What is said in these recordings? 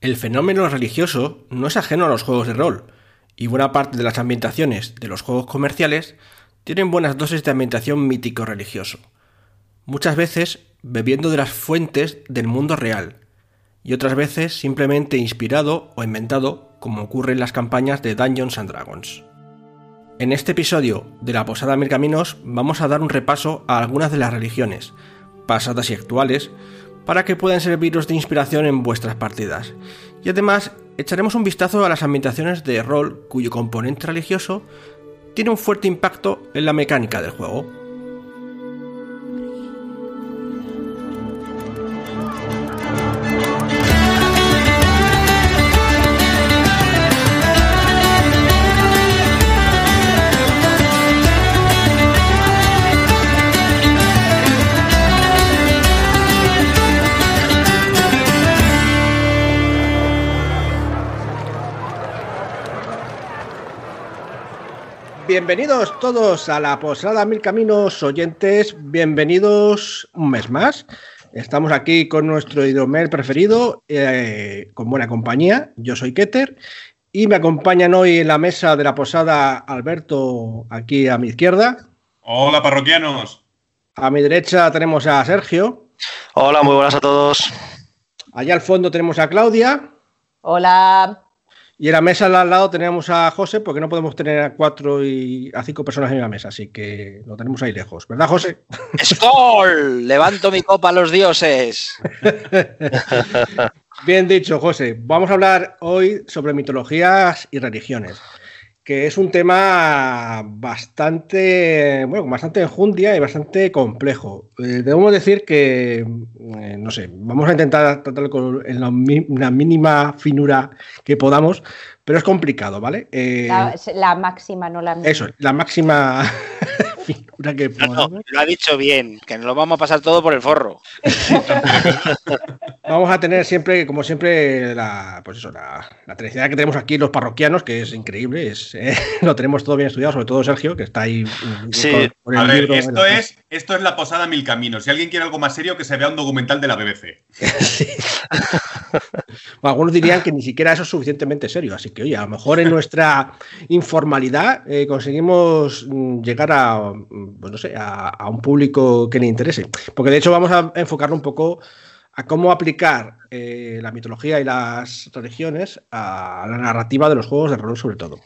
El fenómeno religioso no es ajeno a los juegos de rol, y buena parte de las ambientaciones de los juegos comerciales tienen buenas dosis de ambientación mítico-religioso, muchas veces bebiendo de las fuentes del mundo real, y otras veces simplemente inspirado o inventado, como ocurre en las campañas de Dungeons and Dragons. En este episodio de La Posada Mil Caminos vamos a dar un repaso a algunas de las religiones, pasadas y actuales, para que puedan serviros de inspiración en vuestras partidas. Y además echaremos un vistazo a las ambientaciones de rol cuyo componente religioso tiene un fuerte impacto en la mecánica del juego. Bienvenidos todos a la Posada Mil Caminos oyentes, bienvenidos un mes más. Estamos aquí con nuestro hidromel preferido, eh, con buena compañía. Yo soy Keter y me acompañan hoy en la mesa de la posada Alberto, aquí a mi izquierda. Hola, parroquianos. A mi derecha tenemos a Sergio. Hola, muy buenas a todos. Allá al fondo tenemos a Claudia. Hola. Y en la mesa al lado tenemos a José, porque no podemos tener a cuatro y a cinco personas en la mesa, así que lo tenemos ahí lejos, ¿verdad, José? ¡Skol! Levanto mi copa a los dioses. Bien dicho, José. Vamos a hablar hoy sobre mitologías y religiones, que es un tema bastante, bueno, bastante enjundia y bastante complejo. Eh, debemos decir que, eh, no sé, vamos a intentar tratarlo con en la, mi- la mínima finura que podamos, pero es complicado, ¿vale? Eh, La, la máxima, no la mínima. eso, la máxima finura que No, no, podamos. lo ha dicho bien, que nos lo vamos a pasar todo por el forro. Vamos a tener siempre, como siempre, la, pues eso, la, la tradicionalidad que tenemos aquí los parroquianos, que es increíble, es, eh, lo tenemos todo bien estudiado, sobre todo Sergio, que está ahí Sí. con, con el A ver, esto la- es, esto es la posada Mil Caminos. Si alguien quiere algo más serio, que se vea un documental de la BBC. Sí. Bueno, algunos dirían que ni siquiera eso es suficientemente serio, así que, oye, a lo mejor en nuestra informalidad eh, conseguimos mm, llegar a, mm, pues no sé, a, un público que le interese. Porque de hecho vamos a enfocarlo un poco a cómo aplicar eh, la mitología y las religiones a la narrativa de los juegos de rol sobre todo.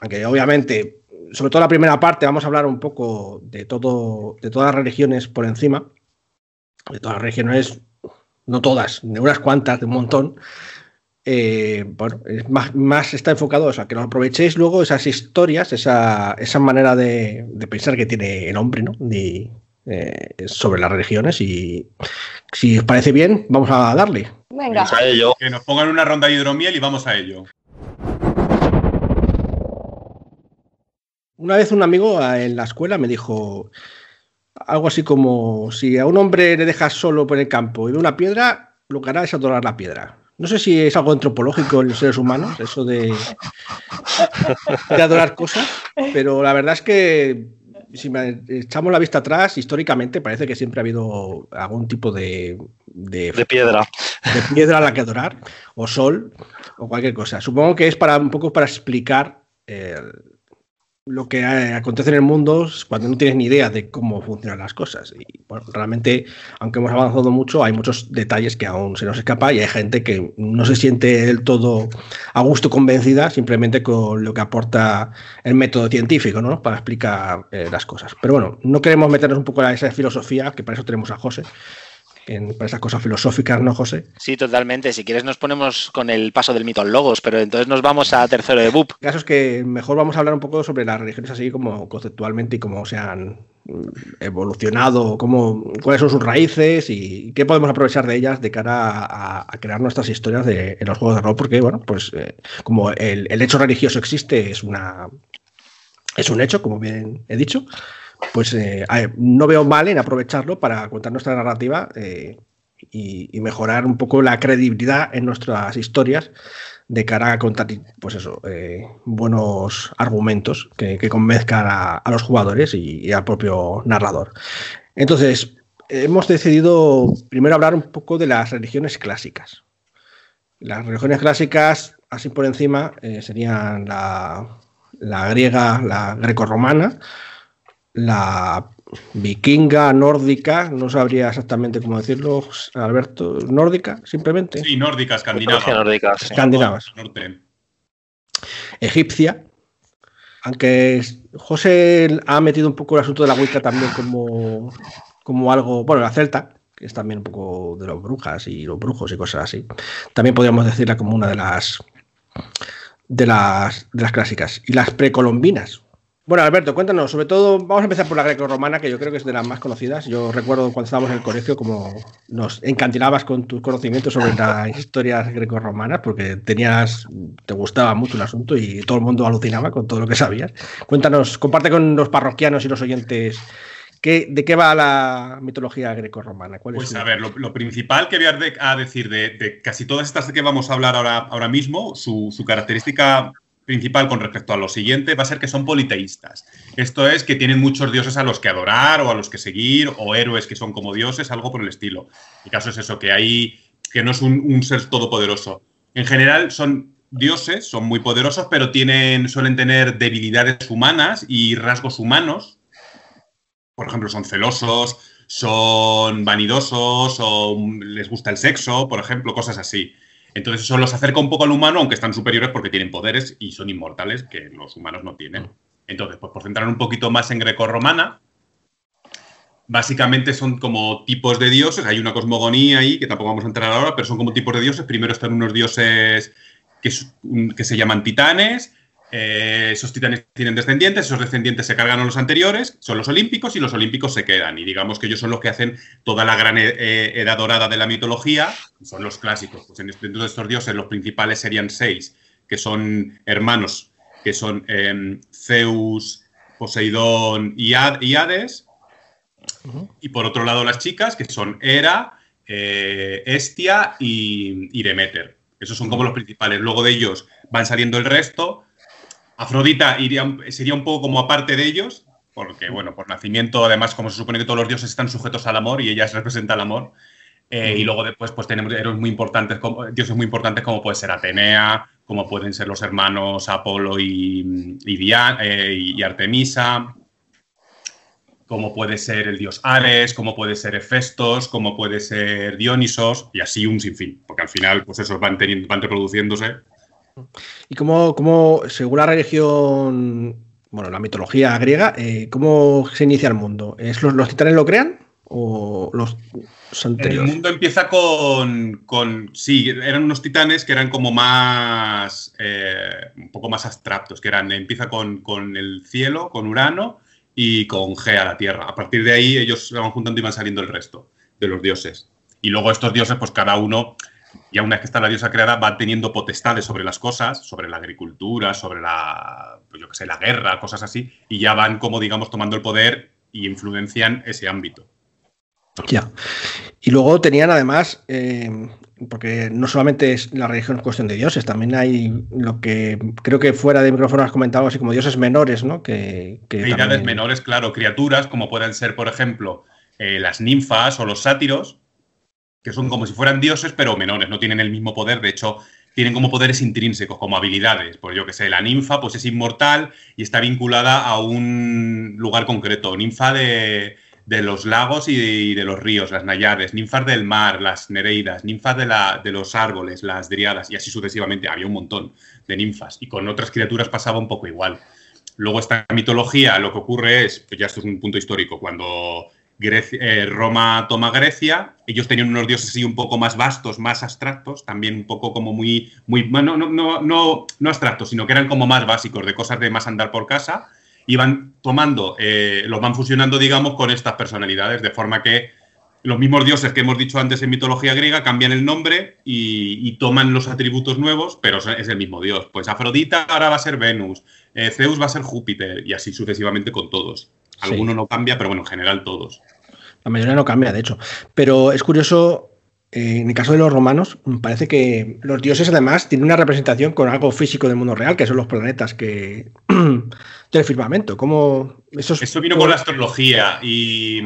Aunque obviamente, sobre todo la primera parte, vamos a hablar un poco de todo, de todas las religiones por encima. De todas las religiones no todas, de unas cuantas, de un montón. Eh, bueno, es más, más está enfocado a eso, a que nos aprovechéis luego esas historias, esa, esa manera de, de pensar que tiene el hombre, ¿no? De, eh, sobre las religiones y si os parece bien, vamos a darle. Venga. Vamos a ello. Que nos pongan una ronda de hidromiel y vamos a ello. Una vez un amigo eh, en la escuela me dijo algo así como, si a un hombre le dejas solo por el campo y ve una piedra, lo que hará es adorar la piedra. No sé si es algo antropológico en los seres humanos, eso de, de adorar cosas, pero la verdad es que si me echamos la vista atrás, históricamente parece que siempre ha habido algún tipo de, de, De piedra. de piedra a la que adorar, o sol, o cualquier cosa. Supongo que es para un poco para explicar eh, lo que eh, acontece en el mundo cuando no tienes ni idea de cómo funcionan las cosas. Y bueno, realmente, aunque hemos avanzado mucho, hay muchos detalles que aún se nos escapa y hay gente que no se siente del todo a gusto convencida simplemente con lo que aporta el método científico, ¿no? Para explicar eh, las cosas. Pero bueno, no queremos meternos un poco en esa filosofía, que para eso tenemos a José. En, para esas cosas filosóficas, ¿no, José? Sí, totalmente. Si quieres nos ponemos con el paso del mito al logos, pero entonces nos vamos a tercero de BUP. El caso es que mejor vamos a hablar un poco sobre las religiones así como conceptualmente y cómo se han evolucionado, cómo, cuáles son sus raíces y qué podemos aprovechar de ellas de cara a, a crear nuestras historias de, en los juegos de rol, porque bueno, pues eh, como el, el hecho religioso existe, es una es un hecho, como bien he dicho, pues eh, no veo mal en aprovecharlo para contar nuestra narrativa eh, y, mejorar un poco la credibilidad en nuestras historias de cara a contar, pues eso, eh, buenos argumentos que, que convenzcan a, los jugadores y, al propio narrador. Entonces, hemos decidido primero hablar un poco de las religiones clásicas. Las religiones clásicas, así por encima, serían la, la griega, la grecorromana, la vikinga, nórdica, no sabría exactamente cómo decirlo, Alberto, nórdica, simplemente. Sí, nórdica, escandinava. Nórdica, sí. Escandinavas. Norte. Egipcia, aunque José ha metido un poco el asunto de la Wicca también como, como algo, bueno, la celta, que es también un poco de los brujas y los brujos y cosas así. También podríamos decirla como una de las de las, de las clásicas. Y las precolombinas. Bueno, Alberto, cuéntanos, sobre todo, vamos a empezar por la greco-romana, que yo creo que es de las más conocidas. Yo recuerdo cuando estábamos en el colegio como nos encantilabas con tus conocimientos sobre las historias greco-romanas, porque tenías, te gustaba mucho el asunto y todo el mundo alucinaba con todo lo que sabías. Cuéntanos, comparte con los parroquianos y los oyentes ¿Qué, ¿De qué va la mitología greco-romana? Pues a ver, lo, lo, principal que voy a, de, a decir de, de, casi todas estas de que vamos a hablar ahora, ahora mismo, su, su, característica principal con respecto a lo siguiente va a ser que son politeístas. Esto es que tienen muchos dioses a los que adorar o a los que seguir o héroes que son como dioses, algo por el estilo. El caso es eso, que hay que no es un, un ser todopoderoso. En general son dioses, son muy poderosos, pero tienen, suelen tener debilidades humanas y rasgos humanos por ejemplo, son celosos, son vanidosos o les gusta el sexo, por ejemplo, cosas así. Entonces eso los acerca un poco al humano, aunque están superiores porque tienen poderes y son inmortales que los humanos no tienen. Entonces, pues por centrar un poquito más en greco-romana, básicamente son como tipos de dioses. Hay una cosmogonía ahí que tampoco vamos a entrar ahora, pero son como tipos de dioses. Primero están unos dioses que, que se llaman titanes, eh, esos titanes tienen descendientes, esos descendientes se cargan a los anteriores, son los olímpicos y los olímpicos se quedan. Y digamos que ellos son los que hacen toda la gran eh, edad dorada de la mitología, son los clásicos. Pues en este, dentro de estos dioses los principales serían seis, que son hermanos, que son eh, Zeus, Poseidón y, Had y Hades. Y por otro lado las chicas, que son Hera, eh, Estia y, y Demeter. Esos son como los principales. Luego de ellos van saliendo el resto. Afrodita iría, sería un poco como aparte de ellos, porque, bueno, por nacimiento, además, como se supone que todos los dioses están sujetos al amor y ella representa el amor. Eh, y luego después, pues tenemos héroes muy importantes, como, dioses muy importantes, como puede ser Atenea, como pueden ser los hermanos Apolo y, y, Diana, eh, y Artemisa, como puede ser el dios Ares, como puede ser Hefestos, como puede ser Dionisos, y así un sinfín, porque al final, pues esos van, teniendo, van reproduciéndose ¿Y cómo, cómo, según la religión, bueno, la mitología griega, eh, cómo se inicia el mundo? ¿Es los, los, titanes lo crean o los anteriores? El mundo empieza con, con, sí, eran unos titanes que eran como más, eh, un poco más abstractos, que eran, empieza con, con el cielo, con Urano y con Gea, la tierra. A partir de ahí ellos se van juntando y van saliendo el resto de los dioses. Y luego estos dioses, pues cada uno y una vez que está la diosa creada, va teniendo potestades sobre las cosas, sobre la agricultura, sobre la, yo qué sé, la guerra, cosas así, y ya van como, digamos, tomando el poder y influencian ese ámbito. Ya. Y luego tenían además, eh, porque no solamente es la religión cuestión de dioses, también hay lo que creo que fuera de micrófono has comentado, así como dioses menores, ¿no? Que, que Deidades también... menores, claro, criaturas como pueden ser, por ejemplo, eh, las ninfas o los sátiros, que son como si fueran dioses, pero menores, no tienen el mismo poder, de hecho, tienen como poderes intrínsecos, como habilidades. Pues yo que sé, la ninfa pues es inmortal y está vinculada a un lugar concreto. Ninfa de, de los lagos y de, los ríos, las nayades, ninfas del mar, las nereidas, ninfas de, la, de los árboles, las driadas, y así sucesivamente. Había un montón de ninfas. Y con otras criaturas pasaba un poco igual. Luego esta mitología, lo que ocurre es, pues ya esto es un punto histórico, cuando Eh, Roma toma Grecia, ellos tenían unos dioses así un poco más vastos, más abstractos, también un poco como muy, muy no, no, no, no, no abstractos, sino que eran como más básicos, de cosas de más andar por casa, y van tomando, eh, los van fusionando, digamos, con estas personalidades, de forma que los mismos dioses que hemos dicho antes en mitología griega cambian el nombre y, y toman los atributos nuevos, pero es el mismo dios. Pues Afrodita ahora va a ser Venus, eh, Zeus va a ser Júpiter, y así sucesivamente con todos. Alguno sí. no cambia, pero bueno, en general todos. La mayoría no cambia, de hecho. Pero es curioso, eh, en el caso de los romanos, parece que los dioses además tienen una representación con algo físico del mundo real, que son los planetas que del firmamento. ¿Cómo eso, es, eso vino con la astrología y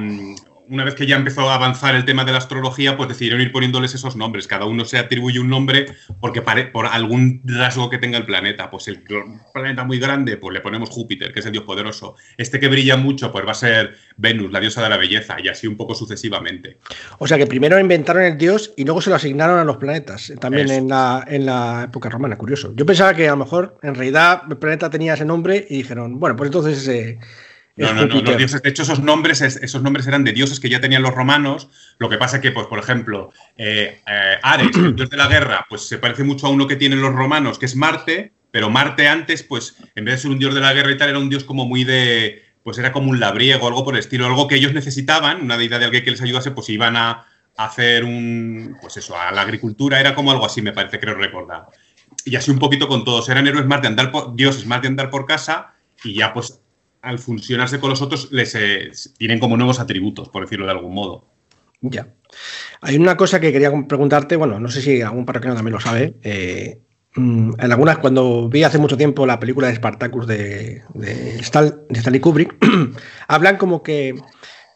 una vez que ya empezó a avanzar el tema de la astrología, pues decidieron ir poniéndoles esos nombres. Cada uno se atribuye un nombre porque por algún rasgo que tenga el planeta. Pues el planeta muy grande, pues le ponemos Júpiter, que es el dios poderoso. Este que brilla mucho, pues va a ser Venus, la diosa de la belleza, y así un poco sucesivamente. O sea que primero inventaron el dios y luego se lo asignaron a los planetas, también en la, en la época romana, curioso. Yo pensaba que a lo mejor en realidad el planeta tenía ese nombre y dijeron, bueno, pues entonces... Eh, no, no, no, los dioses, de hecho, esos nombres, esos nombres eran de dioses que ya tenían los romanos. Lo que pasa que, pues, por ejemplo, eh, eh, Ares, el dios de la guerra, pues se parece mucho a uno que tienen los romanos, que es Marte, pero Marte antes, pues, en vez de ser un dios de la guerra y tal, era un dios como muy de. Pues era como un labriego, algo por el estilo, algo que ellos necesitaban, una deidad de alguien que les ayudase, pues iban a hacer un. Pues eso, a la agricultura, era como algo así, me parece, creo recordar. Y así un poquito con todos. Eran héroes más de andar por. dioses más de andar por casa y ya, pues, al funcionarse con los otros, les eh, tienen como nuevos atributos, por decirlo de algún modo. Ya. Hay una cosa que quería preguntarte, bueno, no sé si algún parroquiano también lo sabe. Eh, mm, en algunas, cuando vi hace mucho tiempo la película de Spartacus de, de, Stanley Kubrick, hablan como que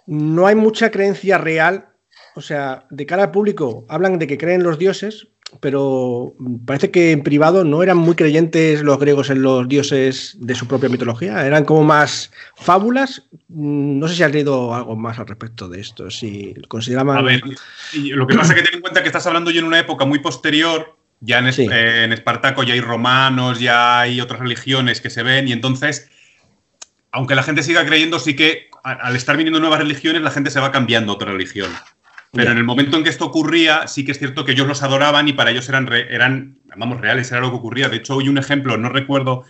no hay mucha creencia real, o sea, de cara al público, hablan de que creen los dioses, pero parece que en privado no eran muy creyentes los griegos en los dioses de su propia mitología, eran como más fábulas. No sé si has leído algo más al respecto de esto, si consideraban... A ver, lo que pasa es que ten en cuenta que estás hablando yo en una época muy posterior, ya en, eh, en Espartaco ya hay romanos, ya hay otras religiones que se ven y entonces, aunque la gente siga creyendo, sí que al estar viniendo nuevas religiones, la gente se va cambiando a otra religión. Pero en el momento en que esto ocurría, sí que es cierto que ellos los adoraban y para ellos eran, eran vamos, reales, era lo que ocurría. De hecho, hoy un ejemplo, no recuerdo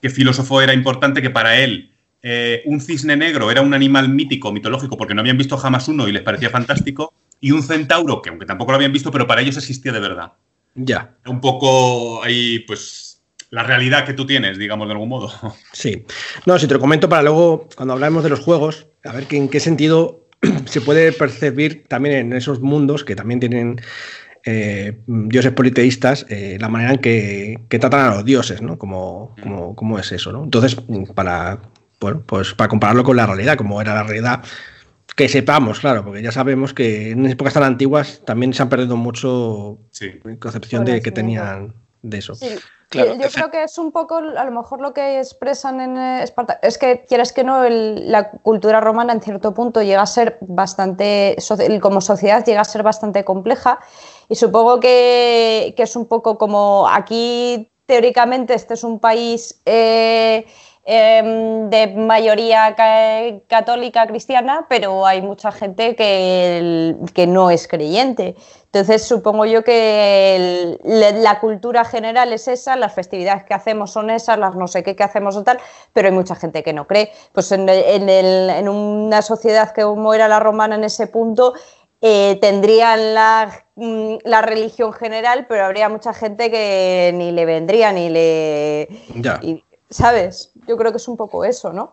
qué filósofo era importante, que para él eh, un cisne negro era un animal mítico, mitológico, porque no habían visto jamás uno y les parecía fantástico, y un centauro, que aunque tampoco lo habían visto, pero para ellos existía de verdad. Ya. Un poco ahí, pues, la realidad que tú tienes, digamos, de algún modo. Sí. No, si te lo comento para luego, cuando hablamos de los juegos, a ver que en qué sentido se puede percibir también en esos mundos que también tienen eh, dioses politeístas, eh, la manera en que, tratan a los dioses, ¿no? Como, como, es eso, ¿no? Entonces, para, bueno, pues para compararlo con la realidad, como era la realidad, que sepamos, claro, porque ya sabemos que en épocas tan antiguas también se han perdido mucho concepción de que tenían de eso. Yo creo que es un poco, a lo mejor lo que expresan en eh, Esparta, es que quieres que no, la cultura romana en cierto punto llega a ser bastante, como sociedad llega a ser bastante compleja y supongo que, es un poco como aquí teóricamente este es un país eh, em, de mayoría católica cristiana, pero hay mucha gente que, que no es creyente. Entonces, supongo yo que la cultura general es esa, las festividades que hacemos son esas, las no sé qué que hacemos o tal, pero hay mucha gente que no cree. Pues en, una sociedad que como era la romana en ese punto, eh, tendrían la, mm, la, religión general, pero habría mucha gente que ni le vendría, ni le... Ya. ¿Sabes? Yo creo que es un poco eso, ¿no?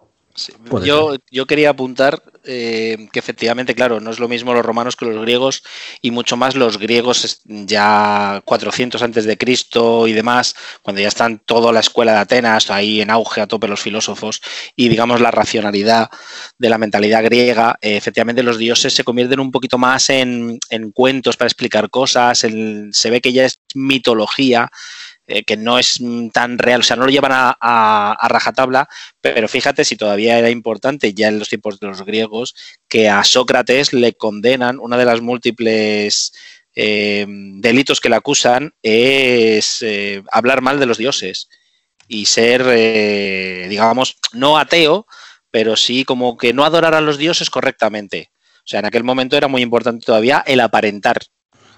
Yo, yo, quería apuntar eh, que efectivamente, claro, no es lo mismo los romanos que los griegos y mucho más los griegos ya 400 antes de Cristo y demás, cuando ya están toda la escuela de Atenas ahí en auge a tope los filósofos y digamos la racionalidad de la mentalidad griega, eh, efectivamente los dioses se convierten un poquito más en, en cuentos para explicar cosas, se ve que ya es mitología eh, que no es tan real, o sea, no lo llevan a, rajatabla, pero fíjate si todavía era importante ya en los tiempos de los griegos que a Sócrates le condenan una de las múltiples eh, delitos que le acusan es eh, hablar mal de los dioses y ser, digamos, no ateo, pero sí como que no adorar a los dioses correctamente. O sea, en aquel momento era muy importante todavía el aparentar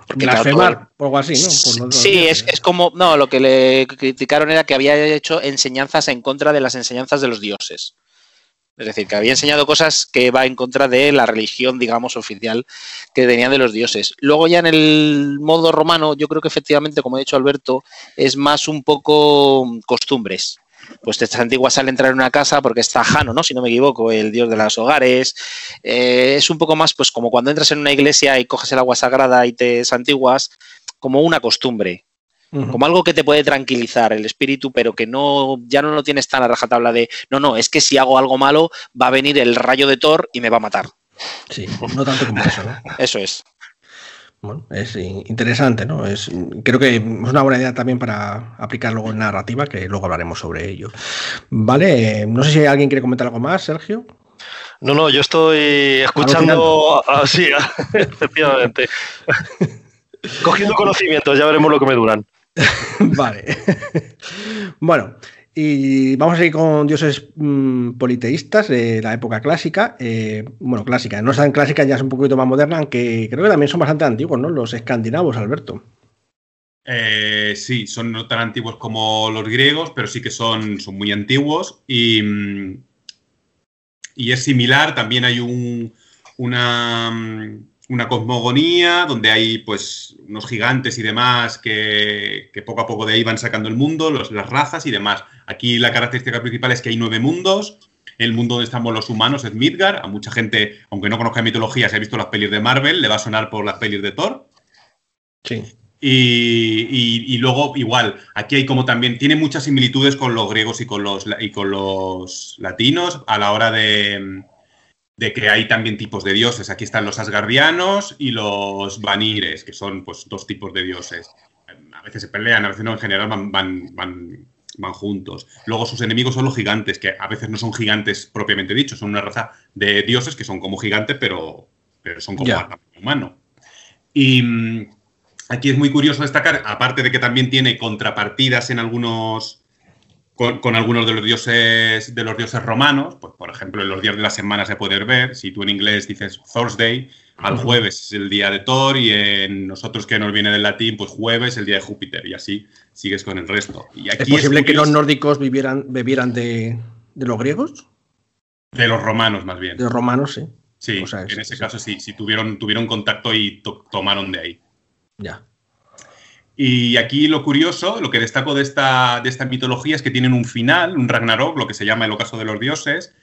porque Blasfemar, o algo así, ¿no? sí, es, es, como, no, lo que le criticaron era que había hecho enseñanzas en contra de las enseñanzas de los dioses. Es decir, que había enseñado cosas que va en contra de la religión, digamos, oficial que tenían de los dioses. Luego ya en el modo romano, yo creo que efectivamente, como ha dicho Alberto, es más un poco costumbres pues de estas antiguas sale entrar en una casa porque está Jano, ¿no? Si no me equivoco, el dios de los hogares. Eh, es un poco más, pues como cuando entras en una iglesia y coges el agua sagrada y te santiguas, como una costumbre. Como algo que te puede tranquilizar el espíritu, pero que no, ya no lo tienes tan a rajatabla de no, no, es que si hago algo malo, va a venir el rayo de Thor y me va a matar. Sí, no tanto como eso, ¿no? Eso es. Bueno, es interesante, ¿no? Es, creo que es una buena idea también para aplicar luego en narrativa, que luego hablaremos sobre ello. Vale, no sé si alguien quiere comentar algo más, Sergio. No, no, yo estoy escuchando así, efectivamente. Cogiendo conocimientos, ya veremos lo que me duran. vale. bueno, y vamos a ir con dioses mm, politeístas de la época clásica. Eh, bueno, clásica, no es tan clásica, ya es un poquito más moderna, aunque creo que también son bastante antiguos, ¿no? Los escandinavos, Alberto. Eh, sí, son no tan antiguos como los griegos, pero sí que son, son muy antiguos. Y, mm, y es similar, también hay un, una, mm, una cosmogonía donde hay pues unos gigantes y demás que, poco a poco de ahí van sacando el mundo, los, las razas y demás. Aquí la característica principal es que hay nueve mundos. El mundo donde estamos los humanos es Midgar. A mucha gente, aunque no conozca mitología, si ha visto las pelis de Marvel, le va a sonar por las pelis de Thor. Sí. Y, luego, igual, aquí hay como también, tiene muchas similitudes con los griegos y con los, y con los latinos a la hora de, de que hay también tipos de dioses. Aquí están los asgardianos y los vanires, que son pues dos tipos de dioses. A veces se pelean, a veces no, en general van, van, van, juntos. Luego sus enemigos son los gigantes, que a veces no son gigantes propiamente dichos, son una raza de dioses que son como gigantes, pero, pero son como humano. Y mm, aquí es muy curioso destacar, aparte de que también tiene contrapartidas en algunos con, algunos de los dioses de los dioses romanos, pues por ejemplo en los días de la semana se puede ver, si tú en inglés dices Thursday, al jueves es el día de Thor y en nosotros que nos viene del latín, pues jueves el día de Júpiter y así sigues con el resto. Y aquí ¿Es posible que los nórdicos vivieran, bebieran de, los griegos? De los romanos más bien. De los romanos, sí. Sí, en ese caso sí, sí tuvieron, tuvieron contacto y tomaron de ahí. Ya. Y aquí lo curioso, lo que destaco de esta, de mitología es que tienen un final, un Ragnarok, lo que se llama el ocaso de los dioses,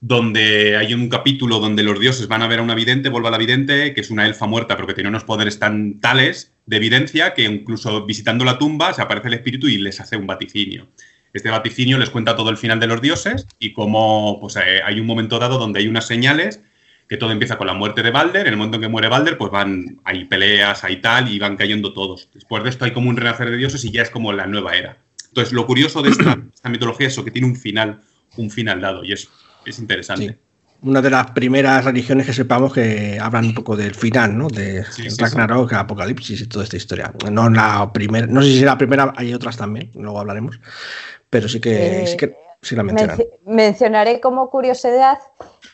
donde hay un capítulo donde los dioses van a ver a una vidente, vuelve a la vidente, que es una elfa muerta, pero que tiene unos poderes tan tales de evidencia que incluso visitando la tumba se aparece el espíritu y les hace un vaticinio. Este vaticinio les cuenta todo el final de los dioses y cómo pues, eh, hay un momento dado donde hay unas señales que todo empieza con la muerte de Balder. En el momento en que muere Balder, pues van, hay peleas, hay tal, y van cayendo todos. Después de esto hay como un renacer de dioses y ya es como la nueva era. Entonces, lo curioso de esta, mitología es eso, que tiene un final, un final dado, y es, es interesante. Una de las primeras religiones que sepamos que hablan un poco del final, ¿no? De Ragnarok, Apocalipsis y toda esta historia. No la primera, no sé si es la primera, hay otras también, luego hablaremos, pero sí que, sí que sí la mencionan. mencionaré como curiosidad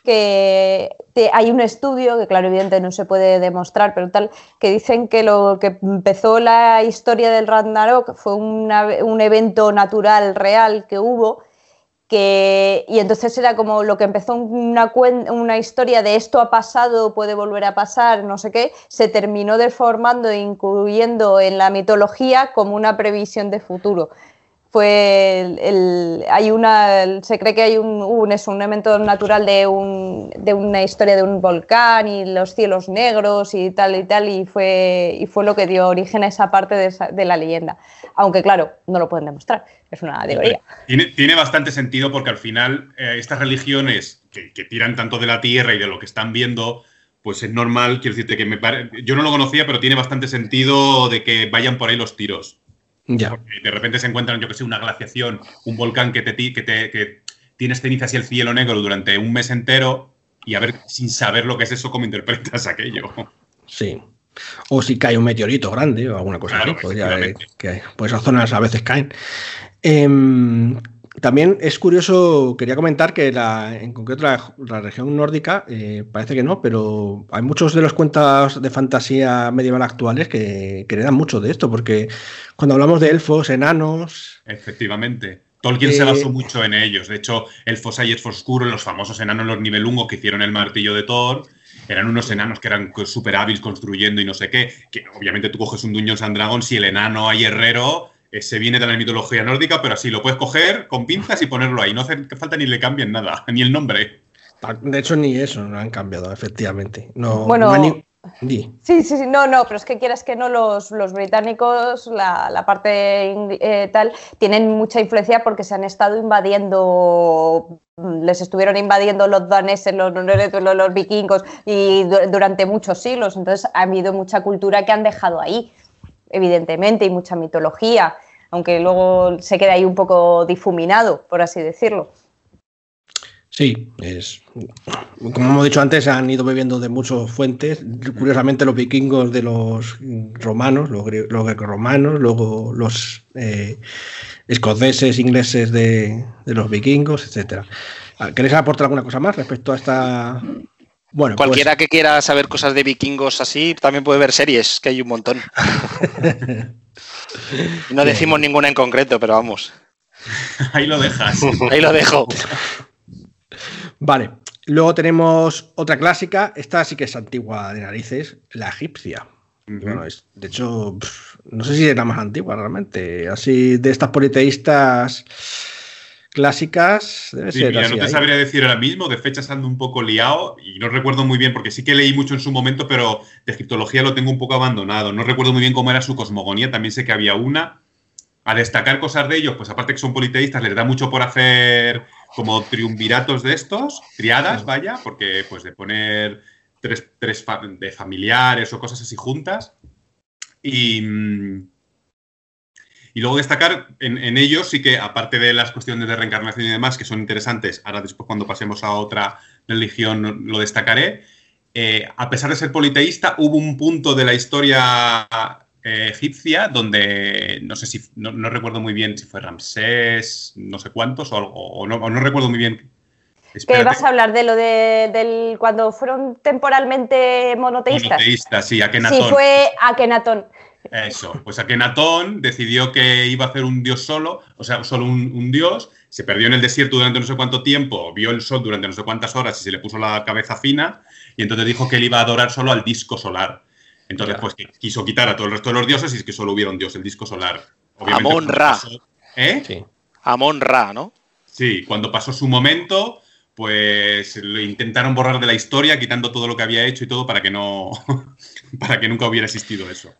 que hay un estudio, que claro, evidentemente no se puede demostrar, pero tal, que dicen que lo que empezó la historia del Ragnarok fue un evento natural real que hubo, que, y entonces era como lo que empezó una, una historia de esto ha pasado, puede volver a pasar, no sé qué, se terminó deformando e incluyendo en la mitología como una previsión de futuro fue el, hay una se cree que hay un, un, es un evento natural de, un, de una historia de un volcán y los cielos negros y tal y tal y fue y fue lo que dio origen a esa parte de, de la leyenda. Aunque claro no lo pueden demostrar es una teoría. tiene, tiene bastante sentido porque al final eh, estas religiones que, que, tiran tanto de la tierra y de lo que están viendo pues es normal quiero decirte que me yo no lo conocía pero tiene bastante sentido de que vayan por ahí los tiros ya. de repente se encuentran, yo que sé, una glaciación, un volcán que, te, que, te, que tienes cenizas y el cielo negro durante un mes entero y a ver, sin saber lo que es eso, cómo interpretas aquello. Sí. O si cae un meteorito grande o alguna cosa así. Pues, ya, que, pues esas zonas a veces caen. Eh, también es curioso, quería comentar que la, en concreto la, región nórdica, eh, parece que no, pero hay muchos de los cuentos de fantasía medieval actuales que, que heredan mucho de esto, porque cuando hablamos de elfos, enanos... Efectivamente. Tolkien se basó eh, mucho en ellos. De hecho, elfos hay elfos oscuros, los famosos enanos los nivelungos que hicieron el martillo de Thor, eran unos enanos que eran súper hábiles construyendo y no sé qué. Que obviamente tú coges un Dungeons and Dragons si el enano hay herrero se viene de la mitología nórdica, pero así lo puedes coger con pinzas y ponerlo ahí. No hace falta ni le cambien nada, ni el nombre. De hecho, ni eso no han cambiado, efectivamente. No, bueno, Sí, sí, sí, no, no, pero es que quieras que no, los, los británicos, la, la parte eh, tal, tienen mucha influencia porque se han estado invadiendo, les estuvieron invadiendo los daneses, los, los, los vikingos y durante muchos siglos, entonces ha habido mucha cultura que han dejado ahí, evidentemente, y mucha mitología, aunque luego se queda ahí un poco difuminado, por así decirlo. Sí, es como hemos dicho antes, han ido bebiendo de muchas fuentes. Curiosamente, los vikingos de los romanos, los, los romanos luego los eh, escoceses, ingleses de, los vikingos, etcétera. Ah, ¿Queréis aportar alguna cosa más respecto a esta? Bueno, pues cualquiera que quiera saber cosas de vikingos así, también puede ver series, que hay un montón. no decimos ninguna en concreto, pero vamos. Ahí lo dejas. Ahí lo dejo. Vale, luego tenemos otra clásica, esta sí que es antigua de narices, la egipcia. bueno, es, de hecho, no sé si es la más antigua realmente. Así, de estas politeístas clásicas, debe ser mira, no te sabría decir ahora mismo, de fechas ando un poco liado y no recuerdo muy bien, porque sí que leí mucho en su momento, pero de egiptología lo tengo un poco abandonado. No recuerdo muy bien cómo era su cosmogonía, también sé que había una. A destacar cosas de ellos, pues aparte que son politeístas, les da mucho por hacer como triunviratos de estos, triadas, vaya, porque pues de poner tres, tres de familiares o cosas así juntas. Y, y luego destacar en, ellos sí que, aparte de las cuestiones de reencarnación y demás, que son interesantes, ahora después cuando pasemos a otra religión lo destacaré, eh, a pesar de ser politeísta, hubo un punto de la historia eh, egipcia, donde no sé si, no, recuerdo muy bien si fue Ramsés, no sé cuántos, o, no, recuerdo muy bien. ¿Qué vas a hablar de lo de del, cuando fueron temporalmente monoteístas? Monoteístas, sí, Akenatón. Sí, fue Akenatón. Eso, pues Akenatón decidió que iba a hacer un dios solo, o sea, solo un, un, dios, se perdió en el desierto durante no sé cuánto tiempo, vio el sol durante no sé cuántas horas y se le puso la cabeza fina, y entonces dijo que él iba a adorar solo al disco solar. Entonces, pues quiso quitar a todo el resto de los dioses y es que solo hubiera un dios, el disco solar. Amon Ra. ¿Eh? Amon Ra, ¿no? Sí, cuando pasó su momento, pues lo intentaron borrar de la historia, quitando todo lo que había hecho y todo para que no. para que nunca hubiera existido eso.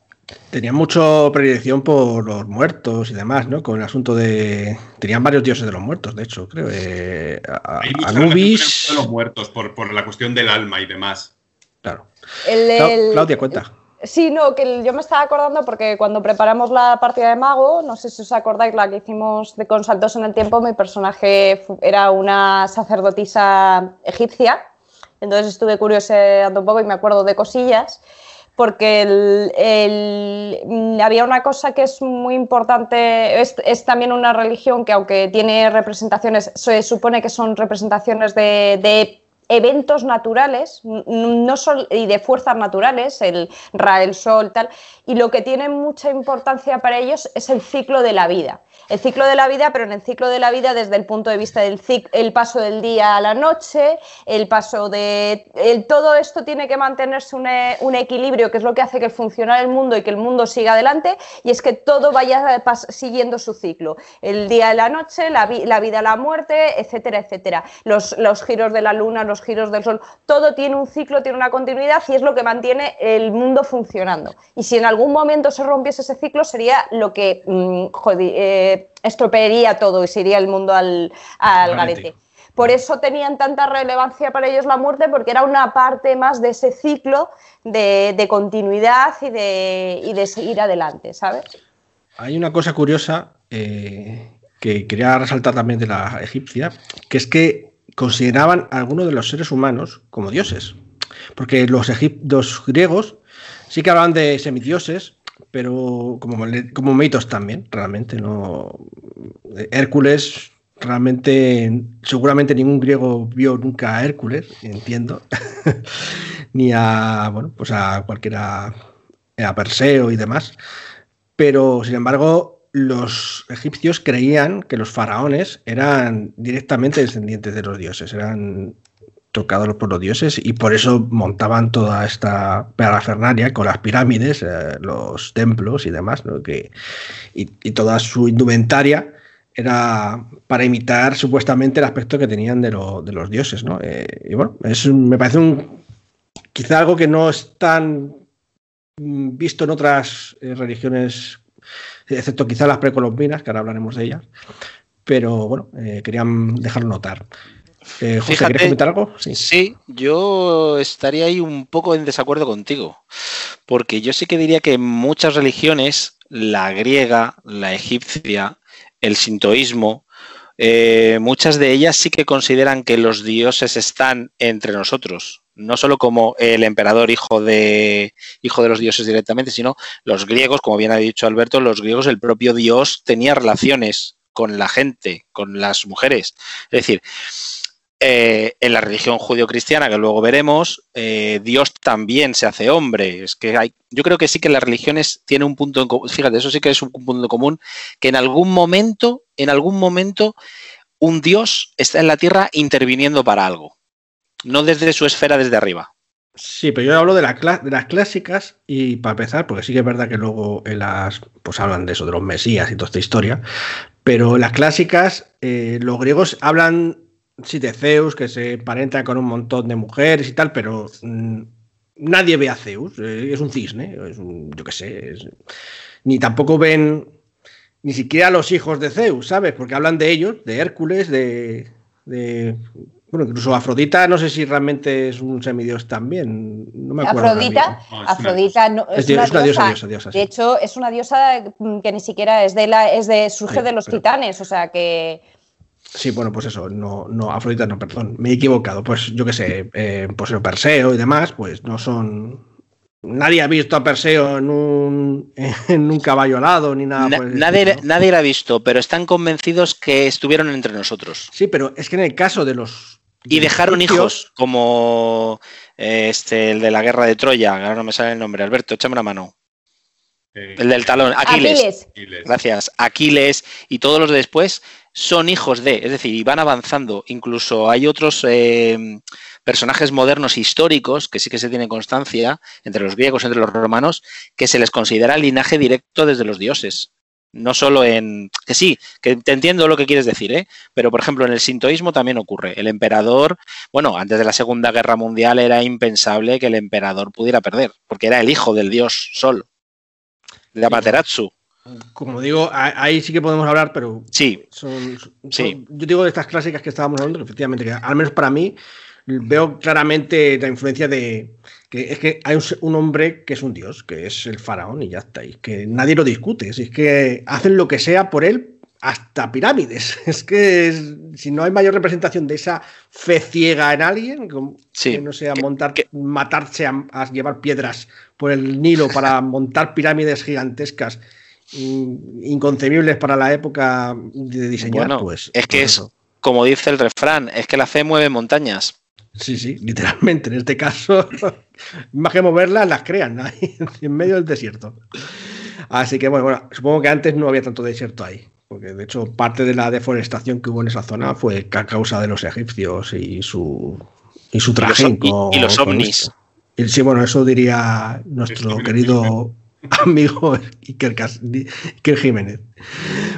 Tenía mucho predilección por los muertos y demás, ¿no? Con el asunto de. Tenían varios dioses de los muertos, de hecho, creo. Eh, Hay Anubis. de los muertos por, por la cuestión del alma y demás. Claro. Claudia, cuenta. Sí, no, que yo me estaba acordando porque cuando preparamos la partida de mago, no sé si os acordáis la que hicimos de con saltos en el tiempo, mi personaje era una sacerdotisa egipcia, entonces estuve curioseando un poco y me acuerdo de cosillas, porque había una cosa que es muy importante, es, también una religión que aunque tiene representaciones, se supone que son representaciones de, de eventos naturales no y de fuerzas naturales, el el Sol, tal, y lo que tiene mucha importancia para ellos es el ciclo de la vida el ciclo de la vida, pero en el ciclo de la vida desde el punto de vista del el paso del día a la noche, el paso de... todo esto tiene que mantenerse un, equilibrio, que es lo que hace que funcione el mundo y que el mundo siga adelante, y es que todo vaya siguiendo su ciclo. El día a la noche, la, vida a la muerte, etcétera, etcétera. Los, los giros de la luna, los giros del sol, todo tiene un ciclo, tiene una continuidad y es lo que mantiene el mundo funcionando. Y si en algún momento se rompiese ese ciclo, sería lo que... Mm, eh, estropearía todo y se iría el mundo al, al garete. Por eso tenían tanta relevancia para ellos la muerte, porque era una parte más de ese ciclo de, continuidad y de, de, seguir adelante, ¿sabes? Hay una cosa curiosa eh, que quería resaltar también de la egipcia, que es que consideraban a algunos de los seres humanos como dioses. Porque los, los griegos sí que hablaban de semidioses, pero como, como mitos también, realmente. no Hércules, realmente, seguramente ningún griego vio nunca a Hércules, entiendo, ni a, bueno, pues a cualquiera, a Perseo y demás. Pero, sin embargo, los egipcios creían que los faraones eran directamente descendientes de los dioses, eran tocados por los dioses y por eso montaban toda esta parafernalia con las pirámides, eh, los templos y demás, ¿no? que, y, toda su indumentaria era para imitar supuestamente el aspecto que tenían de, de los dioses. ¿no? Eh, y bueno, es, me parece un quizá algo que no es tan mm, visto en otras eh, religiones, excepto quizá las precolombinas, que ahora hablaremos de ellas. Pero bueno, eh, querían dejarlo notar. Eh, José, Fíjate, ¿quieres comentar algo? Sí. yo estaría ahí un poco en desacuerdo contigo, porque yo sí que diría que muchas religiones, la griega, la egipcia, el sintoísmo, eh, muchas de ellas sí que consideran que los dioses están entre nosotros, no solo como el emperador hijo de, hijo de los dioses directamente, sino los griegos, como bien ha dicho Alberto, los griegos, el propio dios tenía relaciones con la gente, con las mujeres. Es decir, eh, en la religión judío-cristiana, que luego veremos, eh, Dios también se hace hombre. Es que hay, yo creo que sí que las religiones tienen un punto en común. Fíjate, eso sí que es un punto común, que en algún momento, en algún momento, un Dios está en la tierra interviniendo para algo. No desde su esfera, desde arriba. Sí, pero yo hablo de, de, las clásicas y para empezar, porque sí que es verdad que luego en las, pues hablan de eso, de los mesías y toda esta historia, pero las clásicas eh, los griegos hablan sí, de Zeus, que se parenta con un montón de mujeres y tal, pero mmm, nadie ve a Zeus, eh, es un cisne, es un, yo qué sé, es, ni tampoco ven ni siquiera los hijos de Zeus, ¿sabes? Porque hablan de ellos, de Hércules, de, de bueno, incluso Afrodita, no sé si realmente es un semidios también. No me acuerdo. Afrodita, no, Afrodita no, es, es, una, una diosa, diosa, diosa, De hecho, es una diosa que ni siquiera es de la, es de, surge sí, de los pero, titanes, o sea que. Sí, bueno, pues eso, no, no, Afrodita no, perdón, me he equivocado. Pues yo qué sé, eh, pues el Perseo y demás, pues no son. Nadie ha visto a Perseo en un, en un caballo alado ni nada. Na, por nadie, estilo, ¿no? nadie lo ha visto, pero están convencidos que estuvieron entre nosotros. Sí, pero es que en el caso de los y dejaron hijos como este, el de la guerra de Troya, ahora no me sale el nombre, Alberto, échame una mano. Eh, el del talón, Aquiles. Aquiles. Gracias. Aquiles y todos los de después son hijos de, es decir, y van avanzando. Incluso hay otros eh, personajes modernos históricos que sí que se tiene constancia entre los griegos, entre los romanos, que se les considera linaje directo desde los dioses no solo en... que sí, que te entiendo lo que quieres decir, ¿eh? pero por ejemplo en el sintoísmo también ocurre. El emperador, bueno, antes de la Segunda Guerra Mundial era impensable que el emperador pudiera perder, porque era el hijo del dios Sol, de Amaterasu. Como digo, ahí sí que podemos hablar, pero sí, son, son, sí. yo digo de estas clásicas que estábamos hablando, que efectivamente, que al menos para mí, veo claramente la influencia de que es que hay un, hombre que es un dios, que es el faraón y ya está, y que nadie lo discute, es que hacen lo que sea por él hasta pirámides. Es que es, si no hay mayor representación de esa fe ciega en alguien, como, sí. que no sea montar, que, matarse a, a, llevar piedras por el Nilo para montar pirámides gigantescas inconcebibles para la época de diseñar, bueno, pues. Es que pues es, como dice el refrán, es que la fe mueve montañas. Sí, sí, literalmente. En este caso, más que moverlas, las crean ahí, en medio del desierto. Así que bueno, bueno, supongo que antes no había tanto desierto ahí, porque de hecho parte de la deforestación que hubo en esa zona fue a causa de los egipcios y su, y su trajín. Y, los ovnis. Y, sí, bueno, eso diría nuestro querido amigo Iker, Iker Jiménez.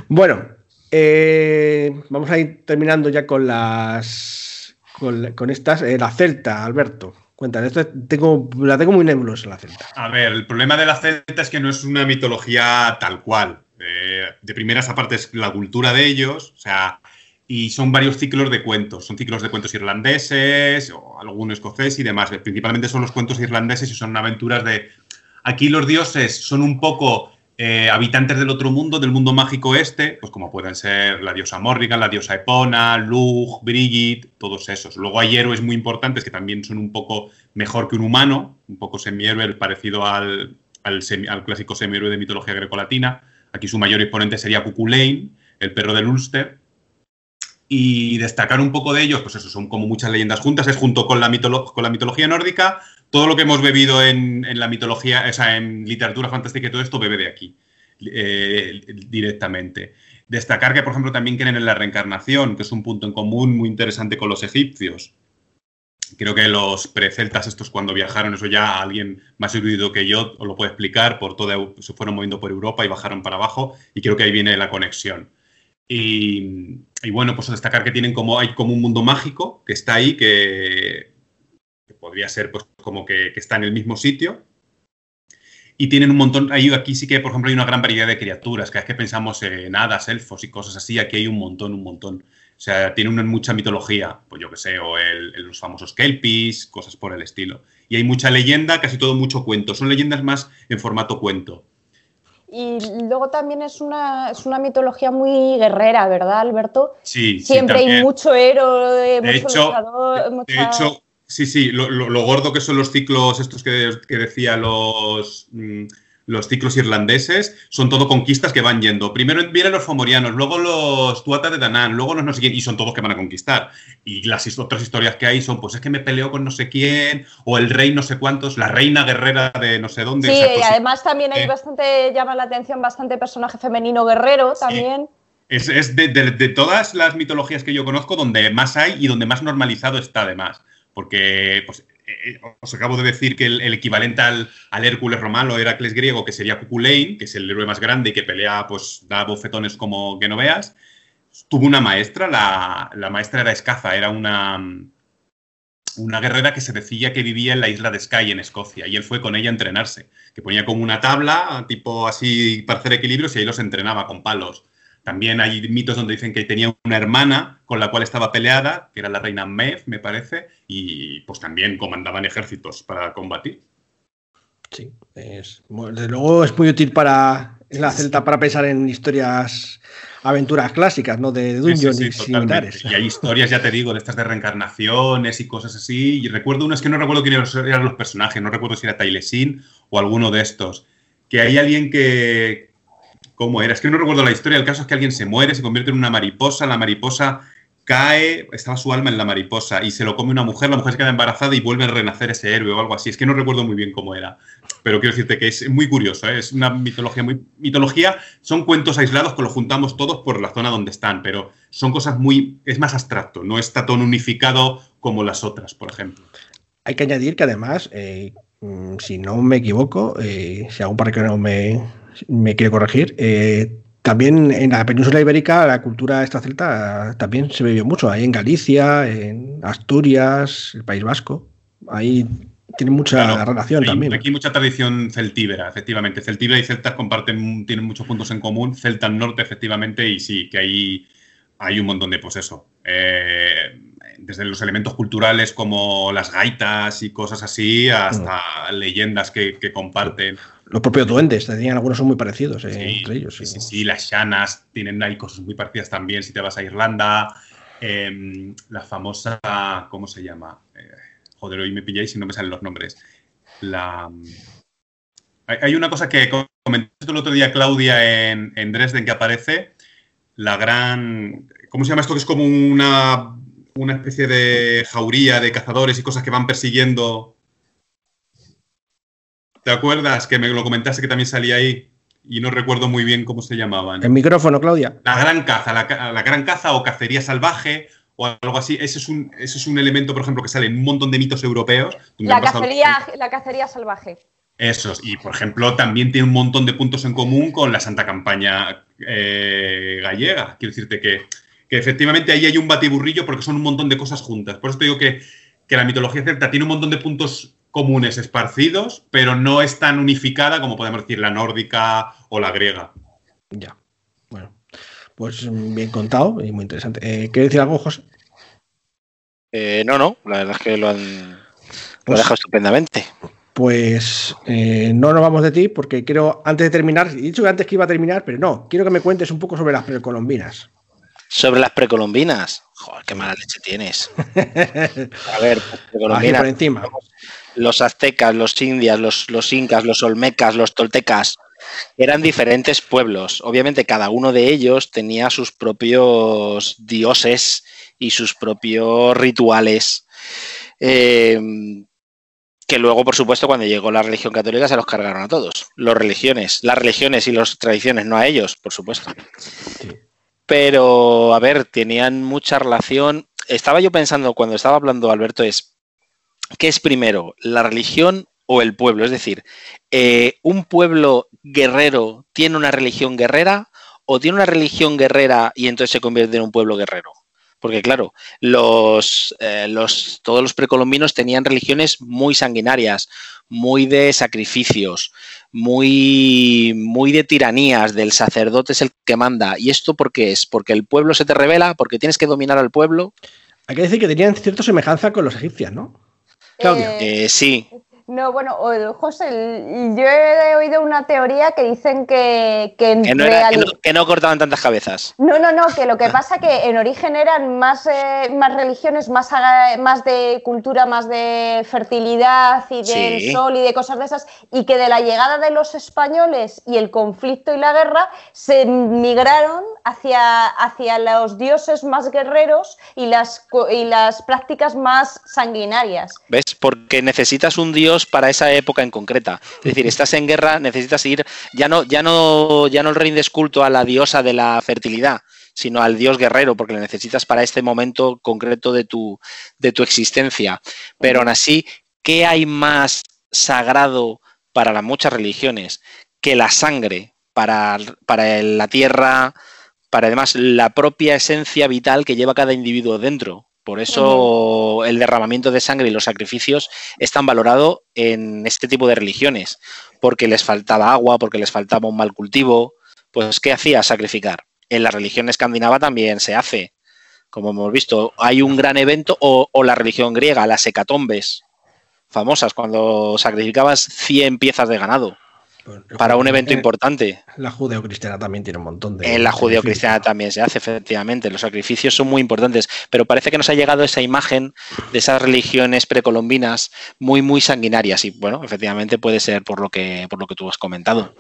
Bueno, eh, vamos a ir terminando ya con las con, estas, eh, la Celta, Alberto. Cuéntame, esto tengo, la tengo muy nebulosa la Celta. A ver, el problema de la Celta es que no es una mitología tal cual. Eh, de primeras aparte es la cultura de ellos, o sea, y son varios ciclos de cuentos. Son ciclos de cuentos irlandeses, o algún escocés y demás. Principalmente son los cuentos irlandeses y son aventuras de... Aquí los dioses son un poco eh, habitantes del otro mundo, del mundo mágico este, pues como pueden ser la diosa Morrigan, la diosa Epona, Lug, Brigid, todos esos. Luego hay héroes muy importantes que también son un poco mejor que un humano, un poco semihéroe parecido al, al, semi, al clásico semihéroe de mitología grecolatina. Aquí su mayor exponente sería Cuculain, el perro del Ulster. Y destacar un poco de ellos, pues eso, son como muchas leyendas juntas, es junto con la, con la mitología nórdica, todo lo que hemos bebido en, la mitología, o sea, en literatura fantástica y todo esto bebe de aquí, eh, directamente. Destacar que, por ejemplo, también creen en la reencarnación, que es un punto en común muy interesante con los egipcios. Creo que los preceltas estos cuando viajaron, eso ya alguien más erudito que yo os lo puede explicar, por toda, se fueron moviendo por Europa y bajaron para abajo, y creo que ahí viene la conexión. Y, y bueno, pues destacar que tienen como, hay como un mundo mágico que está ahí, que, podría ser pues como que, que está en el mismo sitio. Y tienen un montón, ahí, aquí sí que, por ejemplo, hay una gran variedad de criaturas. Cada vez que pensamos en hadas, elfos y cosas así, aquí hay un montón, un montón. O sea, tiene una mucha mitología, pues yo que sé, o el, los famosos kelpies, cosas por el estilo. Y hay mucha leyenda, casi todo mucho cuento. Son leyendas más en formato cuento. Y luego también es una, es una mitología muy guerrera, ¿verdad, Alberto? Sí, sí, Siempre hay mucho héroe, De mucho hecho, luchador, de, hecho, sí, sí, lo, lo- lo gordo que son los ciclos, estos que, que decía los, mm, los ciclos irlandeses, son todo conquistas que van yendo. Primero vienen los fomorianos, luego los tuatas de Danán, luego los no sé quién, y son todos que van a conquistar. Y las otras historias que hay son, pues es que me peleo con no sé quién, o el rey no sé cuántos, la reina guerrera de no sé dónde. Sí, o sea, y pues, además también hay Eh. bastante, llama la atención bastante personaje femenino guerrero también. Es, es de, de- de todas las mitologías que yo conozco donde más hay y donde más normalizado está además. Porque pues, eh, eh, os acabo de decir que el, equivalente al, al Hércules romano Heracles griego, que sería Cuculain, que es el héroe más grande y que pelea, pues da bofetones como que no veas, tuvo una maestra, la, la maestra era Escaza, era una, una guerrera que se decía que vivía en la isla de Skye, en Escocia, y él fue con ella a entrenarse, que ponía como una tabla, tipo así para hacer equilibrios, y ahí los entrenaba con palos. También hay mitos donde dicen que tenía una hermana con la cual estaba peleada, que era la reina Mev, me parece, y pues también comandaban ejércitos para combatir. Sí, es, desde luego es muy útil para la celta para pensar en historias, aventuras clásicas, ¿no? De Sí, sí, dungeons sí, y similares. Y hay historias, ya te digo, de estas de reencarnaciones y cosas así. Y recuerdo unas que no recuerdo quiénes eran los personajes, no recuerdo si era Tailesin o alguno de estos. Que hay alguien que. ¿Cómo era? Es que no recuerdo la historia. El caso es que alguien se muere, se convierte en una mariposa, la mariposa cae, estaba su alma en la mariposa y se lo come una mujer, la mujer se queda embarazada y vuelve a renacer ese héroe o algo así. Es que no recuerdo muy bien cómo era. Pero quiero decirte que es muy curioso, ¿eh? es una mitología muy... Mitología son cuentos aislados que los juntamos todos por la zona donde están, pero son cosas muy... es más abstracto, no está tan unificado como las otras, por ejemplo. Hay que añadir que además, eh, mm, si no me equivoco, eh, si algún parque no me, me quiere corregir, eh, también en la península ibérica la cultura esta celta también se vivió mucho. Ahí en Galicia, en Asturias, el País Vasco. Ahí tiene mucha Claro, relación hay- también. Aquí hay mucha tradición celtíbera, efectivamente. Celtíbera y celtas comparten, tienen muchos puntos en común. Celta al norte, efectivamente, y sí, que hay, hay un montón de, pues eso, eh, desde los elementos culturales como las gaitas y cosas así, hasta leyendas que, que comparten. Los propios duendes, tenían algunos son muy parecidos eh, Sí, entre ellos. sí, sí, sí, las llanas tienen hay cosas muy parecidas también si te vas a Irlanda. Eh, la famosa, ¿cómo se llama? Eh, joder, hoy me pilláis y no me salen los nombres. La, hay, hay una cosa que comentaste el otro día, Claudia, en, en Dresden, que aparece, la gran... ¿Cómo se llama esto? Que es como una, una especie de jauría de cazadores y cosas que van persiguiendo. ¿Te acuerdas que me lo comentaste que también salía ahí? Y no recuerdo muy bien cómo se llamaban. El micrófono, Claudia. La gran caza, la, gran caza o cacería salvaje o algo así. Ese es, un, ese es un elemento, por ejemplo, que sale en un montón de mitos europeos. donde La pasado- cacería, la cacería salvaje. Esos. Y, por ejemplo, también tiene un montón de puntos en común con la Santa Campaña eh, gallega. Quiero decirte que, que efectivamente ahí hay un batiburrillo porque son un montón de cosas juntas. Por eso te digo que, que la mitología celta tiene un montón de puntos comunes esparcidos, pero no es tan unificada como podemos decir la nórdica o la griega. Ya. Bueno, pues mm, bien contado y muy interesante. Eh, ¿Quieres decir algo, José? Eh, no, no, la verdad es que lo han, lo Pues- han dejado estupendamente. Pues eh, no nos vamos de ti porque quiero, antes de terminar, he dicho antes que iba a terminar, pero no, quiero que me cuentes un poco sobre las precolombinas. Sobre las precolombinas. Joder, qué mala leche tienes. A ver, precolombinas. por encima. Los aztecas, los indias, los, los incas, los olmecas, los toltecas, eran diferentes pueblos. Obviamente cada uno de ellos tenía sus propios dioses y sus propios rituales. eh, que luego, por supuesto, cuando llegó la religión católica se los cargaron a todos. Los religiones, las religiones y las tradiciones, no a ellos, por supuesto. Pero, a ver, tenían mucha relación. Estaba yo pensando cuando estaba hablando Alberto, es ¿qué es primero, la religión o el pueblo? Es decir, eh, ¿un pueblo guerrero tiene una religión guerrera o tiene una religión guerrera y entonces se convierte en un pueblo guerrero? Porque claro, los, eh, los, todos los precolombinos tenían religiones muy sanguinarias, muy de sacrificios, muy, de tiranías, del sacerdote es el que manda. ¿Y esto por qué es? ¿Porque el pueblo se te revela? ¿Porque tienes que dominar al pueblo? Hay que decir que tenían cierta semejanza con los egipcios, ¿no? Claudia. Eh, sí, no, bueno, José, yo he oído una teoría que dicen que, que, no cortaban tantas cabezas. No, no, no, que lo que pasa que en origen eran más, eh, más religiones, más, más de cultura, más de fertilidad y del sol y de cosas de esas, y que de la llegada de los españoles y el conflicto y la guerra se migraron hacia, hacia los dioses más guerreros y las, y las prácticas más sanguinarias. ¿Ves? Porque necesitas un dios para esa época en concreta. Es decir, estás en guerra, necesitas ir, ya no, ya no, rindes culto a la diosa de la fertilidad, sino al dios guerrero, porque le necesitas para este momento concreto de tu, existencia. Pero aún así, ¿qué hay más sagrado para las muchas religiones que la sangre para la tierra, para además la propia esencia vital que lleva cada individuo dentro? Por eso el derramamiento de sangre y los sacrificios están valorados en este tipo de religiones, porque les faltaba agua, porque les faltaba un mal cultivo. Pues, ¿qué hacía? Sacrificar. En la religión escandinava también se hace, como hemos visto. Hay un gran evento, o, o la religión griega, las hecatombes, famosas, cuando sacrificabas 100 piezas de ganado para un evento importante. La judeocristiana también tiene un montón de. En la judeocristiana también se hace, efectivamente. Los sacrificios son muy importantes, pero parece que nos ha llegado esa imagen de esas religiones precolombinas muy, muy sanguinarias. Y bueno, efectivamente puede ser por lo que, por lo que tú has comentado.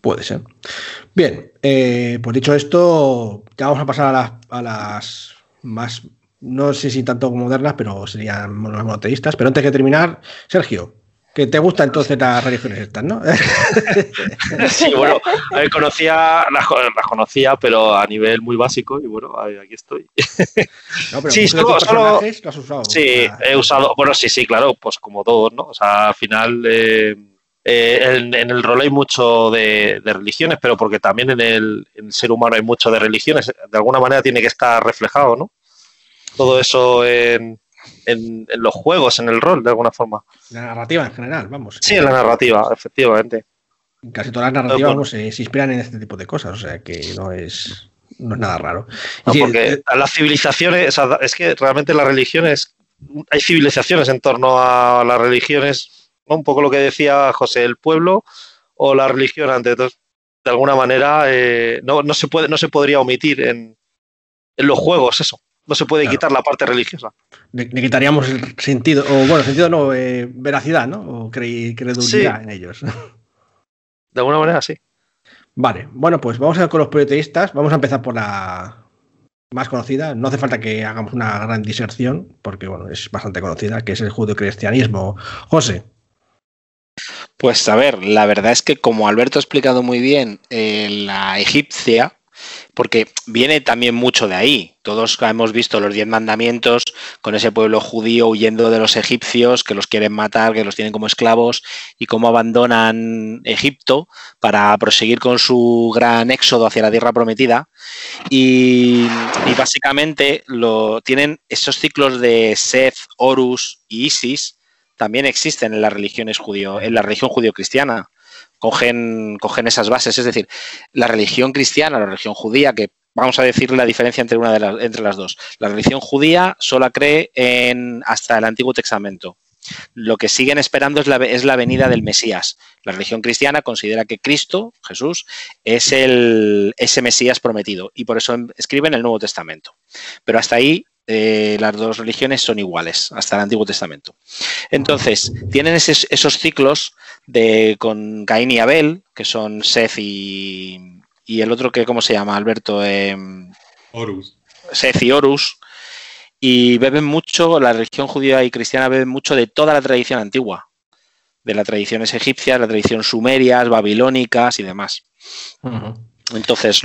Puede ser. Bien, eh, pues dicho esto, ya vamos a pasar a, a las más no sé si tanto modernas, pero serían monoteístas. Pero antes de terminar, Sergio, que te gusta entonces las religiones estas, ¿no? sí, bueno, conocía, las, conocía, pero a nivel muy básico, y bueno, aquí estoy. No, pero sí, solo, solo lo has usado. Sí, he usado, bueno, sí, sí, claro, pues como todos, ¿no? O sea, al final eh, eh, en, el rol hay mucho de, religiones, pero porque también en el, en el, ser humano hay mucho de religiones, de alguna manera tiene que estar reflejado, ¿no? Todo eso en en, los juegos, en el rol, de alguna forma. La narrativa en general, vamos. Sí, en la narrativa, efectivamente. Casi todas las narrativas se, inspiran en este tipo de cosas, o sea que no es, no es nada raro. porque eh, las civilizaciones, es que realmente las religiones, hay civilizaciones en torno a las religiones, un poco lo que decía José, el pueblo o la religión, ante todo, de alguna manera eh, no, no, se puede, no se podría omitir en, en los juegos eso. No se puede quitar la parte religiosa. Le, quitaríamos el sentido, o bueno, sentido no, eh, veracidad, ¿no? O credulidad en ellos. De alguna manera, sí. Vale, bueno, pues vamos a ver con los politeístas. Vamos a empezar por la más conocida. No hace falta que hagamos una gran diserción, porque bueno, es bastante conocida, que es el judeocristianismo. José. Pues a ver, la verdad es que como Alberto ha explicado muy bien, eh, la egipcia porque viene también mucho de ahí. Todos hemos visto los diez mandamientos con ese pueblo judío huyendo de los egipcios que los quieren matar, que los tienen como esclavos y cómo abandonan Egipto para proseguir con su gran éxodo hacia la tierra prometida. Y, básicamente lo, tienen esos ciclos de Seth, Horus y Isis también existen en las religiones judío, en la religión judío-cristiana cogen, cogen esas bases. Es decir, la religión cristiana, la religión judía, que vamos a decir la diferencia entre, una de las, entre las dos. La religión judía solo cree en hasta el Antiguo Testamento. Lo que siguen esperando es la, es la venida del Mesías. La religión cristiana considera que Cristo, Jesús, es el, ese Mesías prometido y por eso escriben el Nuevo Testamento. Pero hasta ahí eh, las dos religiones son iguales, hasta el Antiguo Testamento. Entonces, tienen esos ciclos de, con Caín y Abel, que son Seth y, y el otro que, ¿cómo se llama, Alberto? Em, Horus. Seth y Horus. Y beben mucho, la religión judía y cristiana beben mucho de toda la tradición antigua, de las tradiciones egipcias, la tradición sumerias, babilónicas y demás. Entonces,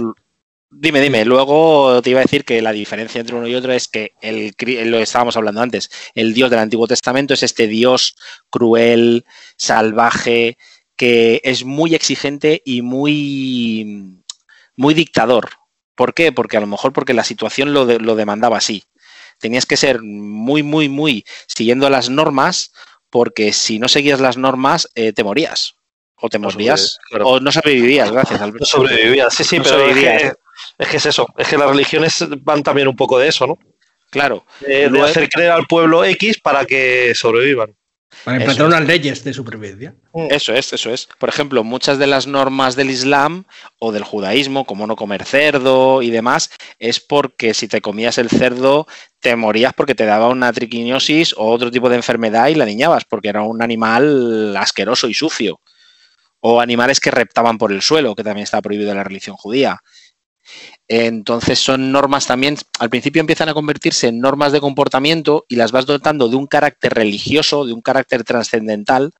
Dime, dime. Luego te iba a decir que la diferencia entre uno y otro es que el, lo estábamos hablando antes. El Dios del Antiguo Testamento es este Dios cruel, salvaje, que es muy exigente y muy, muy dictador. ¿Por qué? Porque a lo mejor porque la situación lo, lo demandaba así. Tenías que ser muy, muy, muy siguiendo las normas, porque si no seguías las normas, eh, te morías. O te morías, claro. o no sobrevivías, gracias. Alberto. No sobrevivías, sí, sí, no pero es que, es que, es eso, es que las religiones van también un poco de eso, ¿no? Claro. Eh, de hacer creer al pueblo X para que sobrevivan. Para implantar unas leyes de supervivencia. Eso es, eso es. Por ejemplo, muchas de las normas del Islam o del judaísmo, como no comer cerdo y demás, es porque si te comías el cerdo te morías porque te daba una triquinosis o otro tipo de enfermedad y la niñabas, porque era un animal asqueroso y sucio. O animales que reptaban por el suelo, que también está prohibido en la religión judía. Entonces son normas también, al principio empiezan a convertirse en normas de comportamiento y las vas dotando de un carácter religioso, de un carácter trascendental,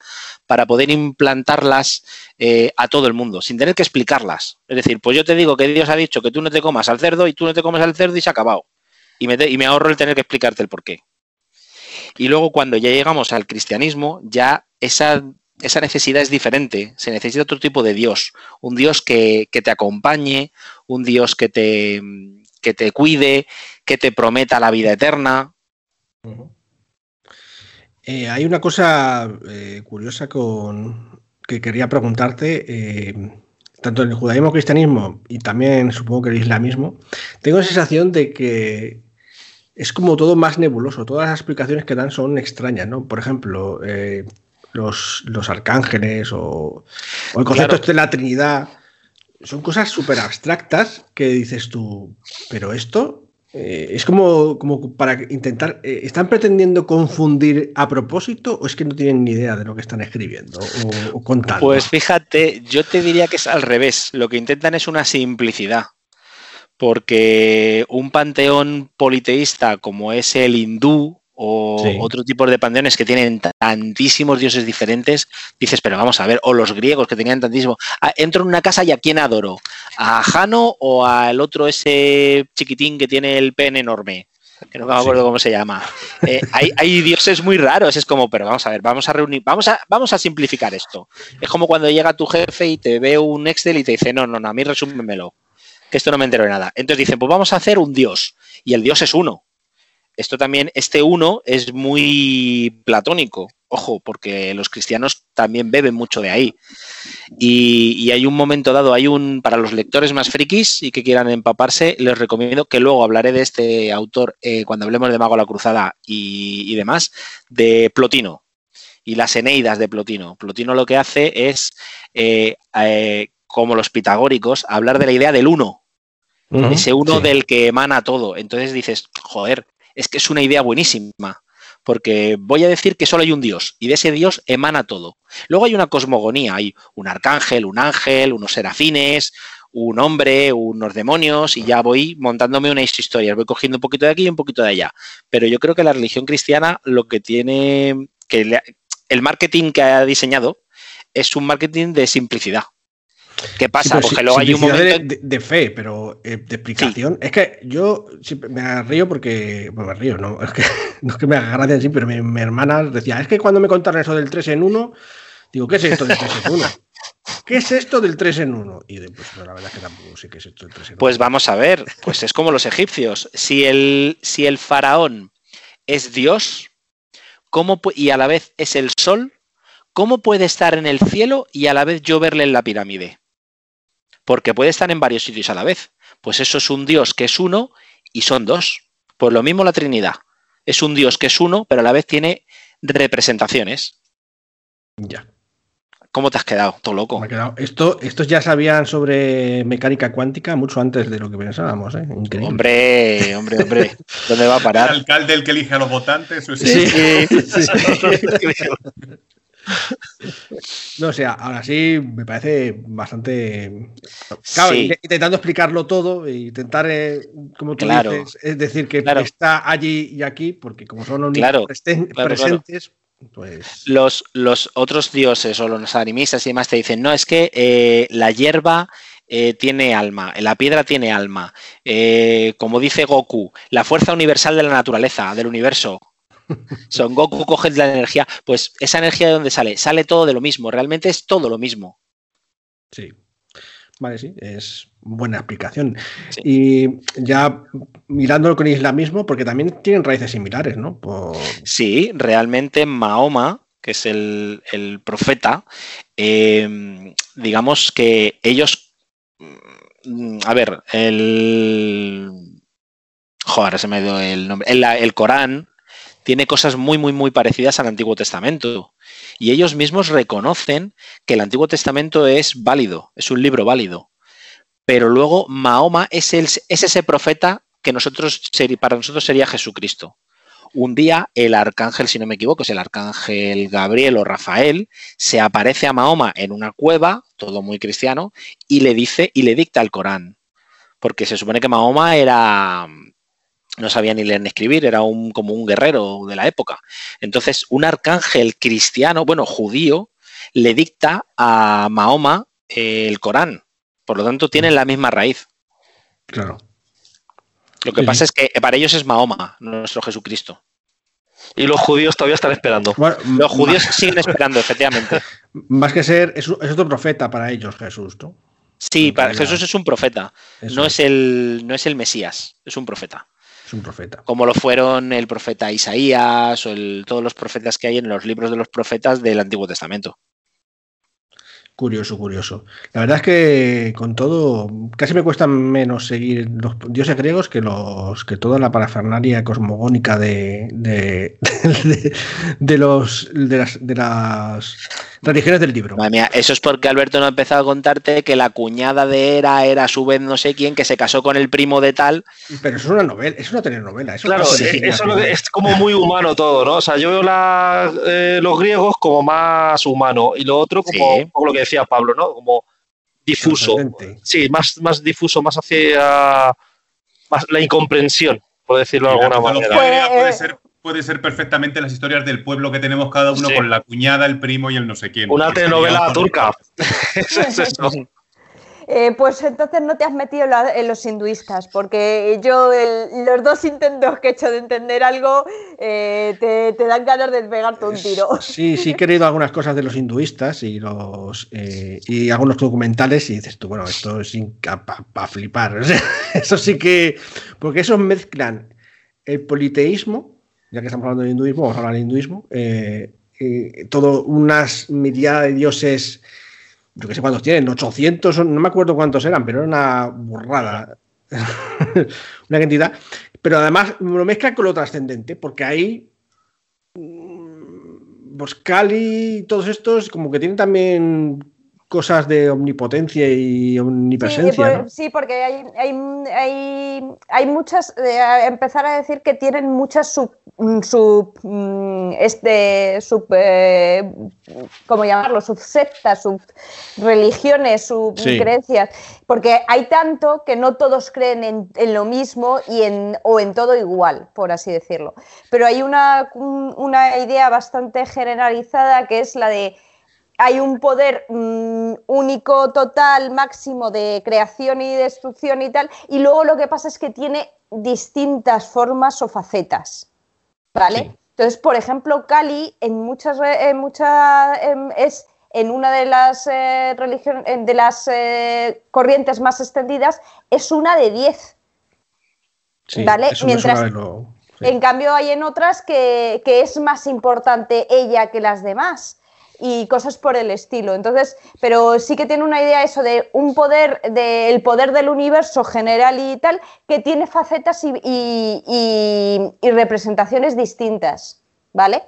para poder implantarlas eh, a todo el mundo, sin tener que explicarlas. Es decir, pues yo te digo que Dios ha dicho que tú no te comas al cerdo y tú no te comes al cerdo y se ha acabado. Y me, y me ahorro el tener que explicarte el por qué. Y luego cuando ya llegamos al cristianismo, ya esa esa necesidad es diferente. Se necesita otro tipo de Dios. Un Dios que, que te acompañe, un Dios que te, que te, cuide, que te prometa la vida eterna. Eh, hay una cosa eh, curiosa con que quería preguntarte. Eh, tanto en el judaísmo cristianismo y también supongo que el islamismo, tengo la sensación de que es como todo más nebuloso. Todas las explicaciones que dan son extrañas, ¿no? Por ejemplo, los, los arcángeles o, o el concepto claro. de la Trinidad. Son cosas súper abstractas que dices tú, pero esto eh, es como, como para intentar. Eh, ¿Están pretendiendo confundir a propósito o es que no tienen ni idea de lo que están escribiendo o, o contando? Pues fíjate, yo te diría que es al revés. Lo que intentan es una simplicidad. Porque un panteón politeísta como es el hindú o sí. otro tipo de panteones que tienen tantísimos dioses diferentes, dices, pero vamos a ver, o los griegos que tenían tantísimo. Ah, entro en una casa y a quién adoro, a Jano o al otro ese chiquitín que tiene el pene enorme, que no me acuerdo sí. cómo se llama. Eh, hay, hay, dioses muy raros, es como, pero vamos a ver, vamos a reunir, vamos a, vamos a simplificar esto. Es como cuando llega tu jefe y te ve un Excel y te dice, no, no, no, a mí resúmemelo, que esto no me entero de nada. Entonces dicen, pues vamos a hacer un dios, y el dios es uno esto también, este uno es muy platónico, ojo, porque los cristianos también beben mucho de ahí. Y, y, hay un momento dado, hay un, para los lectores más frikis y que quieran empaparse, les recomiendo que luego hablaré de este autor eh, cuando hablemos de Mago a la Cruzada y, y demás, de Plotino y las Eneidas de Plotino. Plotino lo que hace es, eh, eh, como los pitagóricos, hablar de la idea del uno, uh -huh, ese uno sí. del que emana todo. Entonces dices, joder, es que es una idea buenísima, porque voy a decir que solo hay un Dios y de ese Dios emana todo. Luego hay una cosmogonía, hay un arcángel, un ángel, unos serafines, un hombre, unos demonios y ya voy montándome unas historias, voy cogiendo un poquito de aquí y un poquito de allá. Pero yo creo que la religión cristiana lo que tiene, que el marketing que ha diseñado es un marketing de simplicidad. ¿Qué pasa? Sí, porque luego hay un momento. De, de, fe, pero eh, de explicación. Sí. Es que yo me río porque. Bueno, me río, ¿no? Es que no es que me haga gracia en sí, pero mi, mi, hermana decía: es que cuando me contaron eso del 3 en 1, digo, ¿qué es esto del 3 en 1? ¿Qué es esto del 3 en 1? Y pues no, la verdad es que tampoco sé qué es esto del 3 en 1. Pues vamos a ver, pues es como los egipcios. Si el, si el faraón es Dios, ¿cómo, y a la vez es el sol, ¿cómo puede estar en el cielo y a la vez yo verle en la pirámide? Porque puede estar en varios sitios a la vez. Pues eso es un Dios que es uno y son dos. Pues lo mismo la Trinidad. Es un Dios que es uno, pero a la vez tiene representaciones. Ya. ¿Cómo te has quedado? Todo loco. Me he quedado. Esto, estos ya sabían sobre mecánica cuántica mucho antes de lo que pensábamos. ¿eh? Increíble. Hombre, hombre, hombre. ¿Dónde va a parar? El alcalde el que elige a los votantes. Eso es sí, sí, sí. No, o sea, ahora sí me parece bastante. Claro, sí. intentando explicarlo todo e intentar, eh, como tú claro. dices, es decir, que claro. está allí y aquí, porque como son claro. presentes. Pues... Los, los otros dioses o los animistas y demás te dicen, no, es que eh, la hierba eh, tiene alma, la piedra tiene alma. Eh, como dice Goku, la fuerza universal de la naturaleza, del universo. Son Goku coge la energía. Pues esa energía de dónde sale? Sale todo de lo mismo. Realmente es todo lo mismo. Sí. Vale, sí, es buena explicación. Y ya mirándolo con el islamismo, porque también tienen raíces similares, ¿no? Sí, realmente Mahoma, que es el, profeta, eh, digamos que ellos, mm, a ver, el... Joder, se me ha ido el nombre. el Corán tiene cosas muy, muy, muy parecidas al Antiguo Testamento. Y ellos mismos reconocen que el Antiguo Testamento es válido, es un libro válido. Pero luego Mahoma es, ese profeta que nosotros, para nosotros sería Jesucristo. Un día el arcángel, si no me equivoco, es el arcángel Gabriel o Rafael, se aparece a Mahoma en una cueva, todo muy cristiano, y le dice y le dicta el Corán. Porque se supone que Mahoma era, no sabía ni leer ni escribir, era un, como un guerrero de la época. Entonces, un arcángel cristiano, bueno, judío, le dicta a Mahoma eh, el Corán. Por lo tanto, tienen la misma raíz. Claro. Lo que pasa es que para ellos es Mahoma, nuestro Jesucristo. Y los judíos todavía están esperando. los judíos siguen esperando, efectivamente. Más que ser, es, otro profeta para ellos, Jesús, ¿no? Sí, para Jesús es un profeta. No es, el, no es el Mesías, es un profeta un profeta. Como lo fueron el profeta Isaías o todos los profetas que hay en los libros de los profetas del Antiguo Testamento. Curioso, curioso. La verdad es que con todo, casi me cuesta menos seguir los dioses griegos que los que toda la parafernalia cosmogónica de, de, de, los de las, de las religiones del libro. Madre mía, eso es porque Alberto no ha empezado a contarte que la cuñada de Hera era a su vez no sé quién, que se casó con el primo de tal. Pero eso es una novela, es una telenovela. Eso claro, eso es como muy humano todo, ¿no? O sea, yo veo eh, los griegos como más humano y lo otro como, como lo que decía Pablo, ¿no? Como difuso. Sí, más, más difuso, más hacia más la incomprensión, por decirlo de alguna manera. Puede, ser, puede ser perfectamente las historias del pueblo que tenemos cada uno con la cuñada, el primo y el no sé quién. Una telenovela turca. es eso. Eh, pues entonces no te has metido en los hinduistas, porque yo los dos intentos que he hecho de entender algo eh, te, dan ganas de pegarte un tiro. Sí, sí he querido algunas cosas de los hinduistas y los eh, y algunos documentales y dices tú, bueno, esto es para flipar. eso sí que, porque esos mezclan el politeísmo, ya que estamos hablando de hinduismo, vamos a hablar de hinduismo, todo unas mirada de dioses yo qué sé cuántos tienen, 800, no me acuerdo cuántos eran, pero era una burrada, una cantidad. Pero además lo mezcla con lo trascendente, porque ahí, mm, pues Cali y todos estos, como que tienen también cosas de omnipotencia y omnipresencia. Sí, porque hay, hay, muchas, eh, empezar a decir que tienen muchas sub, mm, sub mm, este, sub, eh, ¿cómo llamarlo? Subsectas, subreligiones, subcreencias, porque hay tanto que no todos creen en, lo mismo y en, o en todo igual, por así decirlo. Pero hay una, una idea bastante generalizada que es la de hay un poder mm, único, total, máximo de creación y destrucción y tal, y luego lo que pasa es que tiene distintas formas o facetas, ¿vale? Entonces, por ejemplo, Kali en muchas, en muchas em, es en una de las eh, religiones, de las eh, corrientes más extendidas, es una de diez. ¿Vale? Mientras, en cambio, hay en otras que, que es más importante ella que las demás y cosas por el estilo. Entonces, pero sí que tiene una idea eso de un poder, del poder del universo general y tal, que tiene facetas y, representaciones distintas, ¿vale?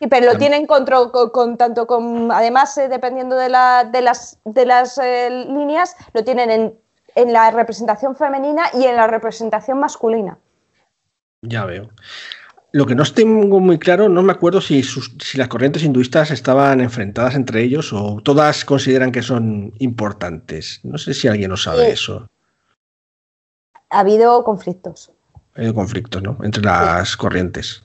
Y, pero lo tienen con, con, tanto con, además, eh, dependiendo de, la, de las, de las eh, líneas, lo tienen en, en la representación femenina y en la representación masculina. Ya veo. Lo que no tengo muy claro, no me acuerdo si, si, las corrientes hinduistas estaban enfrentadas entre ellos o todas consideran que son importantes. No sé si alguien lo sabe eso. Ha habido conflictos. Ha habido conflictos, ¿no? Entre las corrientes.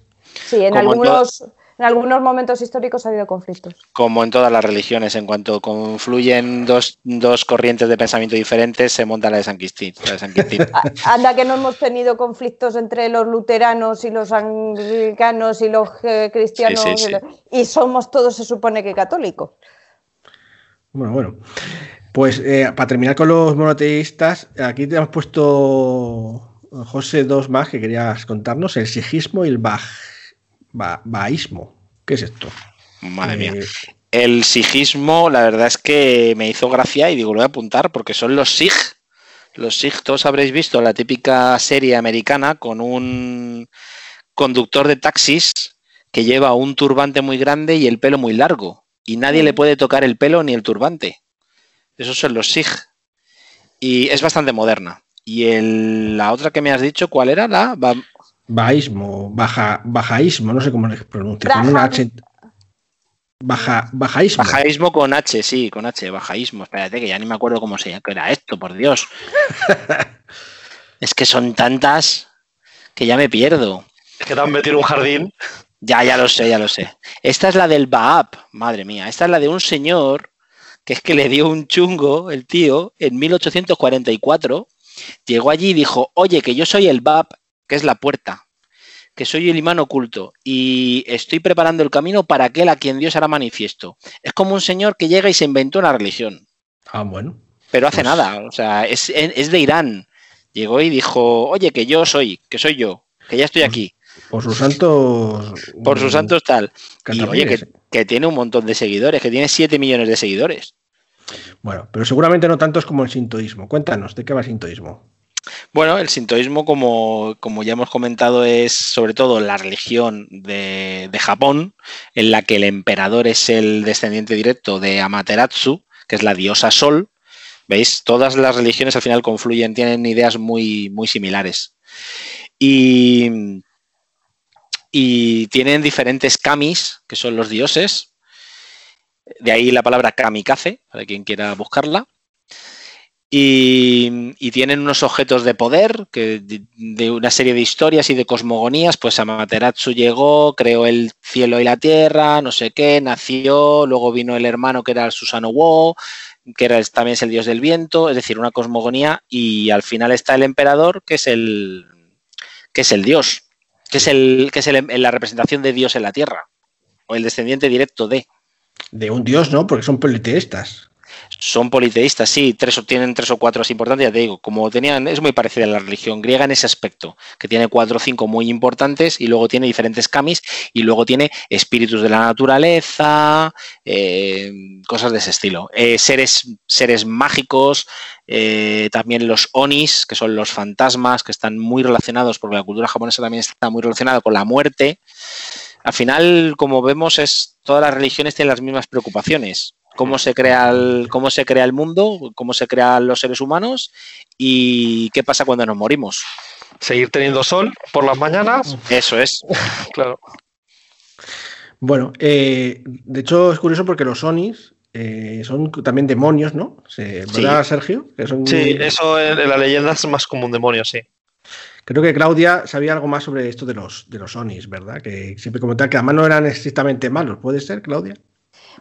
Sí, en algunos en algunos momentos históricos ha habido conflictos. Como en todas las religiones, en cuanto confluyen dos, corrientes de pensamiento diferentes, se monta la de San Quintín. Anda que no hemos tenido conflictos entre los luteranos y los anglicanos y los eh, cristianos y somos todos, se supone que católicos. Bueno, bueno. Pues eh, para terminar con los monoteístas, aquí te hemos puesto, José, dos más que querías contarnos, el sijismo y el baísmo. ¿Qué es esto? Madre mía. Eh, el sijismo, la verdad es que me hizo gracia y digo, lo voy a apuntar porque son los sig. Los sig, todos habréis visto la típica serie americana con un conductor de taxis que lleva un turbante muy grande y el pelo muy largo. Y nadie le puede tocar el pelo ni el turbante. Esos son los SIG. Y es bastante moderna. Y el, la otra que me has dicho, ¿cuál era? La Baísmo, baja, bajaísmo, no sé cómo se pronuncia. Baja, bajaísmo. Bajaísmo con H, sí, con H, bajaísmo. Espérate, que ya ni me acuerdo cómo se llama, que era esto, por Dios. es que son tantas que ya me pierdo. Es que te han metido un jardín. Ya, ya lo sé, ya lo sé. Esta es la del Baab, madre mía. Esta es la de un señor que es que le dio un chungo el tío en 1844. Llegó allí y dijo, oye, que yo soy el Baab, que es la puerta, que soy el imán oculto y estoy preparando el camino para aquel a quien Dios hará manifiesto. Es como un señor que llega y se inventó una religión. Ah, bueno. Pero hace pues nada, o sea, es, de Irán. Llegó y dijo, oye, que yo soy, que soy yo, que ya estoy aquí. Por sus santos. Por sus santos tal. Y oye, que, que, tiene un montón de seguidores, que tiene 7 millones de seguidores. Bueno, pero seguramente no tantos como el sintoísmo. Cuéntanos, ¿de qué va el sintoísmo? Bueno, el sintoísmo, como, como, ya hemos comentado, es sobre todo la religión de, Japón, en la que el emperador es el descendiente directo de Amaterasu, que es la diosa Sol. ¿Veis? Todas las religiones al final confluyen, tienen ideas muy, muy similares. Y, y tienen diferentes kamis, que son los dioses. De ahí la palabra kamikaze, para quien quiera buscarla. Y, tienen unos objetos de poder, que de, una serie de historias y de cosmogonías, pues Amaterasu llegó, creó el cielo y la tierra, no sé qué, nació, luego vino el hermano que era el Susano Wo, que era, también es el dios del viento, es decir, una cosmogonía, y al final está el emperador, que es el, que es el dios, que es, el, que es la representación de Dios en la tierra, o el descendiente directo de. De un dios, ¿no? Porque son politeístas son politeístas, sí, tres, tienen tres o cuatro importantes, ya te digo, como tenían, es muy parecida a la religión griega en ese aspecto, que tiene cuatro o cinco muy importantes y luego tiene diferentes kamis y luego tiene espíritus de la naturaleza, eh, cosas de ese estilo. Eh, seres, seres mágicos, eh, también los onis, que son los fantasmas, que están muy relacionados, porque la cultura japonesa también está muy relacionada con la muerte. Al final, como vemos, es todas las religiones tienen las mismas preocupaciones cómo se crea el, cómo se crea el mundo, cómo se crean los seres humanos y qué pasa cuando nos morimos. Seguir teniendo sol por las mañanas. Eso es. claro. Bueno, eh, de hecho es curioso porque los Onis eh, son también demonios, ¿no? ¿Verdad, Sergio? Sí, eso en, la leyenda es más como un demonio, sí. Creo que Claudia sabía algo más sobre esto de los, de los Onis, ¿verdad? Que siempre comentaba que además no eran estrictamente malos. ¿Puede ser, Claudia?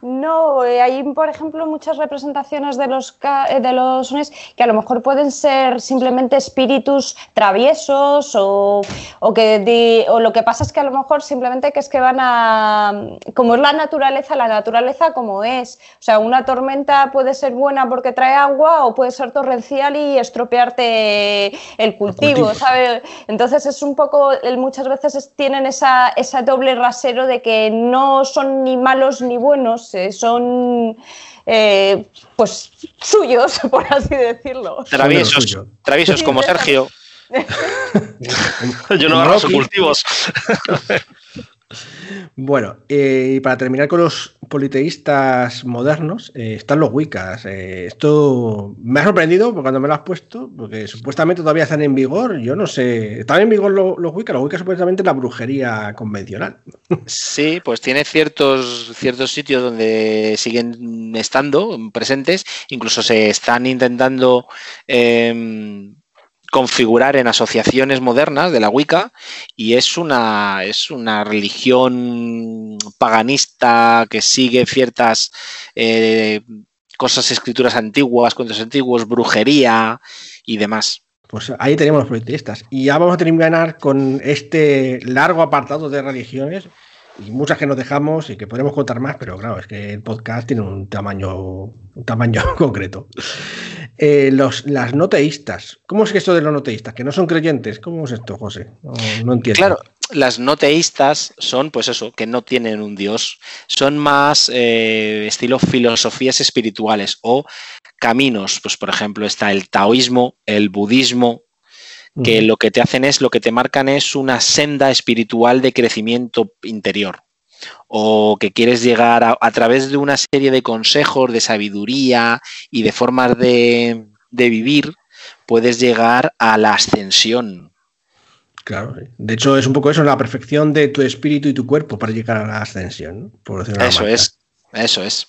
No, eh, hay, por ejemplo, muchas representaciones de los, eh, de los sones que a lo mejor pueden ser simplemente espíritus traviesos o, o que o lo que pasa es que a lo mejor simplemente que es que van a... como es la naturaleza, la naturaleza como es. O sea, una tormenta puede ser buena porque trae agua o puede ser torrencial y estropearte el cultivo, ¿sabes? Entonces es un poco, muchas veces tienen esa, esa doble rasero de que no son ni malos ni buenos, son eh, pues suyos, por así decirlo. Traviesos, traviesos como Sergio. Yo no agarro cultivos. Bueno, eh, y para terminar con los politeístas modernos, eh, están los Wiccas. Eh, esto me ha sorprendido cuando me lo has puesto, porque supuestamente todavía están en vigor. Yo no sé, ¿están en vigor los, los Wiccas? Los Wiccas supuestamente la brujería convencional. Sí, pues tiene ciertos, ciertos sitios donde siguen estando presentes, incluso se están intentando em, configurar en asociaciones modernas de la Wicca y es una, es una religión paganista que sigue ciertas eh, cosas, escrituras antiguas, cuentos antiguos, brujería y demás. Pues ahí tenemos los proyectistas. Y ya vamos a terminar con este largo apartado de religiones y muchas que nos dejamos y que podremos contar más, pero claro, es que el podcast tiene un tamaño, un tamaño concreto. Eh, los, las noteístas, ¿cómo es esto de los noteístas? Que no son creyentes, ¿cómo es esto, José? No, no entiendo. Claro, las noteístas son, pues eso, que no tienen un dios, son más eh, estilo filosofías espirituales o caminos, pues por ejemplo está el taoísmo, el budismo, que lo que te hacen es, lo que te marcan es una senda espiritual de crecimiento interior. O que quieres llegar a, a través de una serie de consejos, de sabiduría y de formas de, de vivir, puedes llegar a la ascensión. Claro, sí. de hecho es un poco eso, la perfección de tu espíritu y tu cuerpo para llegar a la ascensión, ¿no? Por Eso es, eso es.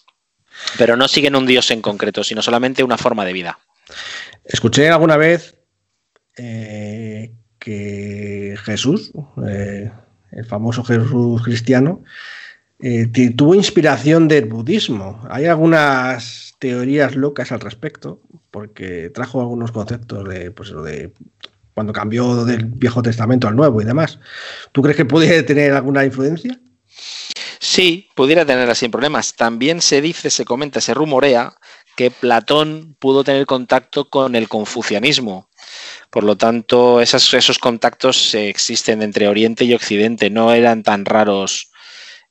Pero no siguen un dios en concreto, sino solamente una forma de vida. Escuché alguna vez eh, que Jesús, eh, el famoso Jesús cristiano, eh, tuvo inspiración del budismo. Hay algunas teorías locas al respecto, porque trajo algunos conceptos de, pues, de cuando cambió del Viejo Testamento al Nuevo y demás. ¿Tú crees que puede tener alguna influencia? Sí, pudiera tenerla sin problemas. También se dice, se comenta, se rumorea que Platón pudo tener contacto con el confucianismo. Por lo tanto, esas- esos contactos existen entre Oriente y Occidente. No eran tan raros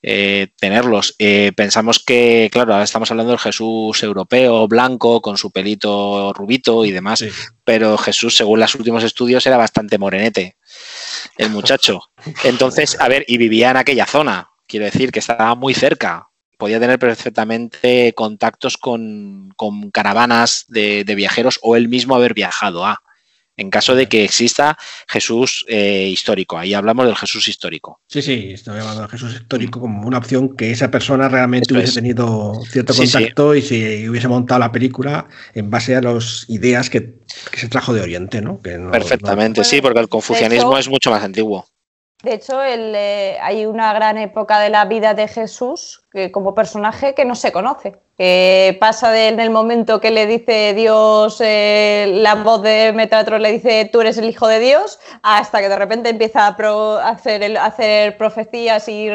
eh, tenerlos. Eh, pensamos que, claro, ahora estamos hablando del Jesús europeo, blanco, con su pelito rubito y demás. Sí. pero Jesús, según los últimos estudios, era bastante morenete, el muchacho. Entonces, a ver, y vivía en aquella zona, quiero decir que estaba muy cerca. Podía tener perfectamente contactos con, con caravanas de, de viajeros o él mismo haber viajado a. En caso de que exista Jesús eh, histórico. Ahí hablamos del Jesús histórico. Sí, sí, estoy hablando de Jesús histórico como una opción que esa persona realmente hubiese es. tenido cierto Sí, sí. contacto y si hubiese montado la película en base a las ideas que, que se trajo de Oriente, ¿no? Que no- Perfectamente, sí, porque el confucianismo hecho- es mucho más antiguo. De hecho, el, eh, hay una gran época de la vida de Jesús que, como personaje que no se conoce. Que pasa de- en el momento que le dice Dios, eh, la voz de Metatron le dice tú eres el hijo de Dios, hasta que de repente empieza a, pro- a hacer, el- a hacer profecías y,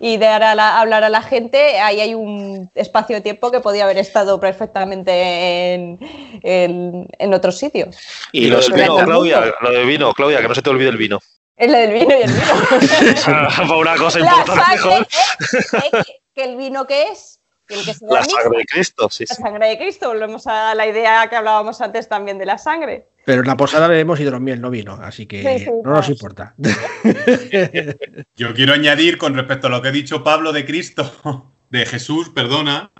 y dar a la- hablar a la gente. Ahí hay un espacio de tiempo que podía haber estado perfectamente en, en, en otro sitio. Y, Y, lo del vino. Claudia, lo del vino, Claudia, que no se te olvide el vino. Es la del vino y el vino. Para una cosa la importante. ¿Eh? que, que el vino que es, La sangre de Cristo, sí, la sí. sangre de Cristo. Volvemos a la idea que hablábamos antes también de la sangre. Pero en la posada bebemos hidromiel, no vino, así que Sí, sí, no nos claro. importa. Yo quiero añadir con respecto a lo que ha dicho Pablo de Cristo, de Jesús, perdona,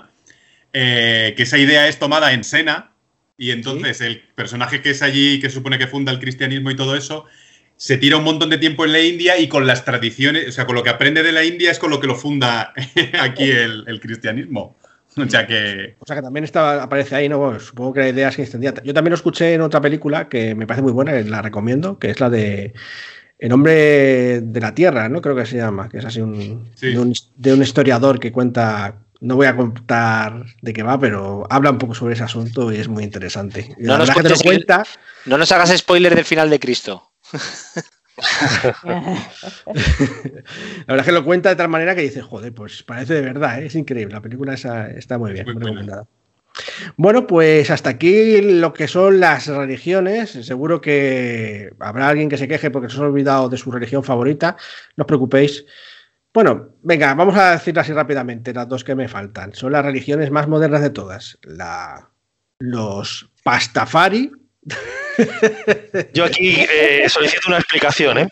eh, que esa idea es tomada en Sena y entonces el personaje que es allí, que supone que funda el cristianismo y todo eso, se tira un montón de tiempo en la India y con las tradiciones, o sea, con lo que aprende de la India es con lo que lo funda aquí el, el cristianismo. O sea que... O sea que también estaba, aparece ahí, ¿no? Bueno, supongo que la idea es que extendía. Yo también lo escuché en otra película que me parece muy buena, que la recomiendo, que es la de El hombre de la tierra, ¿no? Creo que se llama, que es así un, Sí. de, un de un historiador que cuenta. No voy a contar de qué va, pero habla un poco sobre ese asunto y es muy interesante. No nos verdad que te lo cuentes que- cuenta. No nos hagas spoiler del final de Cristo. La verdad es que lo cuenta de tal manera que dices, joder, pues parece de verdad, ¿eh? es increíble. La película esa está muy bien, Muy recomendada. Bueno, pues hasta aquí lo que son las religiones. Seguro que habrá alguien que se queje porque se ha olvidado de su religión favorita. No os preocupéis. Bueno, venga, vamos a decirlas así rápidamente, las dos que me faltan. Son las religiones más modernas de todas. La, los pastafari. Yo aquí eh, solicito una explicación, ¿eh?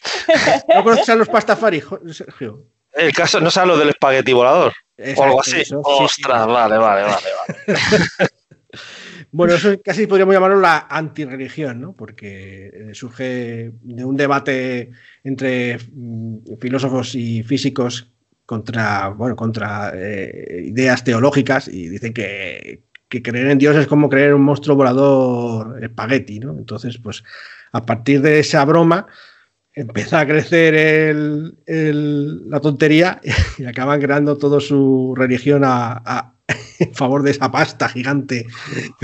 ¿No conoces a los pastafari, Sergio? El caso no sea lo del espagueti volador o algo así. Eso, sí, sí. Ostras, vale, vale, vale, vale. Bueno, eso casi podríamos llamarlo la antirreligión, ¿no? Porque eh, surge de un debate entre mm, filósofos y físicos contra, bueno, contra eh, ideas teológicas y dicen que, que creer en Dios es como creer en un monstruo volador espagueti, ¿no? Entonces, pues a partir de esa broma empieza a crecer el- el- la tontería y acaban creando toda su religión a- a- en favor de esa pasta gigante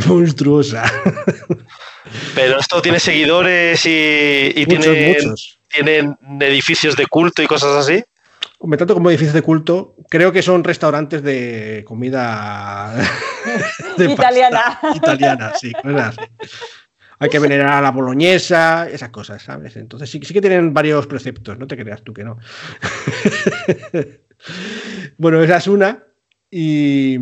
monstruosa. Pero esto tiene seguidores y, y muchos, tiene, muchos. tienen edificios de culto y cosas así. Me tanto como edificios de culto, creo que son restaurantes de comida italiana. italiana, sí, Hay que venerar a la boloñesa, esas cosas, ¿sabes? Entonces sí, sí que tienen varios preceptos, no te creas tú que no. bueno, esa es una. Y,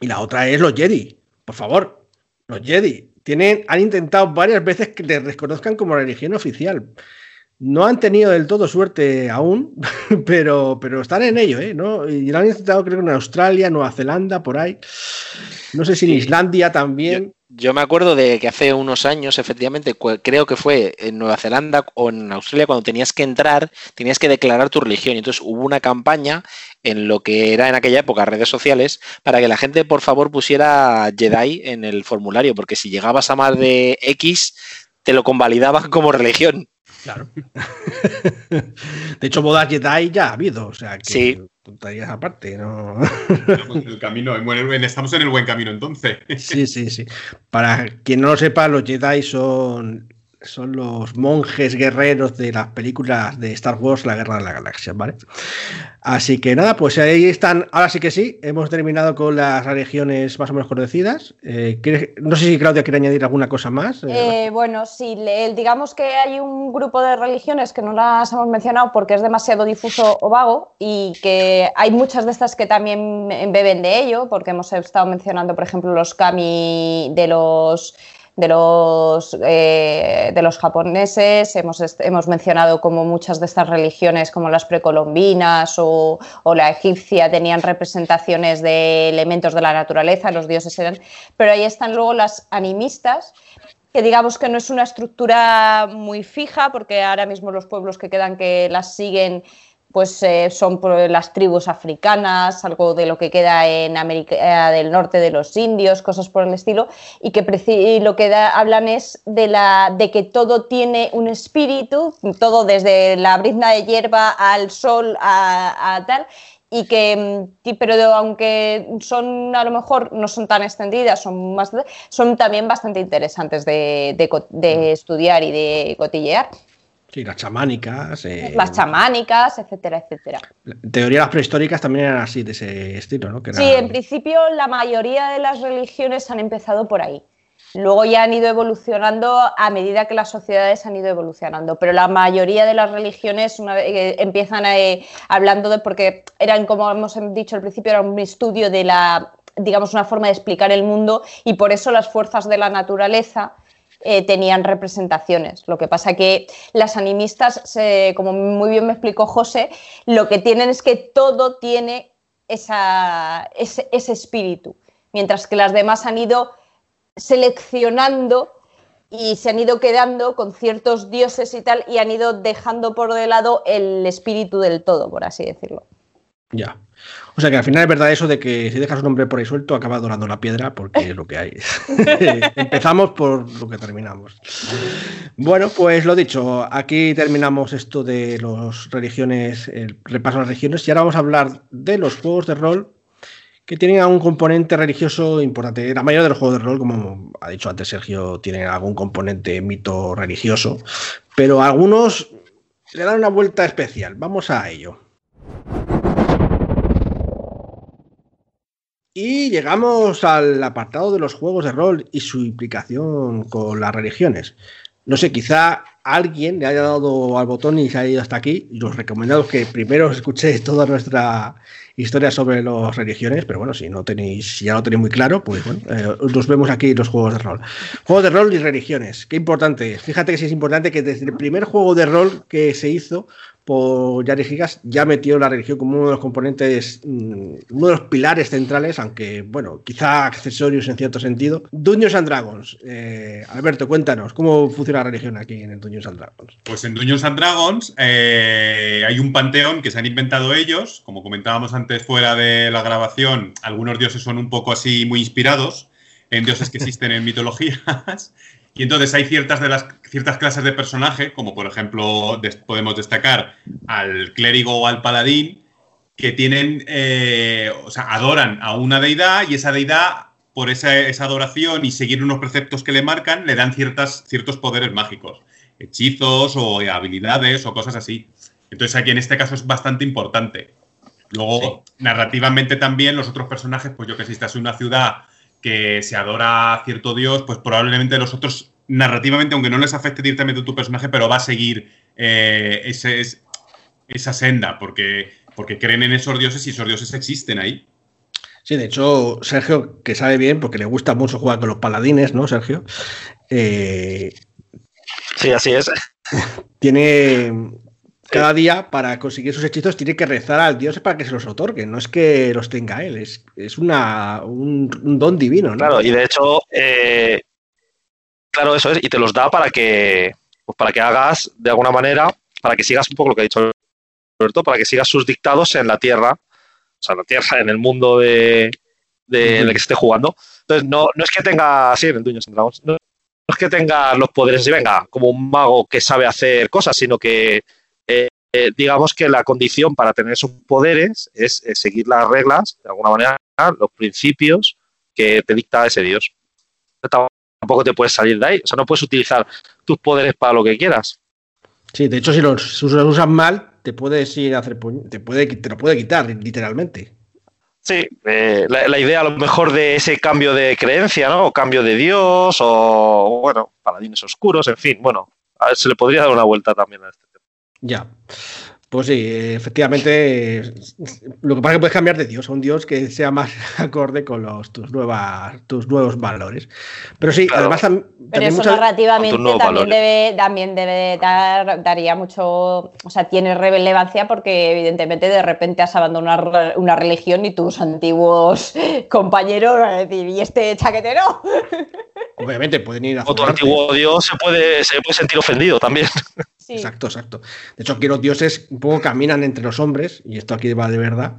y la otra es los Jedi. Por favor, los Jedi. Tienen, han intentado varias veces que les reconozcan como religión oficial. No han tenido del todo suerte aún, pero, pero están en ello, ¿eh? ¿No? Y lo han intentado creo en Australia, Nueva Zelanda, por ahí. No sé si en Islandia también. Yo, me acuerdo de que hace unos años, efectivamente, creo que fue en Nueva Zelanda o en Australia, cuando tenías que entrar, tenías que declarar tu religión. Y entonces hubo una campaña en lo que era en aquella época redes sociales para que la gente, por favor, pusiera Jedi en el formulario, porque si llegabas a más de X, te lo convalidaban como religión. Claro. De hecho, bodas Jedi ya ha habido, o sea que sí. tonterías aparte, ¿no? Estamos en el camino, estamos en el buen camino entonces. Sí, sí, sí. Para quien no lo sepa, los Jedi son son los monjes guerreros de las películas de Star Wars, La Guerra de la Galaxia, ¿vale? Así que nada, pues ahí están, ahora sí que sí, hemos terminado con las religiones más o menos conocidas. Eh, no sé si Claudia quiere añadir alguna cosa más. Eh, bueno, sí, digamos que hay un grupo de religiones que no las hemos mencionado porque es demasiado difuso o vago y que hay muchas de estas que también beben de ello, porque hemos estado mencionando, por ejemplo, los kami de los de los, eh, de los japoneses, hemos, hemos, mencionado como muchas de estas religiones, como las precolombinas o, o, la egipcia, tenían representaciones de elementos de la naturaleza, los dioses eran, pero ahí están luego las animistas, que digamos que no es una estructura muy fija, porque ahora mismo los pueblos que quedan que las siguen pues eh, son las tribus africanas, algo de lo que queda en América del Norte de los indios, cosas por el estilo, y que lo que hablan es de, la, de que todo tiene un espíritu, todo desde la brizna de hierba al sol a, tal, y que, mm, pero aunque son a lo mejor no son tan extendidas, son, más, son también bastante interesantes de, de estudiar y de cotillear. Sí, las chamánicas. Eh, las chamánicas, etcétera, etcétera. En teoría, las prehistóricas también eran así, de ese estilo, ¿no? Sí, en principio la mayoría de las religiones han empezado por ahí. Luego ya han ido evolucionando a medida que las sociedades han ido evolucionando, pero la mayoría de las religiones eh, empiezan eh, hablando de, porque eran, como hemos dicho al principio, era un estudio de la, digamos, una forma de explicar el mundo y por eso las fuerzas de la naturaleza eh, tenían representaciones. Lo que pasa que las animistas, como muy bien me explicó José, lo que tienen es que todo tiene ese, espíritu, mientras que las demás han ido seleccionando y se han ido quedando con ciertos dioses y tal y han ido dejando por de lado el espíritu del todo, por así decirlo. Ya. O sea que al final es verdad eso de que si dejas un hombre por ahí suelto, acaba dorando la piedra porque es lo que hay. Empezamos por lo que terminamos. Bueno, pues lo dicho, aquí terminamos esto de las religiones, el repaso a las religiones, y ahora vamos a hablar de los juegos de rol que tienen un componente religioso importante. La mayoría de los juegos de rol, como ha dicho antes Sergio, tienen algún componente mito religioso, pero algunos le dan una vuelta especial. Vamos a ello. Y llegamos al apartado de los juegos de rol y su implicación con las religiones. No sé, quizá alguien le haya dado al botón y se haya ido hasta aquí. Y os recomiendo que primero escuchéis toda nuestra historia sobre las religiones, pero bueno, si no tenéis, si ya lo tenéis muy claro, pues bueno, eh, nos vemos aquí los juegos de rol. Juegos de rol y religiones, qué importante. Fíjate que sí es importante que desde el primer juego de rol que se hizo, por Yari Gigas ya metió la religión como uno de los componentes, mm, uno de los pilares centrales, aunque, bueno, quizá accesorios en cierto sentido. Dungeons and Dragons. Eh, Alberto, cuéntanos, ¿cómo funciona la religión aquí en el Dungeons and Dragons? Pues en Dungeons and Dragons eh, hay un panteón que se han inventado ellos, como comentábamos antes fuera de la grabación, algunos dioses son un poco así muy inspirados en dioses que existen en mitologías. Y entonces hay ciertas, de las, ciertas clases de personaje, como por ejemplo podemos destacar al clérigo o al paladín, que tienen, eh, o sea, adoran a una deidad y esa deidad, por esa, esa, adoración y seguir unos preceptos que le marcan, le dan ciertas, ciertos poderes mágicos, hechizos o habilidades o cosas así. Entonces aquí en este caso es bastante importante. Luego, narrativamente también, los otros personajes, pues yo que sé, si estás en una ciudad que se adora a cierto dios, pues probablemente los otros, narrativamente, aunque no les afecte directamente a tu personaje, pero va a seguir eh, ese, esa senda, porque, porque creen en esos dioses y esos dioses existen ahí. Sí, de hecho, Sergio, que sabe bien, porque le gusta mucho jugar con los paladines, ¿no, Sergio? Eh, sí, así es. Tiene cada día para conseguir sus hechizos tiene que rezar al dios para que se los otorgue, no es que los tenga él, es, es una, un, don divino. ¿no? Claro, y de hecho, eh, claro, eso es, y te los da para que, pues para que hagas de alguna manera, para que sigas un poco lo que ha dicho Roberto, para que sigas sus dictados en la tierra, o sea, en la tierra, en el mundo de, de, el que esté jugando. Entonces, no, no es que tenga, sí, en el Dungeons Dragons, no, es que tenga los poderes y venga como un mago que sabe hacer cosas, sino que eh, eh, digamos que la condición para tener esos poderes es, seguir las reglas, de alguna manera, los principios que te dicta ese dios. Tampoco te puedes salir de ahí, o sea, no puedes utilizar tus poderes para lo que quieras. Sí, de hecho, si los, usas mal, te puedes ir a hacer te puede te lo puede quitar literalmente. Sí, eh, la, idea a lo mejor de ese cambio de creencia, ¿no? O cambio de Dios, o bueno, paladines oscuros, en fin, bueno, a ver, se le podría dar una vuelta también a este. Ya. Pues sí, efectivamente, lo que pasa es que puedes cambiar de Dios a un Dios que sea más acorde con los, tus, nuevas, tus nuevos valores. Pero sí, además también... Pero eso narrativamente también debe, también debe dar, daría mucho, o sea, tiene relevancia porque evidentemente de repente has abandonado una, religión y tus antiguos compañeros van a decir, ¿y este chaquetero? Obviamente pueden ir a... O tu antiguo Dios se puede, se puede sentir ofendido también. Exacto, exacto. De hecho, aquí los dioses un poco caminan entre los hombres, y esto aquí va de verdad,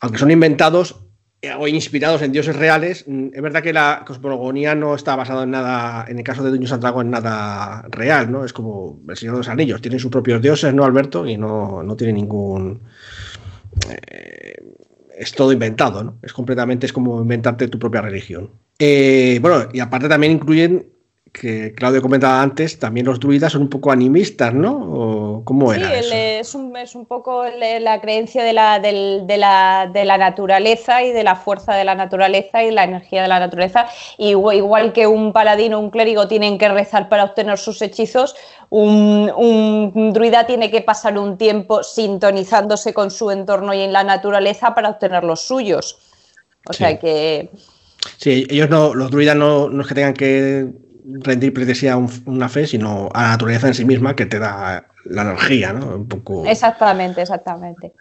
aunque son inventados eh, o inspirados en dioses reales, mm, es verdad que la cosmogonía no está basada en nada, en el caso de Dungeons and en nada real, ¿no? Es como el Señor de los Anillos, tienen sus propios dioses, ¿no, Alberto? Y no, no tiene ningún... Eh, es todo inventado, ¿no? Es completamente, es como inventarte tu propia religión. Eh, bueno, y aparte también incluyen que Claudio comentaba antes, también los druidas son un poco animistas, ¿no? ¿O ¿Cómo era? Sí, Es, un, es, un, poco la creencia de la, de, la, de la, naturaleza y de la fuerza de la naturaleza y la energía de la naturaleza. igual que un paladín o un clérigo tienen que rezar para obtener sus hechizos, un, un, druida tiene que pasar un tiempo sintonizándose con su entorno y en la naturaleza para obtener los suyos. O sea que. Sí, ellos no, los druidas no, no es que tengan que rendir pleitesía a una fe, sino a la naturaleza en sí misma que te da la energía, ¿no? Un poco... Exactamente, exactamente.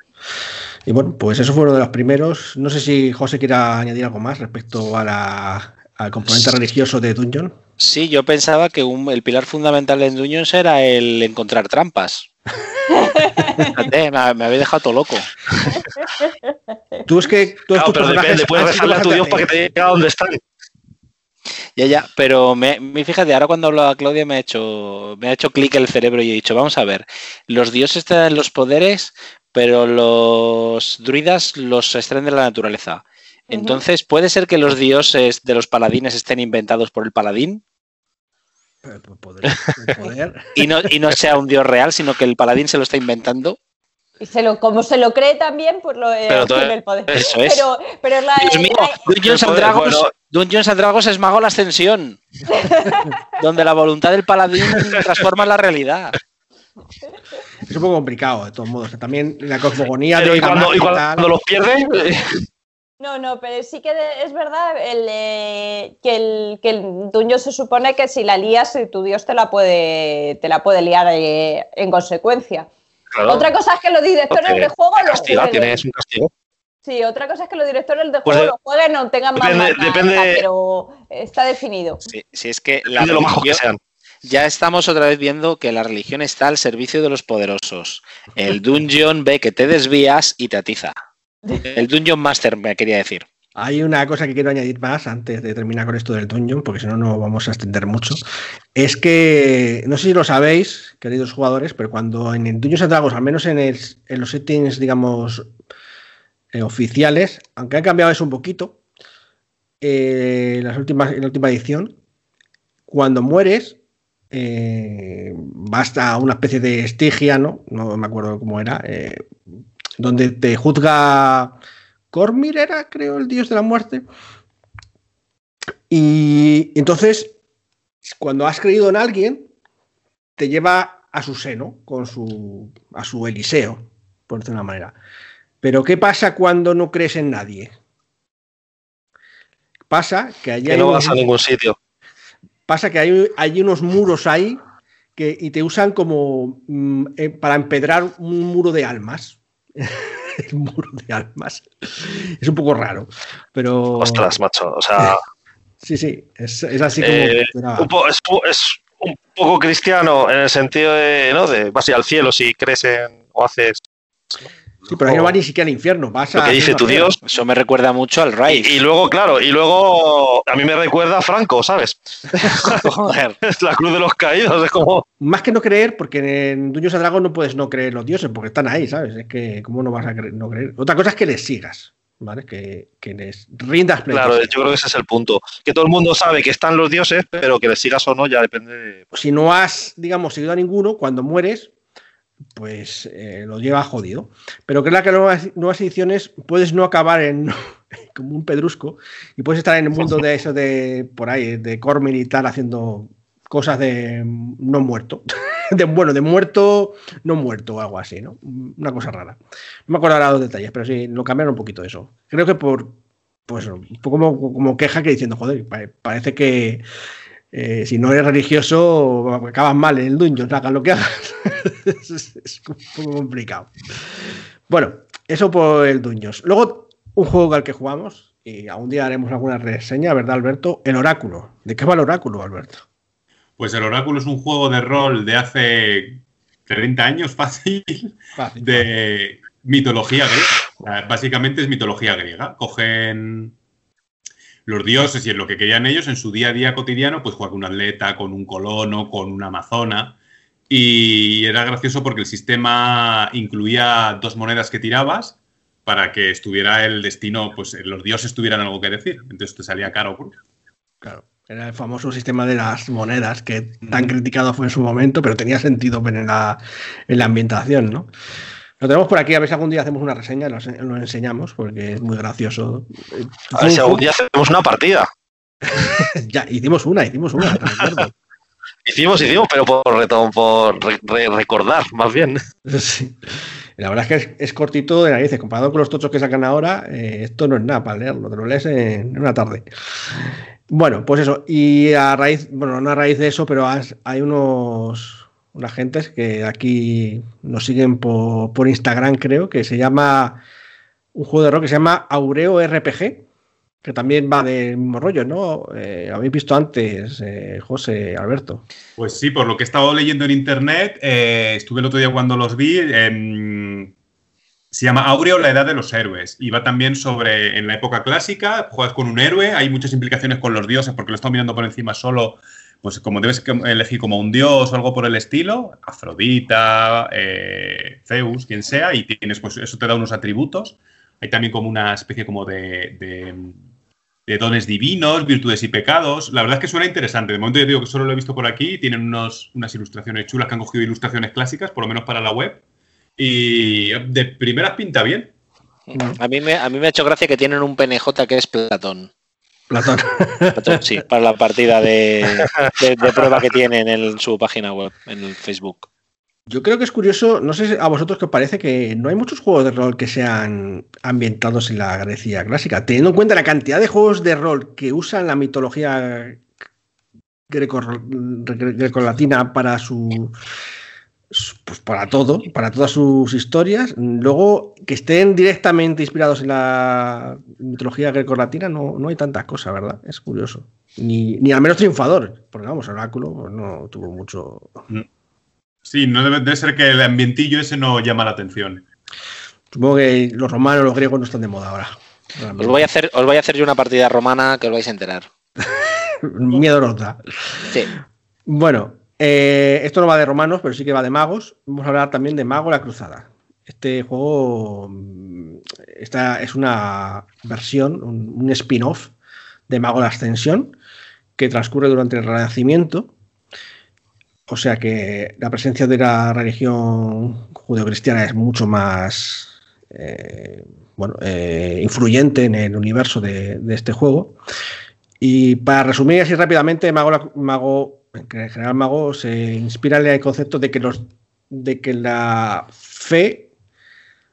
Y bueno, pues eso fue uno de los primeros. No sé si José quiera añadir algo más respecto a la, al componente religioso de Dungeon. Sí, yo pensaba que el pilar fundamental de Dungeons era el encontrar trampas. me, me había dejado todo loco. Tú es que. Tú claro, pero depende, puedes rezarle a tu Dios para que te llegue a donde están. Ya, ya, pero me, fíjate, ahora cuando hablaba Claudia me ha hecho, me ha hecho clic el cerebro y he dicho, vamos a ver, los dioses te dan los poderes, pero los druidas los extraen de la naturaleza. Entonces, ¿puede ser que los dioses de los paladines estén inventados por el paladín? y, no, y no sea un dios real, sino que el paladín se lo está inventando. Y se lo, como se lo cree también, pues lo eh, tiene el poder. Eso es. Pero, pero la, Dios mío, Dungeons and Dragons, Dungeons and Dragons es mago la ascensión. donde la voluntad del paladín transforma la realidad. Es un poco complicado, de todos modos. También la cosmogonía de y cuando, y cuando los pierde. No, no, pero sí que es verdad el, eh, que, el, que el se supone que si la lías, tu dios te la puede, te la puede liar eh, en consecuencia. Otra cosa es que los directores de juego lo jueguen. Tienes un castigo. Sí, otra cosa es que los directores de pues juego lo jueguen no tengan más depende, pero está definido. Sí, es que la lo que sean. Ya estamos otra vez viendo que la religión está al servicio de los poderosos. El dungeon ve que te desvías y te atiza. El dungeon master me quería decir. Hay una cosa que quiero añadir más antes de terminar con esto del Dungeon, porque si no, no vamos a extender mucho. Es que, no sé si lo sabéis, queridos jugadores, pero cuando en el Dungeons Dragons, al menos en, los settings, digamos, eh, oficiales, aunque han cambiado eso un poquito, eh, en la última edición, cuando mueres, eh, basta una especie de estigia, ¿no? No me acuerdo cómo era, eh, donde te juzga Cormir, era, creo, el dios de la muerte. Y entonces, cuando has creído en alguien, te lleva a su seno, con su, a su Eliseo, por decirlo de una manera. Pero ¿qué pasa cuando no crees en nadie? Pasa que allí Que hay no unos- vas a ningún sitio. pasa que hay, hay unos muros ahí que, y te usan como mm, eh, para empedrar un muro de almas. El muro de almas. Es un poco raro, pero... Ostras, macho. O sea, Sí, sí, es, es así como... Eh, funciona. un po- es, es un poco cristiano en el sentido de, ¿no? De vas a ir al cielo si crees en o haces. Sí, pero ahí no va ni siquiera al infierno. Vas Lo a que dice tu. Dios. Eso me recuerda mucho al Y, Rise. y luego, claro, y luego a mí me recuerda a Franco, ¿sabes? Joder. Es la cruz de los caídos, es como. Más que no creer, porque en Dungeons and Dragons no puedes no creer los dioses, porque están ahí, ¿sabes? Es que, ¿cómo no vas a creer, no creer? Otra cosa es que les sigas, ¿vale? Que, que les rindas Claro, pleitesía. yo creo que ese es el punto. Que todo el mundo sabe que están los dioses, pero que les sigas o no ya depende de. si no has, digamos, seguido a ninguno, cuando mueres, pues eh, lo lleva jodido. Pero creo que las nuevas, nuevas ediciones puedes no acabar en como un pedrusco y puedes estar en el mundo de eso de por ahí, de Cormir y tal, haciendo cosas de no muerto. De, bueno, de muerto, no muerto o algo así, ¿no? Una cosa rara. No me acuerdo ahora los detalles, pero sí, lo cambiaron un poquito eso. Creo que por, pues, un poco como, como queja que diciendo, joder, pa- parece que eh, si no eres religioso, acabas mal en el dungeon, hagas lo que hagas. es, es un poco complicado. Bueno, eso por el Dungeons. Luego, un juego al que jugamos, y algún día haremos alguna reseña, ¿verdad, Alberto? El Oráculo. ¿De qué va el Oráculo, Alberto? Pues el Oráculo es un juego de rol de hace 30 años fácil Fácil. de mitología griega. Básicamente es mitología griega. Cogen los dioses y en lo que querían ellos en su día a día cotidiano, pues jugar con un atleta, con un colono, con una amazona. Y era gracioso porque el sistema incluía dos monedas que tirabas para que estuviera el destino, pues los dioses tuvieran algo que decir. Entonces te salía caro. Claro. Era el famoso sistema de las monedas que tan criticado fue en su momento, pero tenía sentido en la, en la ambientación, ¿no? Lo tenemos por aquí, a ver si algún día hacemos una reseña, lo, lo enseñamos, porque es muy gracioso. A ver si algún día hacemos una partida. Ya, hicimos una, hicimos una. Hicimos, hicimos, pero por, reto- por re- re- recordar, más bien. Sí. La verdad es que es, es cortito de narices. Comparado con los tochos que sacan ahora, eh, esto no es nada para leerlo. Te lo lees en, en una tarde. Bueno, pues eso. Y a raíz, bueno, no a raíz de eso, pero has- hay unos, unas gentes que aquí nos siguen por, por Instagram, creo, que se llama un juego de rol que se llama Aureo RPG, que también va del mismo rollo, ¿no? Eh, habéis visto antes, eh, José, Alberto. Pues sí, por lo que he estado leyendo en internet, eh, estuve el otro día cuando los vi. em, se llama Aureo, la edad de los héroes. Y va también sobre, en la época clásica, juegas con un héroe, hay muchas implicaciones con los dioses, porque lo están mirando por encima solo, pues como debes elegir como un dios o algo por el estilo, Afrodita, eh, Zeus, quien sea, y tienes, pues eso te da unos atributos. Hay también como una especie como de- de de dones divinos, virtudes y pecados. La verdad es que suena interesante. De momento yo digo que solo lo he visto por aquí. Tienen unos, unas ilustraciones chulas que han cogido ilustraciones clásicas, por lo menos para la web. Y de primeras pinta bien. A mí, me, a mí me ha hecho gracia que tienen un PNJ que es Platón. Platón. Platón, sí, para la partida de, de- de prueba que tienen en su página web, en el Facebook. Yo creo que es curioso, no sé si a vosotros que os parece que no hay muchos juegos de rol que sean ambientados en la Grecia clásica, teniendo en cuenta la cantidad de juegos de rol que usan la mitología greco- gre- grecolatina para su- pues para todo, para todas sus historias, luego que estén directamente inspirados en la mitología grecolatina no, no hay tantas cosas, ¿verdad? Es curioso. Ni, ni al menos triunfador, porque vamos, Oráculo pues, no tuvo mucho, Sí, no debe, debe ser que el ambientillo ese no llama la atención. Supongo que los romanos, los griegos no están de moda ahora. Os voy a hacer, os voy a hacer yo una partida romana que os vais a enterar. Miedo nos da. Sí. Bueno, eh, esto no va de romanos, pero sí que va de magos. Vamos a hablar también de Mago la Cruzada. Este juego mm, es una versión, un, spin-off de Mago la Ascensión que transcurre durante el Renacimiento. O sea que la presencia de la religión judeocristiana es mucho más eh, bueno, eh, influyente en el universo de, este juego. Y para resumir así rápidamente, Mago, Mago, en general Mago se inspira en el concepto de que, los, de que la fe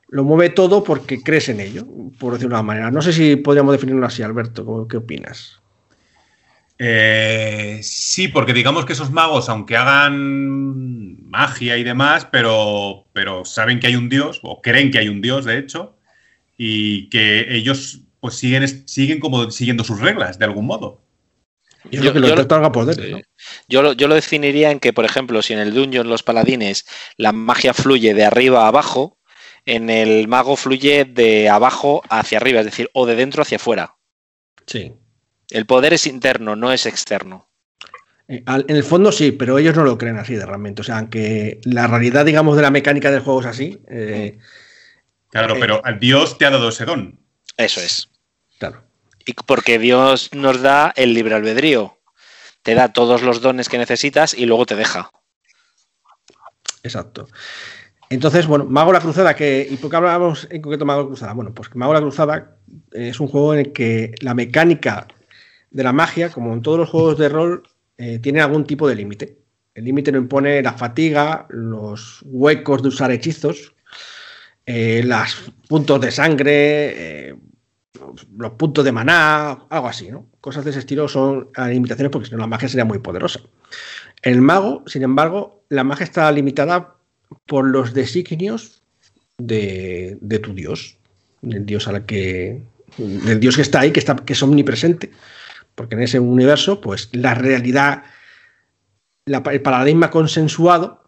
lo mueve todo porque crees en ello, por decirlo de una manera. No sé si podríamos definirlo así, Alberto, ¿qué opinas? Eh, sí, porque digamos que esos magos, aunque hagan magia y demás, pero, pero saben que hay un dios, o creen que hay un dios, de hecho, y que ellos pues siguen, siguen como siguiendo sus reglas, de algún modo. Yo, yo, lo, poder, yo, yo, lo definiría en que, por ejemplo, si en el dungeon los paladines la magia fluye de arriba a abajo, en el mago fluye de abajo hacia arriba, es decir, o de dentro hacia afuera. Sí. El poder es interno, no es externo. Eh, en el fondo sí, pero ellos no lo creen así de realmente. O sea, aunque la realidad, digamos, de la mecánica del juego es así. Eh, claro, pero eh, Dios te ha dado ese don. Eso es. Y porque Dios nos da el libre albedrío. Te da todos los dones que necesitas y luego te deja. Exacto. Entonces, bueno, Mago la Cruzada, que, ¿y por qué hablábamos en concreto Mago la Cruzada? Bueno, pues Mago la Cruzada es un juego en el que la mecánica de la magia, como en todos los juegos de rol, eh, tiene algún tipo de límite. El límite lo impone la fatiga, los huecos de usar hechizos, eh, los puntos de sangre, eh, los puntos de maná, algo así, ¿no? Cosas de ese estilo son limitaciones porque si no la magia sería muy poderosa. El mago, sin embargo, la magia está limitada por los designios de, de tu dios, del dios al que, del dios que está ahí, que, está, que es omnipresente porque en ese universo, pues la realidad, el paradigma consensuado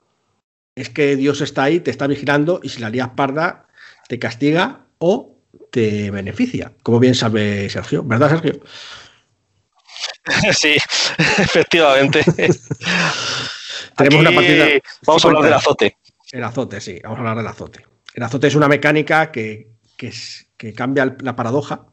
es que Dios está ahí, te está vigilando y si la lías parda, te castiga o te beneficia, como bien sabe Sergio, ¿verdad Sergio? Sí, efectivamente. Tenemos una partida. Vamos a hablar del azote. El azote, sí, vamos a hablar del azote. El azote es una mecánica que, que cambia la paradoja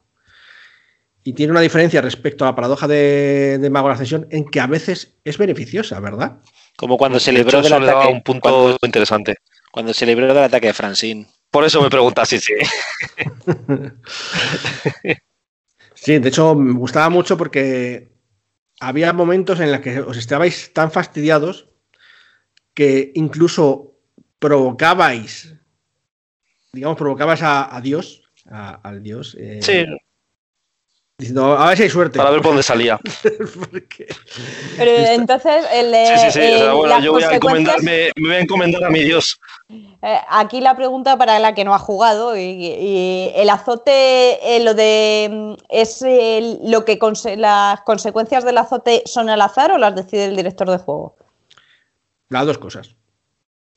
y tiene una diferencia respecto a la paradoja de, Mago de la Ascensión en que a veces es beneficiosa, ¿verdad? Como cuando se libró del ataque. Un punto interesante. Cuando se libró del ataque de Francine. Por eso me preguntas sí, sí. sí, de hecho me gustaba mucho porque había momentos en los que os estabais tan fastidiados que incluso provocabais, digamos, provocabais a, Dios, al Dios. Eh, sí Diciendo, a ver si hay suerte. Para ver por dónde salía. Pero entonces, el, sí, sí, sí. Eh, bueno, yo voy a encomendarme, me voy a encomendar a mi Dios. Eh, aquí la pregunta para la que no ha jugado y, el azote, eh, lo de mm, es lo que las consecuencias del azote son al azar o las decide el director de juego. Las dos cosas.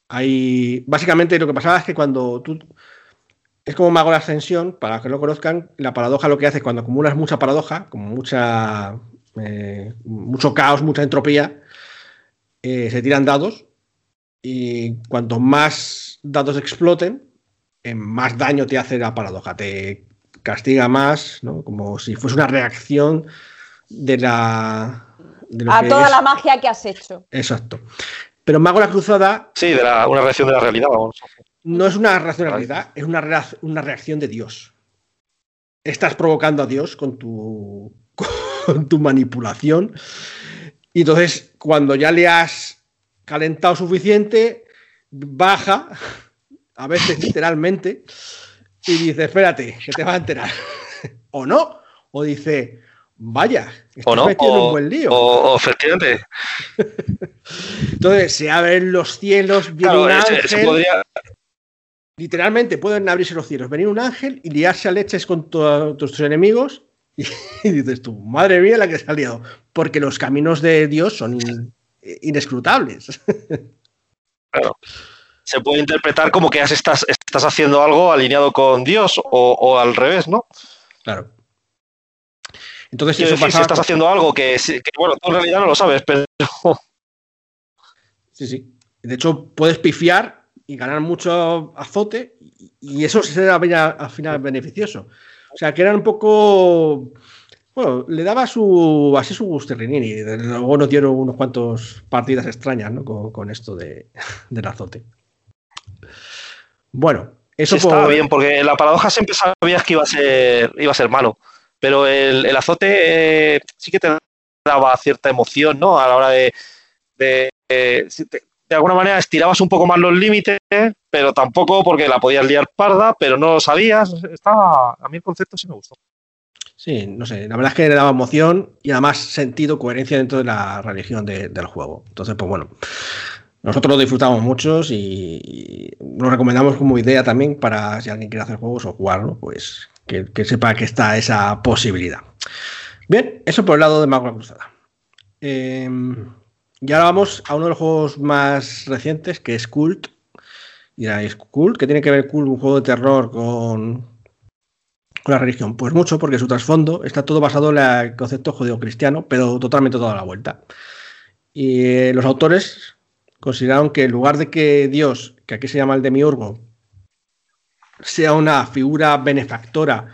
Hay básicamente lo que pasaba es que cuando tú es como Mago de Ascensión, para los que no conozcan, la paradoja lo que hace es cuando acumulas mucha paradoja, como mucha, eh, mucho caos, mucha entropía, eh, se tiran dados y cuanto más dados exploten, más daño te hace la paradoja, te castiga más, ¿no? como si fuese una reacción de la... a toda la magia que has hecho. Exacto. Pero Mago de la Cruzada... Sí, de una reacción de la realidad, vamos no es una racionalidad, es una, una reacción de Dios. Estás provocando a Dios con tu, con tu manipulación. Y entonces, cuando ya le has calentado suficiente, baja, a veces literalmente, y dice, espérate, que te va a enterar. o no, o dice, vaya, estás no, metido en un buen lío. O, efectivamente. Entonces, se abren los cielos, viene un Literalmente pueden abrirse los cielos, venir un ángel y liarse a leches con todos tus enemigos. Y, dices tú, madre mía, la que ha salido. Porque los caminos de Dios son inescrutables. Claro. Se puede interpretar como que estás, estás haciendo algo alineado con Dios o, al revés, ¿no? Claro. Entonces, si, si estás haciendo algo que, que, bueno, tú en realidad no lo sabes, pero. Sí, sí. De hecho, puedes pifiar y ganar mucho azote y eso será al final beneficioso. O sea, que eran un poco Bueno, le daba su así su y Luego nos dieron unos cuantos partidas extrañas ¿no? con, esto de, del azote. Bueno, eso estaba bien, porque la paradoja siempre sabías que iba a ser, iba a ser malo. Pero el, azote eh, sí que te daba cierta emoción, ¿no? A la hora de. de, de, de alguna manera estirabas un poco más los límites, pero tampoco porque la podías liar parda, pero no lo sabías. Estaba. A mí el concepto sí me gustó. Sí, no sé, la verdad es que le daba emoción y además sentido, coherencia dentro de la religión del juego. Entonces, pues bueno, nosotros lo disfrutamos mucho y, lo recomendamos como idea también para si alguien quiere hacer juegos o jugarlo, pues que, sepa que está esa posibilidad. Bien, eso por el lado de Mago Cruzada. Em, y ahora vamos a uno de los juegos más recientes, que es Cult. Y es Cult, que tiene que ver Cult, un juego de terror con, con la religión? Pues mucho, porque su trasfondo está todo basado en el concepto judío-cristiano, pero totalmente toda la vuelta. Y eh, los autores consideraron que en lugar de que Dios, que aquí se llama el demiurgo, sea una figura benefactora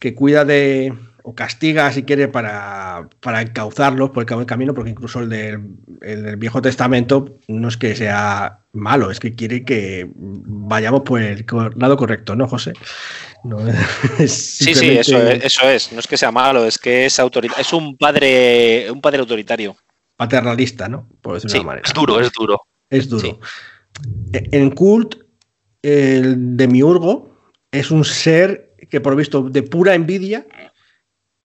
que cuida de o castiga si quiere para, para encauzarlos por el camino, porque incluso el del, Viejo Testamento no es que sea malo, es que quiere que vayamos por el lado correcto, ¿no, José? Sí, sí, eso es, eso es. No es que sea malo, es que es autoritario. Es un padre, un padre autoritario. Paternalista, ¿no? Por decirlo de una manera. Es duro, es duro. Es duro. En Cult, el demiurgo es un ser que, por visto, de pura envidia,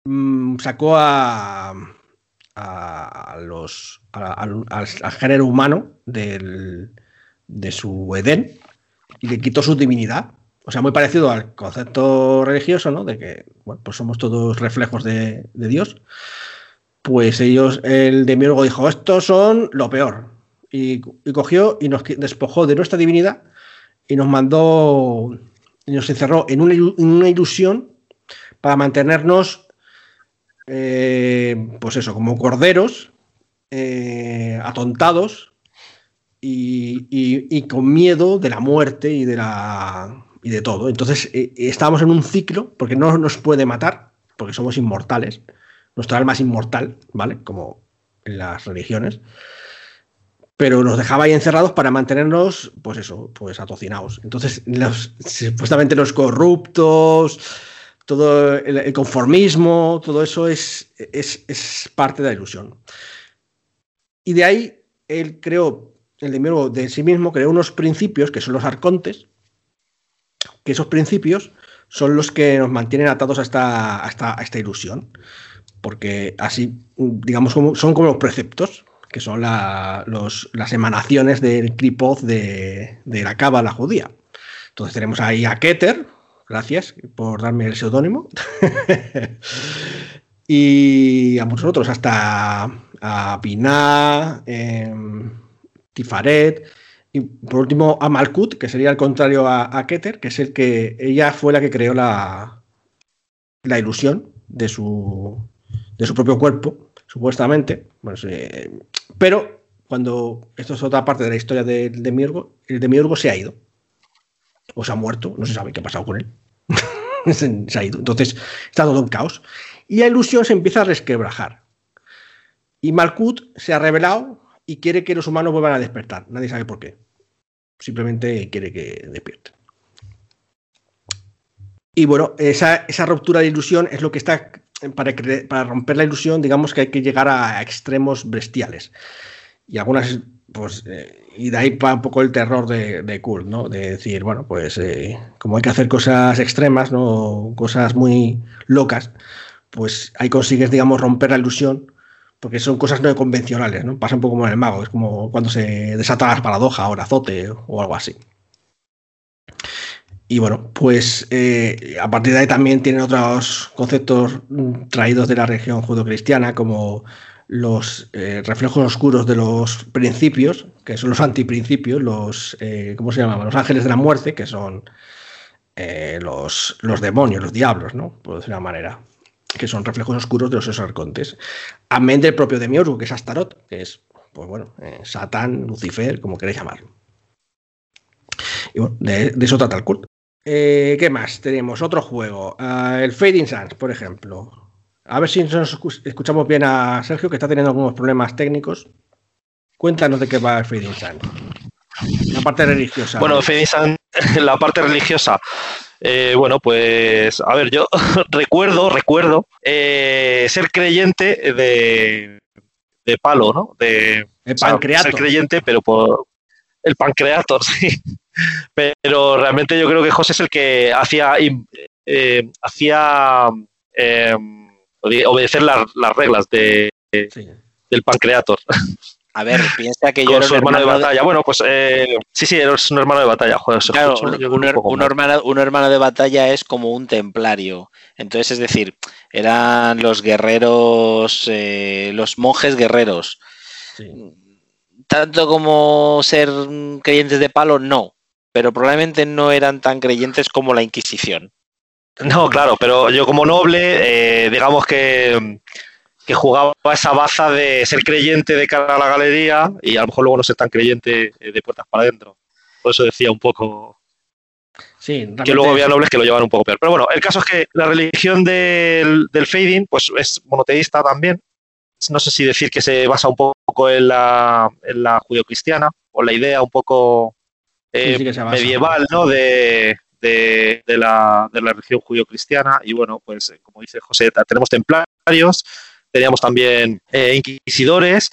mm, sacó a, los al, género humano del, de su Edén y le quitó su divinidad o sea, muy parecido al concepto religioso, ¿no? De que, bueno, pues somos todos reflejos de, Dios. Pues ellos, el demiurgo dijo, estos son lo peor. Y, cogió y nos despojó de nuestra divinidad y nos mandó, y nos encerró en una, ilusión para mantenernos, eh, pues eso, como corderos, eh, atontados y, con miedo de la muerte y de la y de todo. Entonces eh, estamos en un ciclo porque no nos puede matar, porque somos inmortales. Nuestra alma es inmortal, ¿vale? Como en las religiones. Pero nos dejaba ahí encerrados para mantenernos, pues eso, pues atocinados. Entonces, supuestamente los corruptos, todo el, conformismo, todo eso es, es, es, parte de la ilusión. Y de ahí él creó, el de, de sí mismo, creó unos principios que son los arcontes, que esos principios son los que nos mantienen atados a esta, esta, ilusión. Porque así, digamos, son como los preceptos, que son las emanaciones del Kripoz de, de la cábala judía. Entonces tenemos ahí a Keter, gracias por darme el seudónimo. y a muchos otros, hasta a Binah, em, Tifaret, y por último, a Malkut, que sería el contrario a, Keter, que es el que ella fue la que creó la, la ilusión de su, de su propio cuerpo, supuestamente. pero cuando esto es otra parte de la historia del Demiurgo, el Demiurgo se ha ido. O se ha muerto, no se sabe qué ha pasado con él. se ha ido. Entonces está todo un caos. Y la ilusión se empieza a resquebrajar. Y Malkut se ha revelado y quiere que los humanos vuelvan a despertar. Nadie sabe por qué. Simplemente quiere que despierte. Y bueno, esa, ruptura de ilusión es lo que está. Para, para, romper la ilusión, digamos que hay que llegar a, extremos bestiales. Y algunas, pues, eh, y de ahí va un poco el terror de, de Kurt, ¿no? De decir, bueno, pues, eh, como hay que hacer cosas extremas, ¿no? Cosas muy locas, pues ahí consigues, digamos, romper la ilusión porque son cosas no convencionales, ¿no? Pasa un poco como en el mago, es como cuando se desata la paradoja o el azote o algo así. Y bueno, pues eh, a partir de ahí también tienen otros conceptos traídos de la región judo-cristiana, como los eh, reflejos oscuros de los principios, que son los antiprincipios, los, eh, ¿cómo se llaman? Los ángeles de la muerte, que son los, los demonios, los diablos, ¿no? Por decir una manera que son reflejos oscuros de los arcontes. Amén del propio Demiurgo, que es Astaroth, que es, pues bueno, eh, Satán, Lucifer, como queréis llamarlo. Y bueno, de, eso trata el culto. Eh, ¿Qué más? Tenemos otro juego. Ah, el Fading Suns, por ejemplo. A ver si nos escuchamos bien a Sergio, que está teniendo algunos problemas técnicos. Cuéntanos de qué va el Fading Sun. La parte religiosa. Bueno, Fading Sun, la parte religiosa. Eh, bueno, pues, a ver, yo recuerdo, recuerdo eh, ser creyente de, de palo, ¿no? De, el pancreato. ser creyente, pero por el pancreato, sí. Pero realmente yo creo que José es el que hacía, eh, hacía obedecer las, reglas de, del pancreator. A ver, piensa que yo era su hermano, de batalla. Bueno, pues eh, sí, sí, eres un hermano de batalla. claro, un, hermano, de batalla es como un templario. Entonces, es decir, eran los guerreros, eh, los monjes guerreros. Tanto como ser creyentes de palo, no. Pero probablemente no eran tan creyentes como la Inquisición. No, claro, pero yo como noble, eh, digamos que, que, jugaba esa baza de ser creyente de cara a la galería y a lo mejor luego no ser tan creyente eh, de puertas para adentro. Por eso decía un poco sí, que luego había nobles que lo llevaban un poco peor. Pero bueno, el caso es que la religión del, del fading pues es monoteísta también. No sé si decir que se basa un poco en la, en la judio-cristiana o la idea un poco eh, medieval, ¿no? De, de, la, de la religión judío-cristiana. Y bueno, pues eh, como dice José, tenemos templarios, teníamos también eh, inquisidores,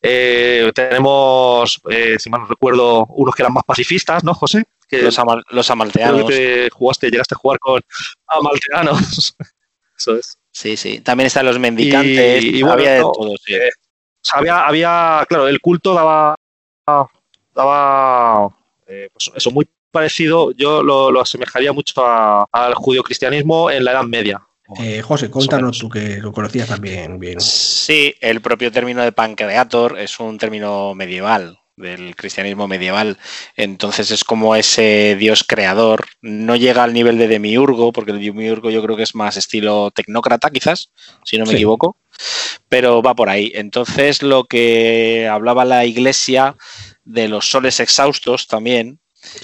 eh, tenemos, si mal no recuerdo, unos que eran más pacifistas, ¿no, José? Que los, los amalteanos. jugaste, llegaste a jugar con amalteanos. Eso es. Sí, sí. También están los mendicantes. Y, había de todo, había, había, claro, el culto daba, daba pues eso, muy parecido, yo lo, asemejaría mucho al judio-cristianismo en la Edad Media. Eh, José, contanos tú que lo conocías también bien. Sí, el propio término de pancreator es un término medieval, del cristianismo medieval. Entonces es como ese dios creador. No llega al nivel de demiurgo, porque el demiurgo yo creo que es más estilo tecnócrata, quizás, si no me equivoco. Pero va por ahí. Entonces lo que hablaba la iglesia de los soles exhaustos también,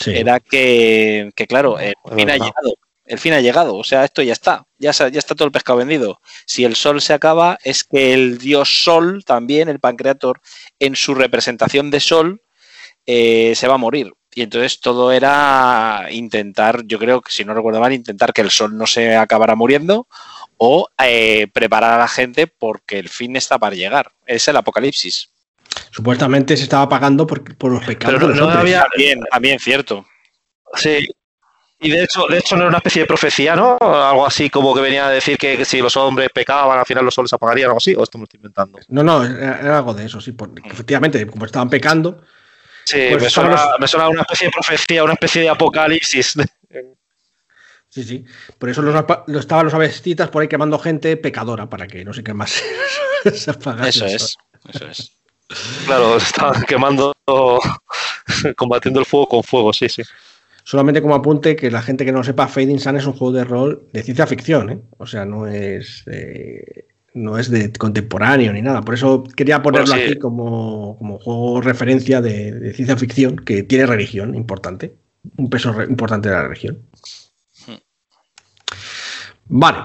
era que, claro, el fin ha llegado. El fin ha llegado, o sea, esto ya está, ya, ya está todo el pescado vendido. Si el sol se acaba, es que el dios sol, también el pancreator, en su representación de sol, eh, se va a morir. Y entonces todo era intentar, yo creo que si no recuerdo mal, intentar que el sol no se acabara muriendo o eh, preparar a la gente porque el fin está para llegar. Es el apocalipsis. Supuestamente se estaba pagando por, los pecados. Pero no, había. También, también cierto. Sí. Y de hecho, de hecho no era una especie de profecía, ¿no? Algo así como que venía a decir que, si los hombres pecaban, al final los soles apagarían, o algo así, o esto me estoy inventando. No, no, era, algo de eso, sí. Porque efectivamente, como estaban pecando. Sí, pues me, suena, una especie de profecía, una especie de apocalipsis. Sí, sí. Por eso los, estaban los avestitas por ahí quemando gente pecadora para que no se quemase. eso es, eso es. Claro, estaban quemando, combatiendo el fuego con fuego, sí, sí. Solamente como apunte que la gente que no sepa, Fading Sun es un juego de rol de ciencia ficción, ¿eh? O sea, no es, eh, no es de contemporáneo ni nada. Por eso quería ponerlo aquí como, como, juego referencia de, ciencia ficción que tiene religión importante, un peso importante de la religión. Vale,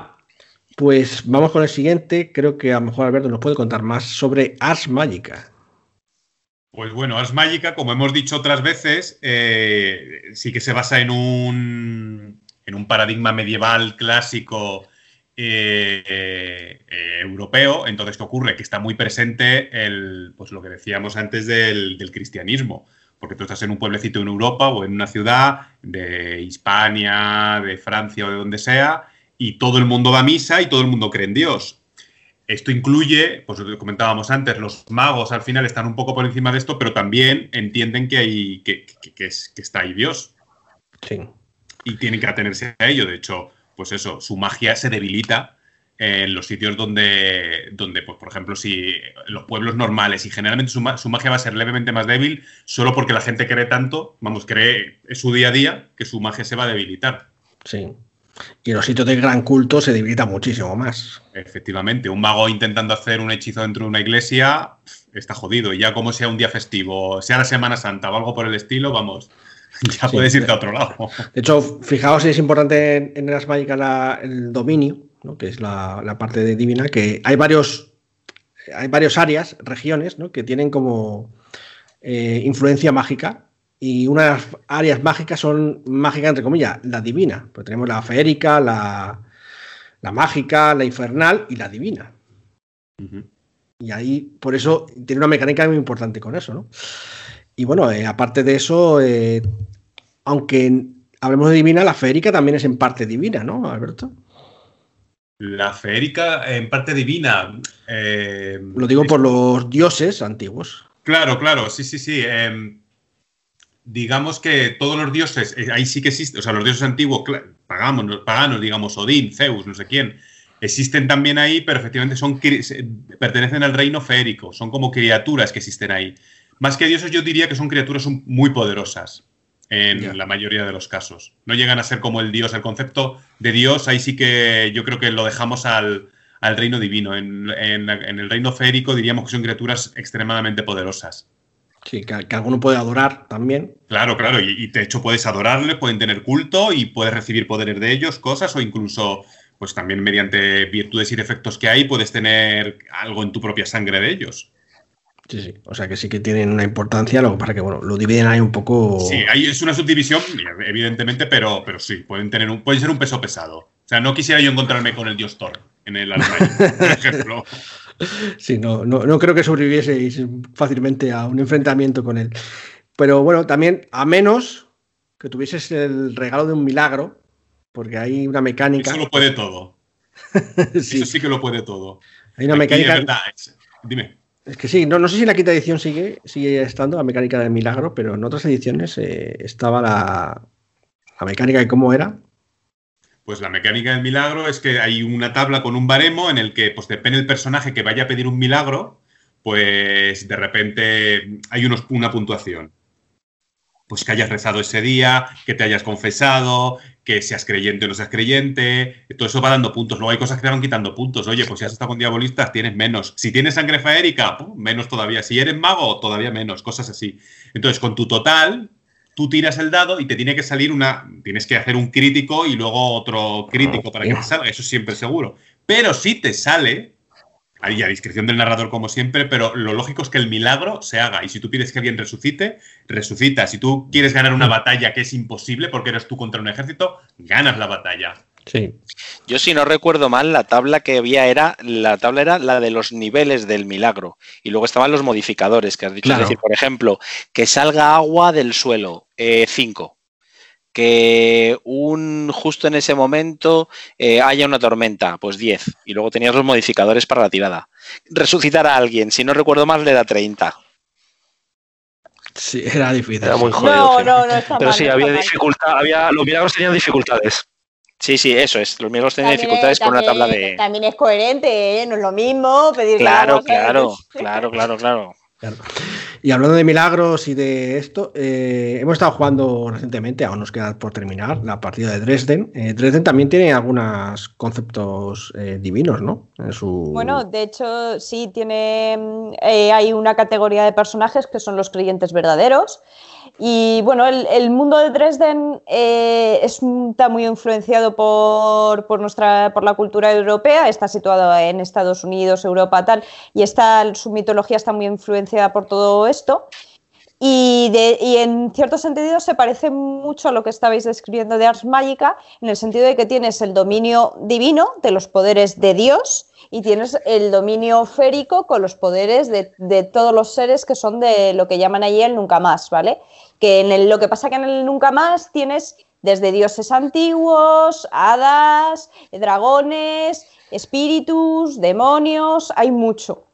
pues vamos con el siguiente. Creo que a lo mejor Alberto nos puede contar más sobre Ars Magica. Pues bueno, Ars Magica, como hemos dicho otras veces, eh, sí que se basa en un, en un paradigma medieval clásico eh, eh, europeo. Entonces, ¿qué ocurre? Que está muy presente el, pues lo que decíamos antes del, del, cristianismo. Porque tú estás en un pueblecito en Europa o en una ciudad de Hispania, de Francia o de donde sea, y todo el mundo va a misa y todo el mundo cree en Dios. Esto incluye, pues lo que comentábamos antes, los magos al final están un poco por encima de esto, pero también entienden que, hay, que, está ahí Dios. Sí. Y tienen que atenerse a ello. De hecho, pues eso, su magia se debilita en los sitios donde, donde pues, por ejemplo, si los pueblos normales y generalmente su, su, magia va a ser levemente más débil solo porque la gente cree tanto, vamos, cree en su día a día que su magia se va a debilitar. Sí. Y en los sitios de gran culto se debilita muchísimo más. Efectivamente, un mago intentando hacer un hechizo dentro de una iglesia está jodido. Y ya como sea un día festivo, sea la Semana Santa o algo por el estilo, vamos, ya puedes irte a otro lado. De hecho, fijaos si es importante en las mágicas el dominio ¿no? que es la, la parte de divina, que hay varios, hay varias áreas, regiones, ¿no? que tienen como eh, influencia mágica. Y una de las áreas mágicas son mágicas, entre comillas, la divina. Pues tenemos la feérica, la, la mágica, la infernal y la divina. Y ahí, por eso, tiene una mecánica muy importante con eso, ¿no? Y bueno, eh, aparte de eso, eh, aunque hablemos de divina, la feérica también es en parte divina, ¿no, Alberto? La feérica en parte divina. eh, Lo digo por los dioses antiguos. Claro, claro, sí, sí, sí. em, digamos que todos los dioses, eh, ahí sí que existen, o sea, los dioses antiguos, paganos, digamos, Odín, Zeus, no sé quién, existen también ahí, pero efectivamente son, pertenecen al reino feérico, son como criaturas que existen ahí. Más que dioses, yo diría que son criaturas muy poderosas en la mayoría de los casos. No llegan a ser como el dios, el concepto de dios, ahí sí que yo creo que lo dejamos al, al reino divino. En, en- en el reino feérico diríamos que son criaturas extremadamente poderosas. Sí, que, que alguno puede adorar también. Claro, claro, y, y de hecho puedes adorarle, pueden tener culto y puedes recibir poderes de ellos, cosas, o incluso, pues también mediante virtudes y defectos que hay, puedes tener algo en tu propia sangre de ellos. Sí, sí. O sea que sí que tienen una importancia, lo que pasa que bueno, lo dividen ahí un poco. Sí, ahí es una subdivisión, evidentemente, pero, pero sí, pueden, tener un, pueden ser un peso pesado. O sea, no quisiera yo encontrarme con el dios Thor en el armario, por ejemplo. Sí, no, no, no creo que sobrevivieseis fácilmente a un enfrentamiento con él. Pero bueno, también, a menos que tuvieses el regalo de un milagro, porque hay una mecánica. Eso lo puede todo. sí, Eso sí que lo puede todo. hay una Aquí, mecánica. es verdad, es- dime. Es que sí, no, no sé si en la quinta edición sigue, sigue estando la mecánica del milagro, pero en otras ediciones eh, estaba la, la mecánica de cómo era. Pues la mecánica del milagro es que hay una tabla con un baremo en el que, pues depende del personaje que vaya a pedir un milagro, pues de repente hay unos, una puntuación. Pues que hayas rezado ese día, que te hayas confesado, que seas creyente o no seas creyente, todo eso va dando puntos. Luego hay cosas que te van quitando puntos. Oye, pues si has estado con diabolistas, tienes menos. Si tienes sangre faérica, menos todavía. Si eres mago, todavía menos. Cosas así. Entonces, con tu total, tú tiras el dado y te tiene que salir una. Tienes que hacer un crítico y luego otro crítico para que te salga. Eso siempre seguro. Pero si te sale, ahí a discreción del narrador como siempre, pero lo lógico es que el milagro se haga. Y si tú pides que alguien resucite, resucita. Si tú quieres ganar una batalla que es imposible porque eres tú contra un ejército, ganas la batalla. Sí. Yo si no recuerdo mal, la tabla que había era la tabla era la de los niveles del milagro y luego estaban los modificadores que has dicho, Claro. es decir, por ejemplo, que salga agua del suelo, 5. que un justo en ese momento eh, haya una tormenta, pues 10. Y luego tenías los modificadores para la tirada. Resucitar a alguien, si no recuerdo mal, le da 30. Sí, era difícil. Era muy jodido. No, no, no Pero mal, sí, había dificultad, había, los milagros tenían dificultades. Sí, sí, eso es. Los milagros tenían También dificultades es- por una tabla de. También es coherente, ¿eh? no es lo mismo pedir claro, claro, claro, claro. Claro. Y hablando de milagros y de esto, eh, hemos estado jugando recientemente, aún nos queda por terminar, la partida de Dresden. Eh, Dresden también tiene algunos conceptos eh, divinos, ¿no? En su... Bueno, de hecho, sí, tiene. mm, eh, hay una categoría de personajes que son los creyentes verdaderos. Y bueno, el, mundo de Dresden eh, es, está muy influenciado por, por nuestra, por la cultura europea, está situado en Estados Unidos, Europa, tal, y está, su mitología está muy influenciada por todo esto. Y, de- y en cierto sentido se parece mucho a lo que estabais describiendo de Ars Magica, en el sentido de que tienes el dominio divino de los poderes de Dios y tienes el dominio férico con los poderes de, todos los seres que son de lo que llaman allí el nunca más, ¿vale? Que en el- lo que pasa que en el nunca más tienes desde dioses antiguos, hadas, dragones, espíritus, demonios, hay mucho.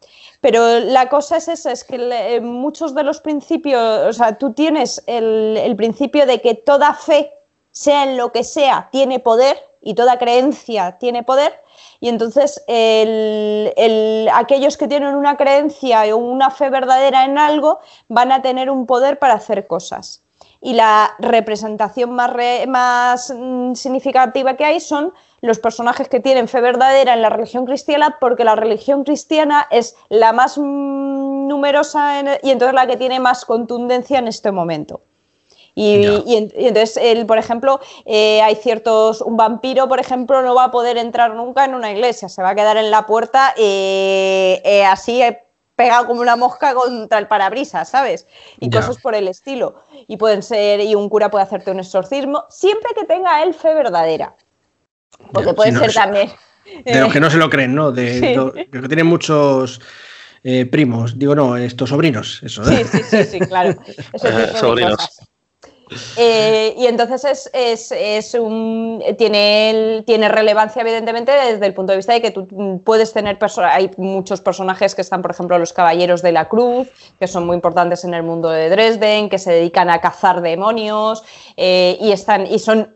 Pero la cosa es esa, es que eh, muchos de los principios, o sea, tú tienes el, principio de que toda fe, sea en lo que sea, tiene poder y toda creencia tiene poder. Y entonces el- aquellos que tienen una creencia o una fe verdadera en algo van a tener un poder para hacer cosas. Y la representación más, re- más mm, significativa que hay son los personajes que tienen fe verdadera en la religión cristiana, porque la religión cristiana es la más mm, numerosa en- y entonces la que tiene más contundencia en este momento. Y, entonces, él, por ejemplo, eh, hay ciertos. Un vampiro, por ejemplo, no va a poder entrar nunca en una iglesia, se va a quedar en la puerta eh, eh, así pegado como una mosca contra el parabrisas, ¿sabes? Y cosas por el estilo. Y pueden ser. Y un cura puede hacerte un exorcismo, siempre que tenga él fe verdadera. Porque puede si no, ser si- también. De los que no se lo creen, ¿no? De, Sí. lo- de los que tienen muchos eh, primos, digo, no, estos sobrinos, eso. Sí, ¿eh? sí, sí, sí, claro. Eh, de sobrinos. Eh, y entonces es, es- es un, tiene, el- tiene relevancia, evidentemente, desde el punto de vista de que tú puedes tener hay muchos personajes que están, por ejemplo, los Caballeros de la Cruz, que son muy importantes en el mundo de Dresden, que se dedican a cazar demonios eh, y, están, y son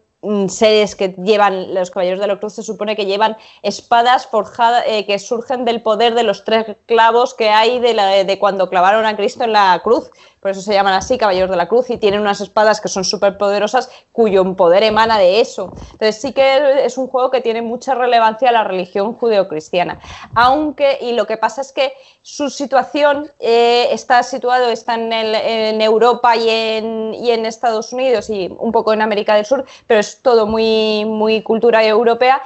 seres que llevan, los Caballeros de la Cruz se supone que llevan espadas forjadas eh, que surgen del poder de los tres clavos que hay de, la- de cuando clavaron a Cristo en la cruz. Por eso se llaman así, Caballeros de la Cruz, y tienen unas espadas que son súper poderosas, cuyo poder emana de eso. Entonces sí que es un juego que tiene mucha relevancia a la religión judeocristiana. Aunque, y lo que pasa es que su situación eh, está situado, está en, Europa y en, y en Estados Unidos y un poco en América del Sur, pero es todo muy, muy cultura europea.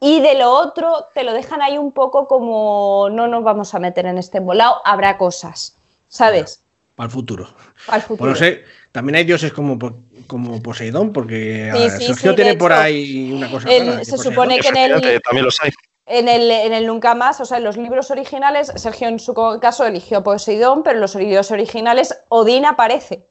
Y de lo otro te lo dejan ahí un poco como no nos vamos a meter en este embolado, habrá cosas, ¿sabes? Para el futuro. Al futuro. Bueno, sé, también hay dioses como, como Poseidón, porque Sí, a sí, Sergio sí, tiene por ahí una cosa. el- rara, se Poseidón- supone que en el- también los hay. En el, en el Nunca Más, o sea, en los libros originales, Sergio en su caso eligió Poseidón, pero en los libros originales Odín aparece.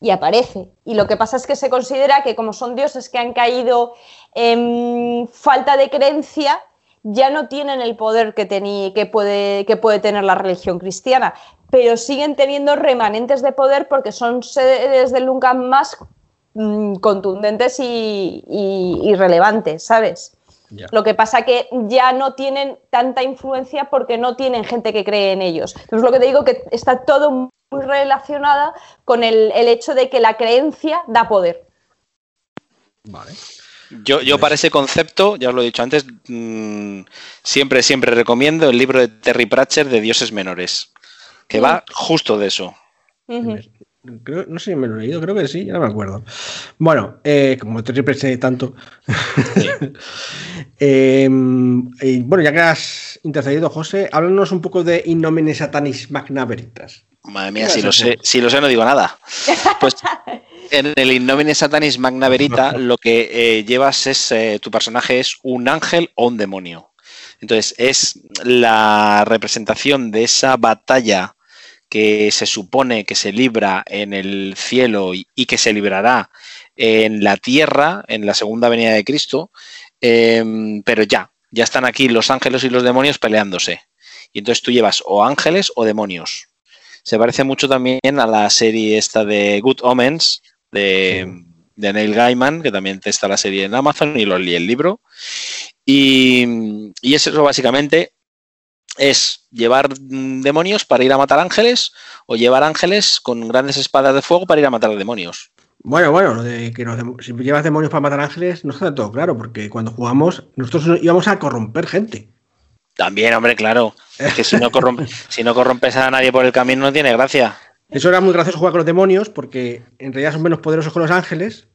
Y aparece. Y lo que pasa es que se considera que como son dioses que han caído en falta de creencia, ya no tienen el poder que, tení- que, puede, que puede tener la religión cristiana, pero siguen teniendo remanentes de poder porque son seres del Nunca Más mm, contundentes y, y- y relevantes, ¿sabes? Ya. Lo que pasa que ya no tienen tanta influencia porque no tienen gente que cree en ellos. Entonces lo que te digo que está todo muy relacionada con el, el hecho de que la creencia da poder. Vale. Yo, yo para ese concepto, ya os lo he dicho antes, mm, siempre, siempre recomiendo el libro de Terry Pratchett de Dioses Menores, que va justo de eso. Creo- no sé si me lo he leído, creo que sí, ya no me acuerdo. Bueno, eh, como te repite tanto. Eh, y bueno, ya que has intercedido, José, háblanos un poco de In nomine Satanis Magna Veritas. Madre mía, ¿Qué si lo, sé, si lo sé no digo nada. Pues en el Innomine Satanis Magna Verita lo que eh, llevas es, eh, tu personaje es un ángel o un demonio. Entonces es la representación de esa batalla que se supone que se libra en el cielo y, y que se librará en la tierra, en la segunda venida de Cristo, eh, pero ya, ya están aquí los ángeles y los demonios peleándose. Y entonces tú llevas o ángeles o demonios. Se parece mucho también a la serie esta de Good Omens de, de Neil Gaiman, que también está la serie en Amazon y lo leí el libro. Y, y eso básicamente es llevar demonios para ir a matar ángeles o llevar ángeles con grandes espadas de fuego para ir a matar demonios. Bueno, bueno, lo de que si llevas demonios para matar ángeles no está todo claro, porque cuando jugamos, nosotros íbamos a corromper gente. También, hombre, claro. Es que si no, corrom- si no corrompes a nadie por el camino no tiene gracia. Eso era muy gracioso jugar con los demonios, porque en realidad son menos poderosos que los ángeles.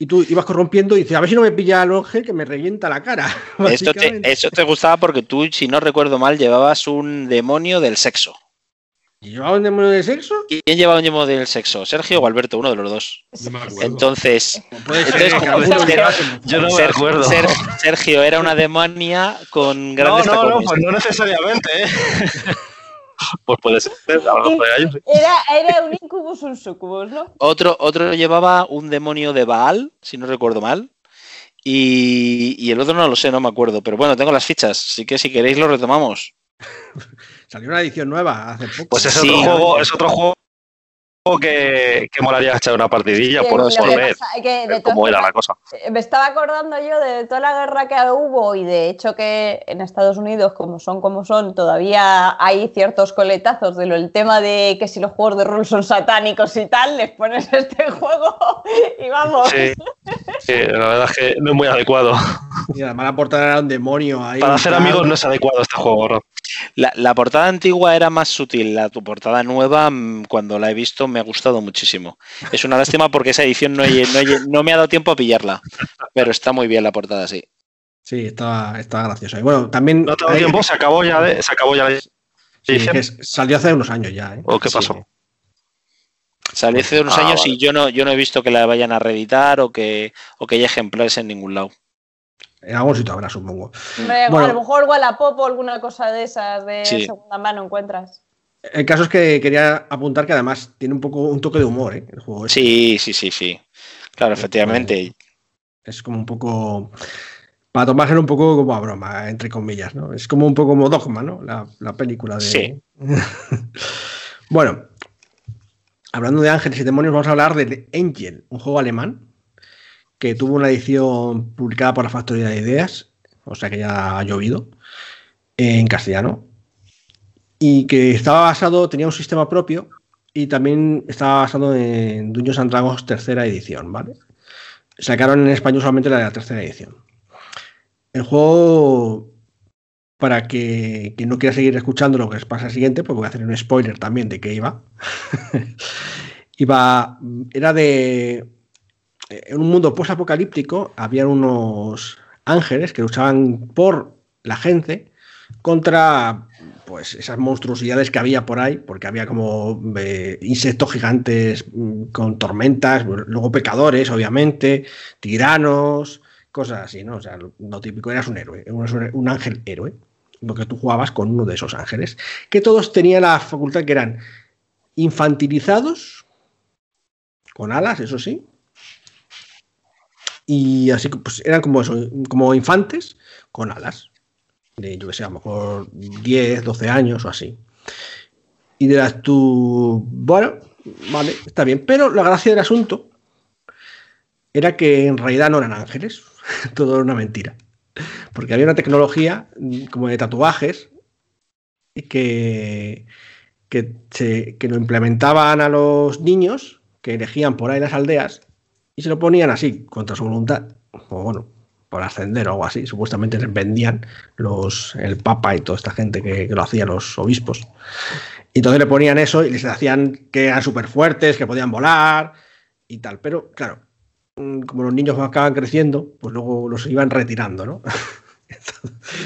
Y tú ibas corrompiendo y dices, a ver si no me pilla el ángel que me revienta la cara. Esto te, eso te gustaba porque tú, si no recuerdo mal, llevabas un demonio del sexo. ¿Y llevaba un demonio de sexo? ¿Quién llevaba un demonio del sexo? ¿Sergio o Alberto? Uno de los dos. No me acuerdo. Entonces, llevasen- Yo no me acuerdo. Ser- Sergio era una demonia con No, grandes no, no, tacones. pues no necesariamente, ¿eh? pues puede ser, a lo mejor era yo, sí. Era, era un incubus, un sucubus, ¿no? Otro, otro llevaba un demonio de Baal, si no recuerdo mal. Y, y el otro no lo sé, no me acuerdo. Pero bueno, tengo las fichas, así que si queréis lo retomamos. Salió una edición nueva hace poco. Pues es Sí. otro juego, es otro juego que, que molaría echar una partidilla Que por, lo por que ver pasa es que de ver cómo era la cosa. Eh, Me estaba acordando yo de toda la guerra que hubo y de hecho que en Estados Unidos, como son como son, todavía hay ciertos coletazos de lo el tema de que si los juegos de rol son satánicos y tal, les pones este juego y vamos. Sí, sí, la verdad es que no es muy adecuado. Y además la portada era un demonio ahí. Para hacer amigos no es adecuado este juego, ¿no? La, la portada antigua era más sutil, la tu portada nueva, mm, cuando la he visto, me ha gustado muchísimo. Es una lástima porque esa edición no, he- no he- no me ha dado tiempo a pillarla, pero está muy bien la portada, sí. Sí, estaba, estaba gracioso. Y bueno, también. No tiempo, se acabó ya, de- se acabó ya sí, que salió hace unos años ya. ¿eh? ¿O qué Sí. pasó? Salió hace unos Ah, años vale. y yo no, yo no he visto que la vayan a reeditar o que, o que haya ejemplares en ningún lado. En algún sitio habrá, supongo. Bueno. a lo mejor Wallapop o alguna cosa de esas de Sí. segunda mano encuentras. El caso es que quería apuntar que además tiene un poco un toque de humor, ¿eh? El juego este. Sí, sí, sí, sí. Claro, efectivamente. Es como un poco. Para tomárselo un poco como a broma, entre comillas, ¿no? Es como un poco como Dogma, ¿no? La, la película de. Sí. bueno, hablando de ángeles y demonios, vamos a hablar de Angel, un juego alemán que tuvo una edición publicada por la Factoría de Ideas, o sea que ya ha llovido, en castellano, y que estaba basado, tenía un sistema propio y también estaba basado en Dungeons and Dragons tercera edición, ¿vale? Sacaron en español solamente la de la tercera edición. El juego, para que, que no quiera seguir escuchando lo que les pasa al siguiente, porque voy a hacer un spoiler también de qué iba. iba, era de... En un mundo post-apocalíptico había unos ángeles que luchaban por la gente contra pues esas monstruosidades que había por ahí, porque había como eh, insectos gigantes mm, con tormentas, luego pecadores, obviamente, tiranos, cosas así, ¿no? O sea, lo, típico eras un héroe, un ángel héroe, porque tú jugabas con uno de esos ángeles, que todos tenían la facultad que eran infantilizados, con alas, eso sí, y así pues eran como eso, como infantes con alas de, yo que sé, a lo mejor 10, 12 años o así. Y dirás tú, bueno, vale, está bien, pero la gracia del asunto era que en realidad no eran ángeles, todo era una mentira. Porque había una tecnología mm, como de tatuajes que, que, se, que lo implementaban a los niños que elegían por ahí las aldeas y se lo ponían así, contra su voluntad. O bueno, por ascender o algo así. Supuestamente les vendían los, el Papa y toda esta gente que, que lo hacían los obispos. Y entonces le ponían eso y les hacían que eran súper fuertes, que podían volar y tal. Pero claro, mm, como los niños acaban creciendo, pues luego los iban retirando, ¿no?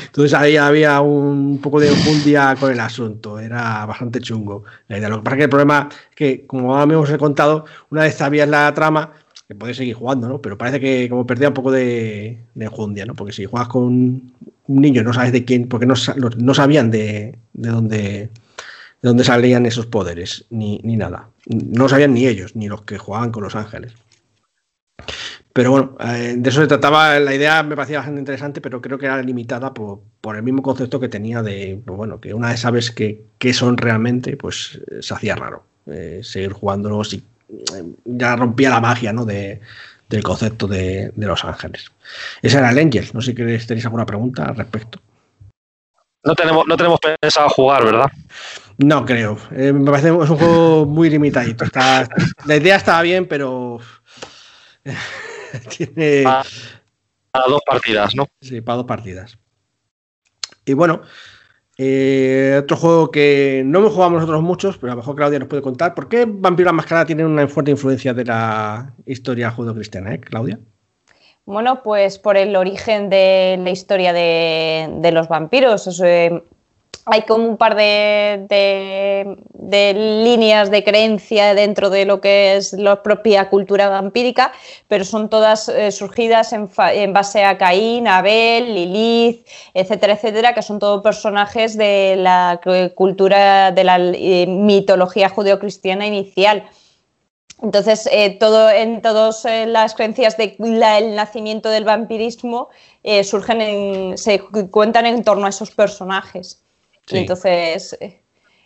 Entonces ahí había un poco de enjundia con el asunto, era bastante chungo. Lo que pasa es que el problema es que, como ahora mismo os he contado, una vez sabías la trama, que seguir jugando, ¿no? Pero parece que como perdía un poco de, de enjundia, ¿no? Porque si juegas con un niño no sabes de quién, porque no, sabían de, de dónde de dónde salían esos poderes, ni, ni nada. No sabían ni ellos, ni los que jugaban con los ángeles. Pero bueno, eh, de eso se trataba, la idea me parecía bastante interesante, pero creo que era limitada por, por el mismo concepto que tenía de, pues bueno, que una vez sabes qué son realmente, pues eh, se hacía raro eh, seguir jugándolos y ya rompía la magia ¿no? de, del concepto de, de, los ángeles. Ese era el Angel. No sé si queréis, tenéis alguna pregunta al respecto. No tenemos, no tenemos pensado jugar, ¿verdad? No creo. Eh, me parece es un juego muy limitadito. Está, la idea estaba bien, pero tiene. Para, para, dos partidas, ¿no? Sí, para dos partidas. Y bueno, eh, otro juego que no hemos jugado nosotros muchos, pero a lo mejor Claudia nos puede contar. ¿Por qué Vampiro la Mascarada tiene una fuerte influencia de la historia judeocristiana, eh, Claudia? Bueno, pues por el origen de la historia de, de los vampiros. Eh, hay como un par de, líneas de creencia dentro de lo que es la propia cultura vampírica, pero son todas eh, surgidas en, base a Caín, Abel, Lilith, etcétera, etcétera, que son todos personajes de la cultura, de la eh, mitología judeocristiana inicial. Entonces, eh, todo, en todas las creencias del de nacimiento del vampirismo surgen en, se cuentan en torno a esos personajes. Sí. Y entonces.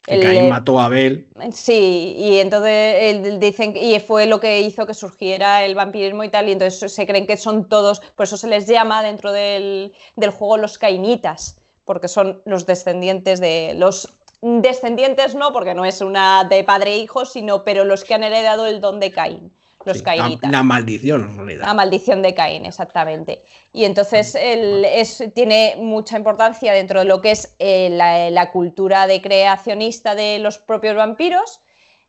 Que el, Caín mató a Abel. Sí, y entonces dicen y fue lo que hizo que surgiera el vampirismo y tal, y entonces se creen que son todos, por eso se les llama dentro del, del juego los cainitas, porque son los descendientes de los descendientes no, porque no es una de padre e hijo, sino pero los que han heredado el don de Caín, los Sí, cainitas. La, la maldición, en realidad. La maldición de Caín, exactamente. Y entonces el- es, tiene mucha importancia dentro de lo que es eh, la, la cultura de creacionista de los propios vampiros.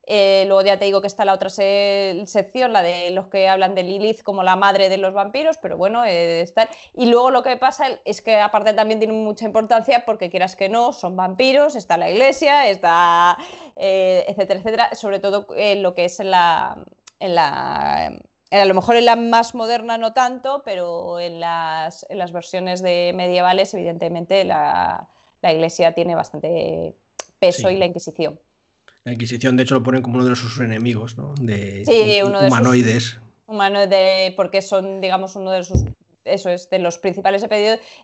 Eh, luego ya te digo que está la otra se- sección, la de los que hablan de Lilith como la madre de los vampiros, pero bueno, eh, está- Y luego lo que pasa es que aparte también tiene mucha importancia porque quieras que no, son vampiros, está la iglesia, está etcétera, etcétera, sobre todo lo que es la, en la a lo mejor en la más moderna no tanto, pero en las, en las versiones de medievales, evidentemente, la, la Iglesia tiene bastante peso Sí. y la Inquisición. La Inquisición, de hecho, lo ponen como uno de sus enemigos, ¿no? De, Sí, uno de sus- humanoides. Humano de, porque son, digamos, uno de sus eso es, de los principales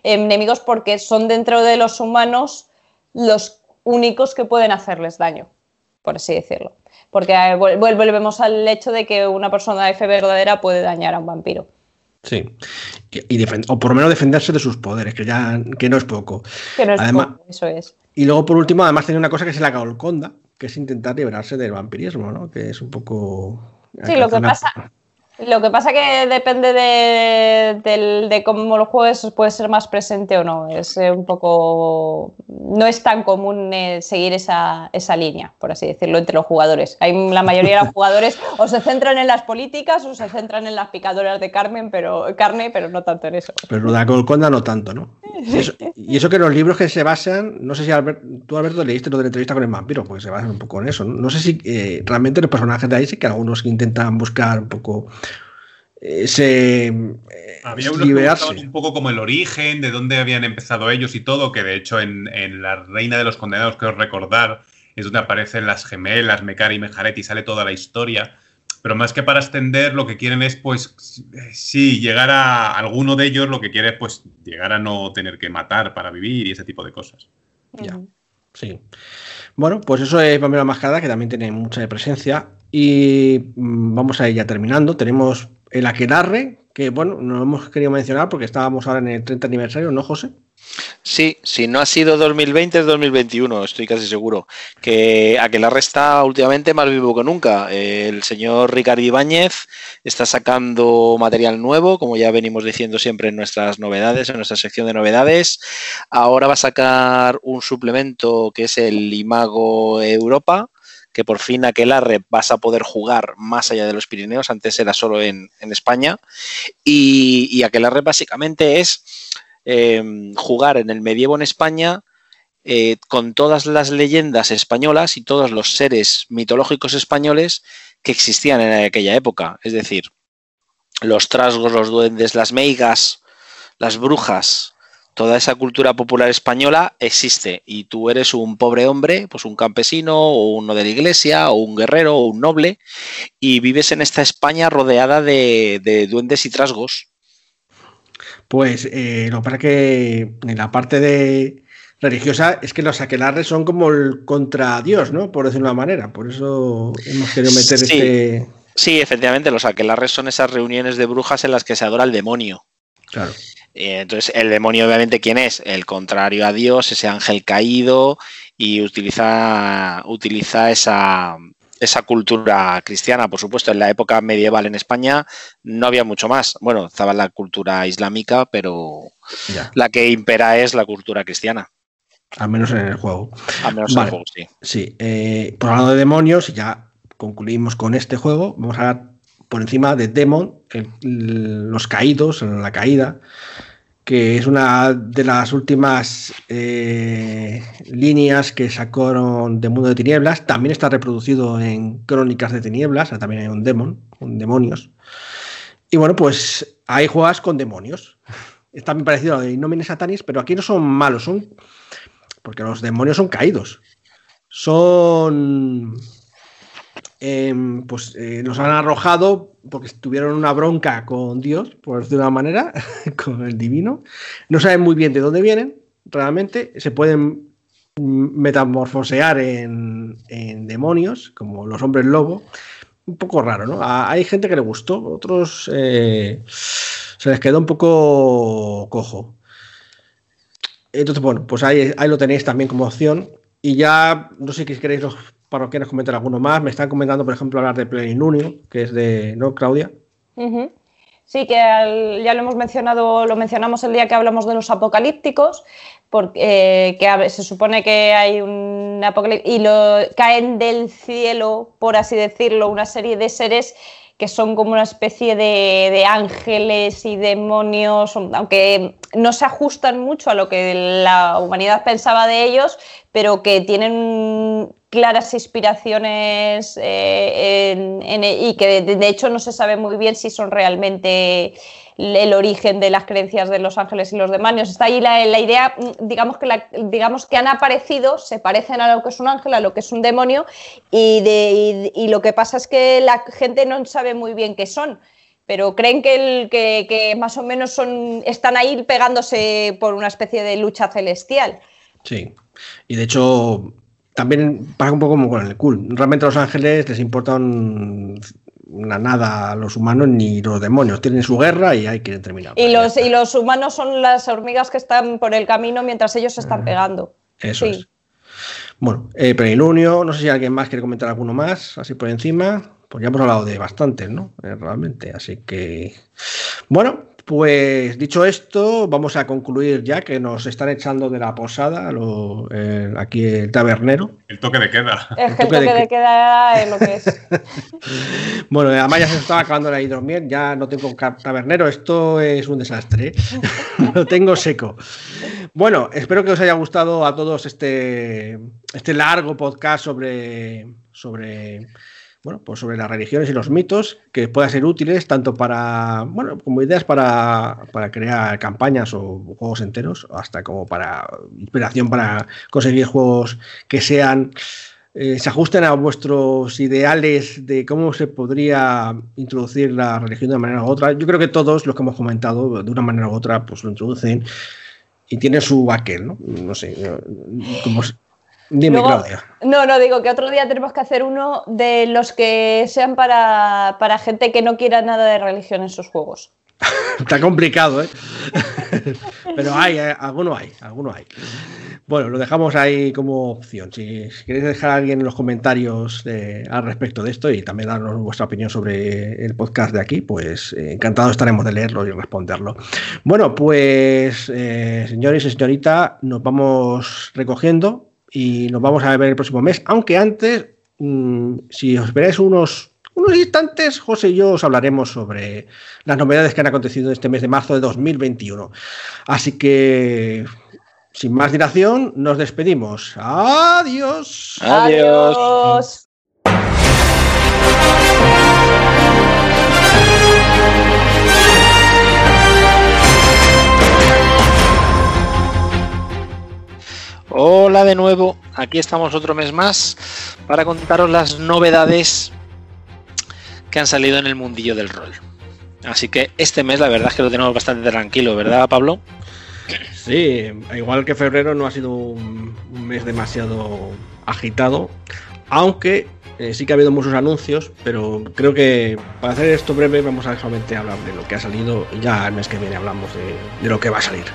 enemigos, porque son dentro de los humanos los únicos que pueden hacerles daño, por así decirlo. Porque eh, vol- vol- volvemos al hecho de que una persona fe verdadera puede dañar a un vampiro. Sí. Y, o por lo menos defenderse de sus poderes, que ya que no es poco. Que no es Además- poco, eso es. Y luego, por último, además tenía una cosa que es la Golconda, que es intentar librarse del vampirismo, ¿no? Que es un poco. Sí, lo que pasa- Lo que pasa que depende de, de cómo lo juegues, puede ser más presente o no. Es eh, un poco. No es tan común eh, seguir esa, esa línea, por así decirlo, entre los jugadores. Hay, la mayoría de los jugadores o se centran en las políticas o se centran en las picadoras de Carmen, pero, carne, pero no tanto en eso. Pero la Golconda no tanto, ¿no? Y eso, y eso que los libros que se basan, no sé si Albert- tú, Alberto, leíste lo de la entrevista con el vampiro, pues se basan un poco en eso. No, No sé si eh, realmente los personajes de ahí sí que algunos intentan buscar un poco ese eh, Había unos que liberarse. buscaban un poco como el origen, de dónde habían empezado ellos y todo, que de hecho en, en La Reina de los Condenados, creo recordar, es donde aparecen las gemelas, Mekara y Mejaret, y sale toda la historia. Pero más que para extender, lo que quieren es, pues, eh, sí, llegar a alguno de ellos, lo que quiere es, pues, llegar a no tener que matar para vivir y ese tipo de cosas. Ya. Sí. Bueno, pues eso es Vampiro la Mascarada, que también tiene mucha presencia. Y mm, vamos a ir ya terminando. Tenemos el Aquelarre, que bueno, no lo hemos querido mencionar porque estábamos ahora en el 30 aniversario, ¿no, José? Sí, si no ha sido 2020 es 2021, estoy casi seguro. Que Aquelarre está últimamente más vivo que nunca. El señor Ricardo Ibáñez está sacando material nuevo, como ya venimos diciendo siempre en nuestras novedades, en nuestra sección de novedades. Ahora va a sacar un suplemento que es el Imago Europa, que por fin Aquelarre vas a poder jugar más allá de los Pirineos, antes era solo en, España. Y, y Aquelarre básicamente es eh, jugar en el medievo en España eh, con todas las leyendas españolas y todos los seres mitológicos españoles que existían en aquella época. Es decir, los trasgos, los duendes, las meigas, las brujas, toda esa cultura popular española existe y tú eres un pobre hombre, pues un campesino o uno de la iglesia o un guerrero o un noble y vives en esta España rodeada de, de duendes y trasgos. Pues eh, lo es que en la parte de religiosa es que los aquelarres son como el contra Dios, ¿no? Por decirlo de una manera. Por eso hemos querido meter Sí. este. Sí, efectivamente, los aquelarres son esas reuniones de brujas en las que se adora el demonio. Claro. Eh, Entonces, el demonio, obviamente, ¿quién es? El contrario a Dios, ese ángel caído, y utiliza, utiliza esa, esa cultura cristiana. Por supuesto, en la época medieval en España no había mucho más. Bueno, estaba la cultura islámica, pero Ya. la que impera es la cultura cristiana. Al menos en el juego. Al menos en el juego, sí. Sí. Eh, por hablando de demonios, y ya concluimos con este juego. Vamos a por encima de Demon, el- los caídos, la caída, que es una de las últimas eh, líneas que sacaron de Mundo de Tinieblas. También está reproducido en Crónicas de Tinieblas, también hay un Demon, un demonios. Y bueno, pues ahí juegas con demonios. Es también parecido a lo Satanis, pero aquí no son malos, son. Porque los demonios son caídos. Son. Em, pues eh, nos han arrojado porque tuvieron una bronca con Dios, por decirlo de una manera, con el divino. No saben muy bien de dónde vienen, realmente. Se pueden metamorfosear en, demonios, como los hombres lobo. Un poco raro, ¿no? Hay gente que le gustó, otros eh, se les quedó un poco cojo. Entonces, bueno, pues ahí, lo tenéis también como opción. Y ya, no sé qué queréis los que nos comenten alguno más. Me están comentando, por ejemplo, hablar de Plenilunio, que es de, ¿no, Claudia? Sí, que ya lo hemos mencionado, lo mencionamos el día que hablamos de los apocalípticos, porque eh, se supone que hay un apocalipsis y caen del cielo, por así decirlo, una serie de seres que son como una especie de, ángeles y demonios, aunque no se ajustan mucho a lo que la humanidad pensaba de ellos, pero que tienen claras inspiraciones eh, y que de, hecho no se sabe muy bien si son realmente el origen de las creencias de los ángeles y los demonios. Está ahí la, idea, mm, digamos que, digamos que han aparecido, se parecen a lo que es un ángel, a lo que es un demonio, y, de, lo que pasa es que la gente no sabe muy bien qué son pero creen que, el, que, más o menos son, están ahí pegándose por una especie de lucha celestial. Sí, y de hecho también pasa un poco como con el cool. Realmente a los ángeles les importan una nada a los humanos ni los demonios. Tienen su guerra y hay que terminar. Y los, y los humanos son las hormigas que están por el camino mientras ellos se están ah, pegando. Eso es. Bueno, eh, no sé si alguien más quiere comentar alguno más, así por encima. Pues ya hemos hablado de bastantes, ¿no? Eh, realmente. Así que. Bueno, pues dicho esto, vamos a concluir ya que nos están echando de la posada aquí el tabernero. El toque de queda. El, toque, de, queda es lo que es. bueno, además ya se estaba acabando la hidromiel, ya no tengo tabernero, esto es un desastre. ¿eh? lo tengo seco. Bueno, espero que os haya gustado a todos este, este largo podcast sobre, sobre bueno, pues sobre las religiones y los mitos que puedan ser útiles tanto para, bueno, como ideas para, crear campañas o juegos enteros, hasta como para inspiración para conseguir juegos que sean, eh, se ajusten a vuestros ideales de cómo se podría introducir la religión de una manera u otra. Yo creo que todos los que hemos comentado, de una manera u otra, pues lo introducen y tiene su aquel, ¿no? No sé, como, Dime, Claudia. No, no, digo que otro día tenemos que hacer uno de los que sean para, gente que no quiera nada de religión en sus juegos. Está complicado, ¿eh? Pero hay, eh, alguno hay, alguno hay. Bueno, lo dejamos ahí como opción. Si, queréis dejar a alguien en los comentarios al respecto de esto y también darnos vuestra opinión sobre el podcast de aquí, pues eh, encantado estaremos de leerlo y responderlo. Bueno, pues eh, señores y señorita, nos vamos recogiendo y nos vamos a ver el próximo mes. Aunque antes, mm, si os esperáis unos, unos instantes, José y yo os hablaremos sobre las novedades que han acontecido este mes de marzo de 2021. Así que, sin más dilación, nos despedimos. Adiós. Adiós. Hola de nuevo, aquí estamos otro mes más para contaros las novedades que han salido en el mundillo del rol. Así que este mes la verdad es que lo tenemos bastante tranquilo, ¿verdad Pablo? Sí, igual que febrero no ha sido un, mes demasiado agitado, aunque eh, sí que ha habido muchos anuncios, pero creo que para hacer esto breve vamos a solamente hablar de lo que ha salido y ya el mes que viene hablamos de, lo que va a salir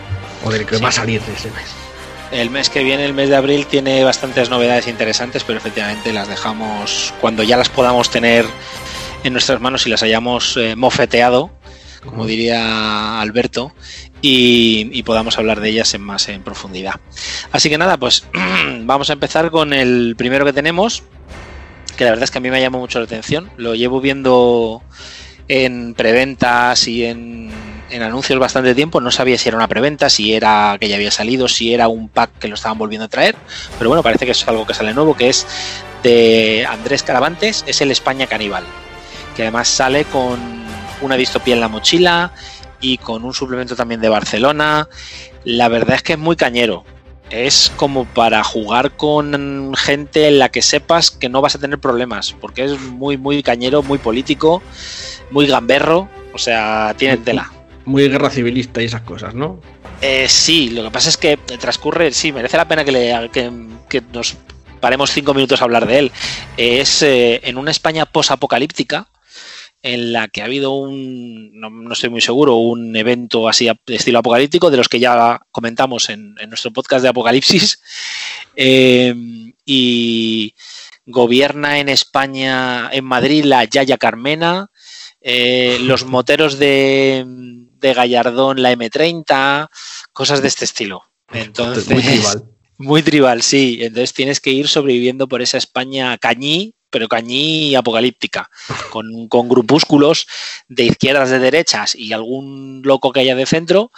o de lo que va a salir de este mes. El mes que viene, el mes de abril, tiene bastantes novedades interesantes, pero efectivamente las dejamos cuando ya las podamos tener en nuestras manos y las hayamos eh, mofeteado, como diría Alberto, y, podamos hablar de ellas en más en profundidad. Así que nada, pues vamos a empezar con el primero que tenemos, que la verdad es que a mí me llamó mucho la atención. Lo llevo viendo en preventas y en en anuncios bastante tiempo, no sabía si era una preventa, si era que ya había salido, si era un pack que lo estaban volviendo a traer, pero bueno, parece que es algo que sale nuevo, que es de Andrés Caravantes, es el España Caníbal, que además sale con una distopía en la mochila y con un suplemento también de Barcelona. La verdad es que es muy cañero. Es como para jugar con gente en la que sepas que no vas a tener problemas, porque es muy, muy cañero, muy político, muy gamberro, o sea, tiene tela muy guerra civilista y esas cosas, ¿no? Eh, sí, lo que pasa es que transcurre, sí, merece la pena que, le, que, nos paremos cinco minutos a hablar de él. Es eh, en una España posapocalíptica en la que ha habido un, no, estoy muy seguro, un evento así de estilo apocalíptico, de los que ya comentamos en, nuestro podcast de Apocalipsis. Eh, y gobierna en España, en Madrid, la Yaya Carmena, los moteros de, de, Gallardón, la M30, cosas de este estilo. Entonces, muy tribal. Muy tribal, sí. Entonces tienes que ir sobreviviendo por esa España cañí, pero cañí apocalíptica, con, con, grupúsculos de izquierdas, de derechas y algún loco que haya de centro.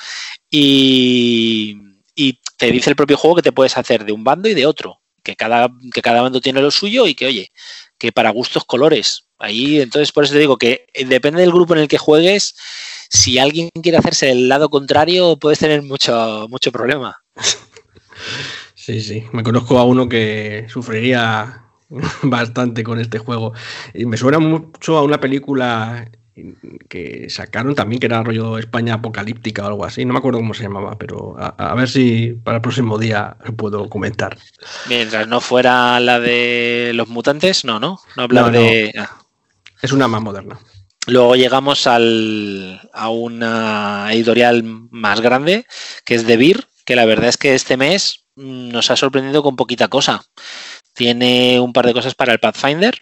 Y, y te dice el propio juego que te puedes hacer de un bando y de otro, que cada, que cada bando tiene lo suyo y que, oye, que para gustos colores. Ahí, entonces, por eso te digo que depende del grupo en el que juegues, si alguien quiere hacerse del lado contrario, puedes tener mucho, mucho problema. Sí, sí. Me conozco a uno que sufriría bastante con este juego. Y me suena mucho a una película que sacaron también, que era rollo España apocalíptica o algo así. No me acuerdo cómo se llamaba, pero a, ver si para el próximo día puedo comentar. Mientras no fuera la de los mutantes, no, ¿no? No hablar de. Ah. Es una más moderna. Luego llegamos al, a una editorial más grande, que es De Beer, que la verdad es que este mes nos ha sorprendido con poquita cosa. Tiene un par de cosas para el Pathfinder.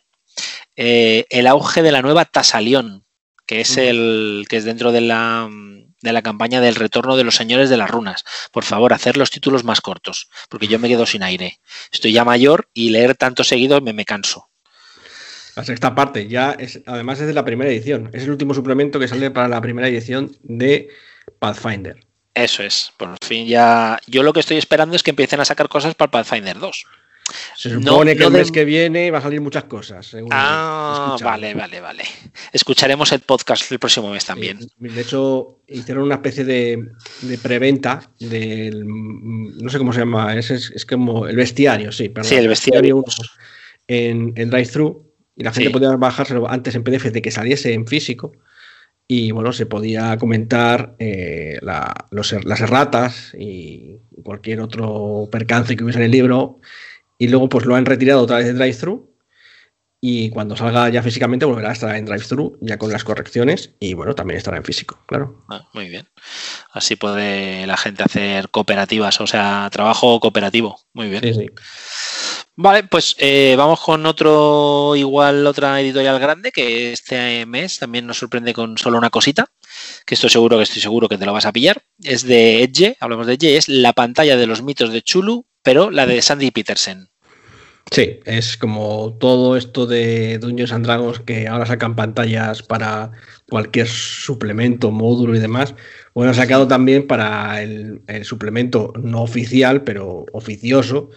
Eh, el auge de la nueva Tasalión, que es el que es dentro de la, de la campaña del retorno de los señores de las runas. Por favor, hacer los títulos más cortos, porque yo me quedo sin aire. Estoy ya mayor y leer tanto seguido me, me canso. La sexta parte, ya es, además es de la primera edición. Es el último suplemento que sale para la primera edición de Pathfinder. Eso es, por fin ya. Yo lo que estoy esperando es que empiecen a sacar cosas para Pathfinder 2. Se supone que el mes que viene va a salir muchas cosas. ah, vale, vale, vale. Escucharemos el podcast el próximo mes también. de hecho, hicieron una especie de, preventa del. No sé cómo se llama, es, es, como el bestiario, sí, perdón. Sí, el bestiario. En, en Drive-Thru y la gente podía bajárselo antes en PDF de que saliese en físico. Y bueno, se podía comentar eh, las erratas y cualquier otro percance que hubiese en el libro y luego pues lo han retirado otra vez de drive-thru y cuando salga ya físicamente volverá a estar en drive-thru ya con las correcciones y bueno, también estará en físico, claro. Ah, muy bien. Así puede la gente hacer cooperativas, o sea, trabajo cooperativo. Muy bien. Sí, sí. Vale, pues eh, vamos con otro, igual otra editorial grande que este mes también nos sorprende con solo una cosita, que estoy seguro que estoy seguro que te lo vas a pillar. Es de Edge, hablamos de Edge, es la pantalla de los mitos de Chulu pero la de Sandy Petersen. Sí, es como todo esto de Dungeons and Dragons que ahora sacan pantallas para cualquier suplemento, módulo y demás. Bueno, ha sacado también para el, suplemento no oficial, pero oficioso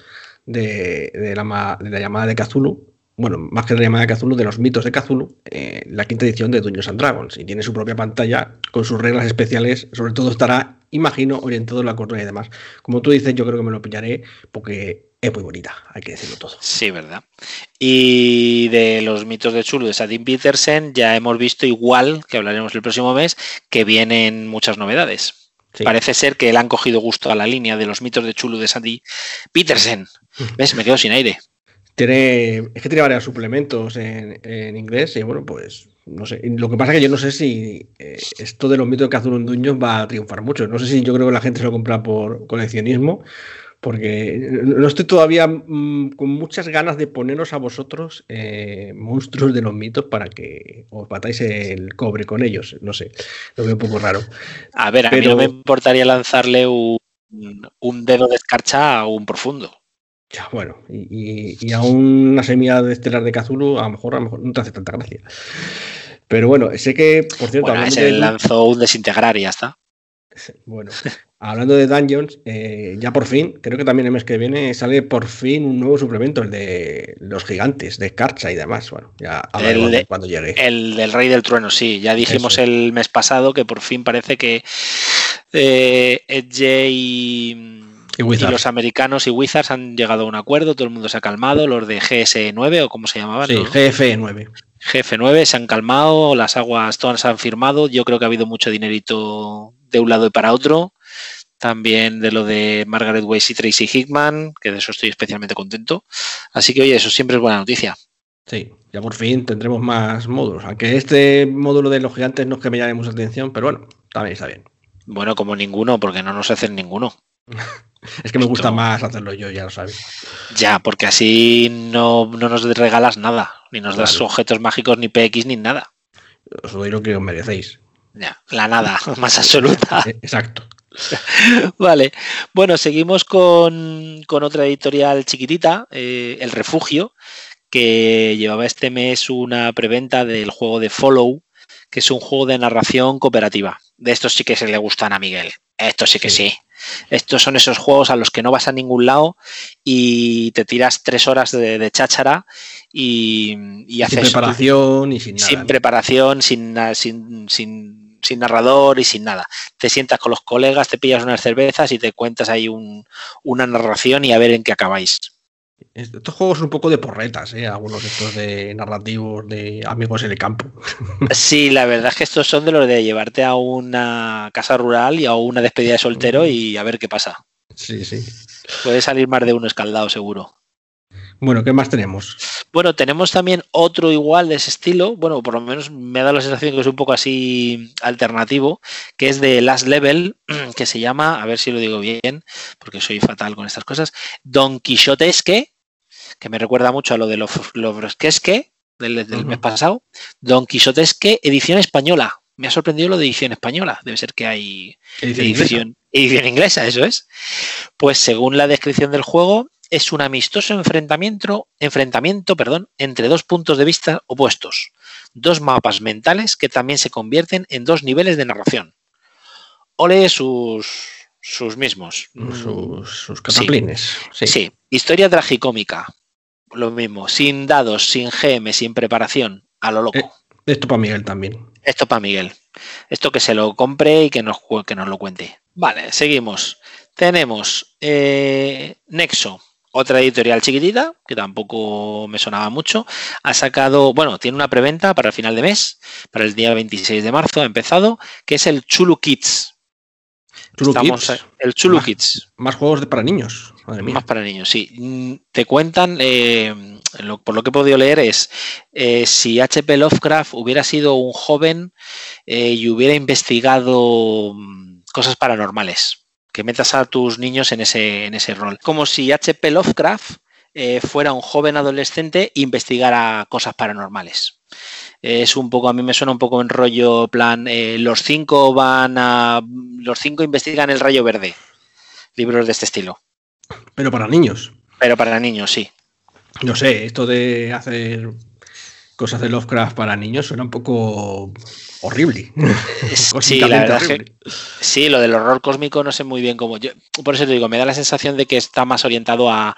de, la, de, la, llamada de Cthulhu. Bueno, más que de la llamada de Cthulhu, de los mitos de Cthulhu, eh, la quinta edición de Dungeons and Dragons. Y tiene su propia pantalla con sus reglas especiales. Sobre todo estará imagino, orientado en la cordura y demás. Como tú dices, yo creo que me lo pillaré porque es muy bonita, hay que decirlo todo. Sí, verdad. Y de los mitos de Chulu de Sadin Petersen, ya hemos visto igual, que hablaremos el próximo mes, que vienen muchas novedades. Parece ser que le han cogido gusto a la línea de los mitos de Chulu de Sandy Petersen. ¿Ves? Me quedo sin aire. Tiene, es que tiene varios suplementos en, en inglés y bueno, pues no sé. Lo que pasa es que yo no sé si eh, esto de los mitos de Cthulhu en Dungeons va a triunfar mucho. No sé si yo creo que la gente se lo compra por coleccionismo, porque no estoy todavía mm, con muchas ganas de poneros a vosotros eh, monstruos de los mitos para que os batáis el cobre con ellos. No sé, lo veo un poco raro. A ver, a mí no me importaría lanzarle un, un dedo de escarcha a un profundo. Ya, bueno, y, a una semilla de estelar de Cthulhu a lo mejor, a lo mejor no te hace tanta gracia. Pero bueno, sé que, por cierto, bueno, ese lanzó un desintegrar y ya está. Bueno, hablando de Dungeons, eh, ya por fin, creo que también el mes que viene sale por fin un nuevo suplemento, el de los gigantes, de Carcha y demás. Bueno, ya el cuando llegue. El del Rey del Trueno, sí. Ya dijimos el mes pasado que por fin parece que eh, Edge y y, los americanos y Wizards han llegado a un acuerdo, todo el mundo se ha calmado, los de GS9 o como se llamaban. Sí, GF9. GF9 se han calmado, las aguas todas se han firmado, yo creo que ha habido mucho dinerito de un lado y para otro. También de lo de Margaret Weiss y Tracy Hickman, que de eso estoy especialmente contento. Así que, oye, eso siempre es buena noticia. Sí, ya por fin tendremos más módulos. Aunque este módulo de los gigantes no es que me llame mucha atención, pero bueno, también está bien. Bueno, como ninguno, porque no nos hacen ninguno. Es que me gusta más hacerlo yo, ya lo sabes. Ya, porque así no, no nos regalas nada, ni nos das objetos mágicos, ni PX, ni nada. Os doy lo que os merecéis. Ya, la nada, más absoluta. Eh, Exacto. Vale, bueno, seguimos con, con otra editorial chiquitita, eh, El Refugio, que llevaba este mes una preventa del juego de Follow, que es un juego de narración cooperativa. De estos sí que se le gustan a Miguel. Estos sí que Sí. sí. Estos son esos juegos a los que no vas a ningún lado y te tiras tres horas de, de cháchara y, y Sin haces preparación y sin nada. sin ¿no? preparación, sin, sin, sin, sin narrador y sin nada. Te sientas con los colegas, te pillas unas cervezas y te cuentas ahí un- una narración y a ver en qué acabáis. Estos juegos son un poco de porretas, ¿eh? algunos de estos de narrativos de amigos en el campo. Sí, la verdad es que estos son de los de llevarte a una casa rural y a una despedida de soltero y a ver qué pasa. Sí, sí. Puede salir más de uno escaldado, seguro. Bueno, ¿qué más tenemos? Bueno, tenemos también otro igual de ese estilo, bueno, por lo menos me ha dado la sensación que es un poco así alternativo, que es de Last Level, que se llama, a ver si lo digo bien, porque soy fatal con estas cosas, Don Quixotesque, que me recuerda mucho a lo de Lofresquesque del, del mes pasado, Don Quixotesque, edición española. Me ha sorprendido lo de edición española, debe ser que hay Edición edición, edición inglesa, eso es. Pues según la descripción del juego, es un amistoso enfrentamiento, enfrentamiento perdón, entre dos puntos de vista opuestos, dos mapas mentales que también se convierten en dos niveles de narración. Ole sus, sus mismos. Sus, sus cataplines. Sí. Sí, historia tragicómica. Lo mismo, sin dados, sin GM, sin preparación, a lo loco. Eh. Esto para Miguel también. Esto para Miguel. Esto que se lo compre y que nos, que nos lo cuente. Vale, seguimos. Tenemos eh, Nexo, otra editorial chiquitita, que tampoco me sonaba mucho. Ha sacado, bueno, tiene una preventa para el final de mes, para el día 26 de marzo ha empezado, que es el Chulu Kids. Chulu Estamos, Kids. el Chulu Más- Kids. Más juegos para niños. Madre mía. Más para niños, sí. Mm, Te cuentan, eh, lo- por lo que he podido leer, es eh, si H.P. Lovecraft hubiera sido un joven eh, y hubiera investigado mm, cosas paranormales. Que metas a tus niños en ese, en ese rol. Como si H.P. Lovecraft eh, fuera un joven adolescente e investigara cosas paranormales. Es un poco, a mí me suena un poco en rollo plan, eh, los cinco van a, los cinco investigan el rayo verde. Libros de este estilo. Pero para niños. Pero para niños, sí. No sé, esto de hacer cosas de Lovecraft para niños suena un poco horrible. Sí, la verdad que-. Sí, lo del horror cósmico no sé muy bien cómo. Yo, por eso te digo, me da la sensación de que está más orientado a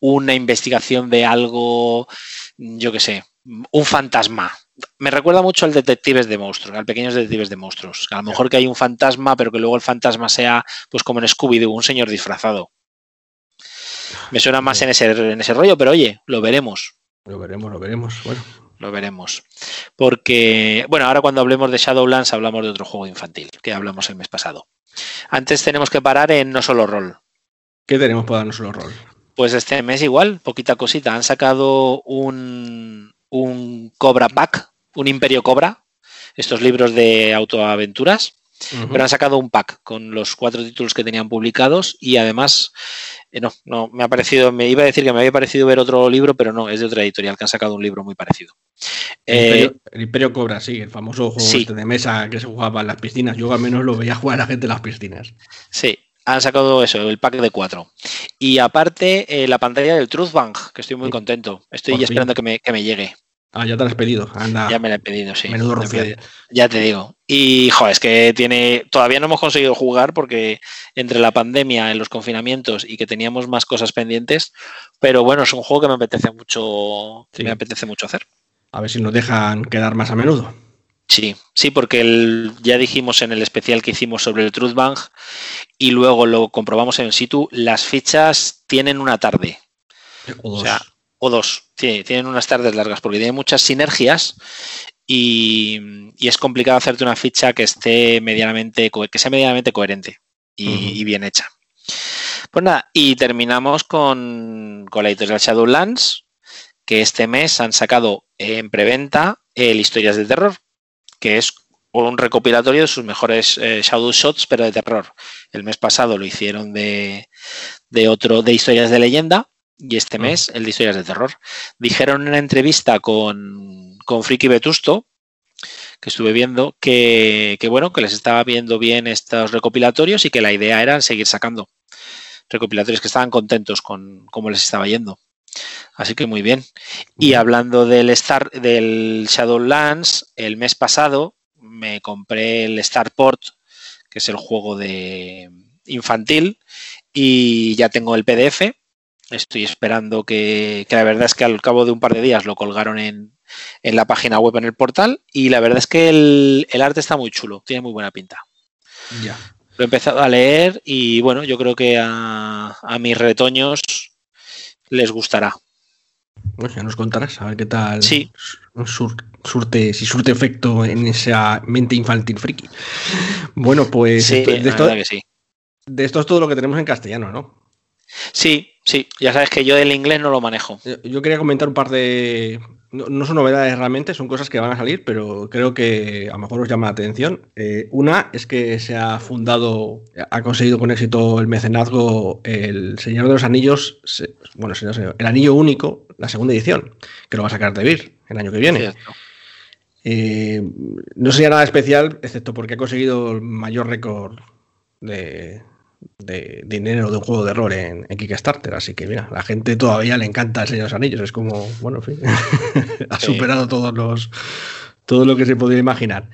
una investigación de algo, yo qué sé, un fantasma. Me recuerda mucho al Detectives de Monstruos, al Pequeños Detectives de Monstruos. A lo mejor que hay un fantasma, pero que luego el fantasma sea, pues como en Scooby-Doo, un señor disfrazado. Me suena más en ese, en ese rollo, pero oye, lo veremos. Lo veremos, lo veremos. Bueno, Lo veremos. Porque, bueno, ahora cuando hablemos de Shadowlands hablamos de otro juego infantil que hablamos el mes pasado. Antes tenemos que parar en no solo rol. ¿qué tenemos para darnos el rol? Pues este mes igual, poquita cosita. Han sacado un, un Cobra Pack, un Imperio Cobra, estos libros de autoaventuras, Pero han sacado un pack con los cuatro títulos que tenían publicados y además, eh, no, no, me ha parecido, me iba a decir que me había parecido ver otro libro, pero no, es de otra editorial que han sacado un libro muy parecido. El, Eh, Imperio, el Imperio Cobra, sí, el famoso juego Sí. este de mesa que se jugaba en las piscinas. Yo al menos lo veía jugar a la gente en las piscinas. Sí, han sacado eso, el pack de cuatro. Y aparte, eh, la pantalla del Truth Bank, que estoy muy contento. Estoy ya esperando que me, que me llegue. Ah, ya te lo has pedido. Anda, Ya me la he pedido, sí. menudo pedido. Ya te digo. Y, joder, es que tiene. Todavía no hemos conseguido jugar porque entre la pandemia, en los confinamientos y que teníamos más cosas pendientes. Pero bueno, es un juego que me apetece mucho. Sí. Me apetece mucho hacer. A ver si nos dejan quedar más a menudo. Sí, sí, porque el- ya dijimos en el especial que hicimos sobre el Truth Bank y luego lo comprobamos en el situ, las fichas tienen una tarde. O O sea, o dos. Sí, tienen unas tardes largas porque tienen muchas sinergias y, y es complicado hacerte una ficha que esté medianamente, que sea medianamente coherente y bien hecha. Pues nada, y terminamos con, con la editorial Shadowlands, que este mes han sacado en preventa el Historias de Terror, que es un recopilatorio de sus mejores eh, Shadow Shots, pero de terror. El mes pasado lo hicieron de, de otro, de historias de leyenda, y este mes el de historias de terror. Dijeron en una entrevista con, con Friki Vetusto, que estuve viendo, que, que, bueno, que les estaba viendo bien estos recopilatorios y que la idea era seguir sacando recopilatorios que estaban contentos con cómo les estaba yendo. Así que muy bien. Y hablando del Star, del Shadowlands, el mes pasado me compré el Starport, que es el juego de infantil, y ya tengo el PDF. Estoy esperando que, que la verdad es que al cabo de un par de días lo colgaron en, en la página web en el portal y la verdad es que el, el arte está muy chulo, tiene muy buena pinta. Ya. Lo he empezado a leer y bueno, yo creo que a, a mis retoños les gustará. Bueno, ya nos contarás a ver qué tal Sí. sur- surte, si surte efecto en esa mente infantil friki. Bueno, pues Sí, esto- de, la esto, verdad que sí. de esto es todo lo que tenemos en castellano, ¿no? Sí, sí, ya sabes que yo el inglés no lo manejo. Yo- Yo quería comentar un par de. No, no son novedades realmente, son cosas que van a salir, pero creo que a lo mejor os llama la atención. Eh, una es que se ha fundado, ha conseguido con éxito el mecenazgo El Señor de los Anillos, se- bueno, Señor, Señor, el Anillo Único, la segunda edición, que lo va a sacar de Vir el año que viene. Eh, no sería nada especial, excepto porque ha conseguido el mayor récord de, de dinero de un juego de rol en, en Kickstarter. Así que, mira, la gente todavía le encanta el Señor de los Anillos. Es como, bueno, en fin, ha Sí. superado todos los, todo lo que se podía imaginar.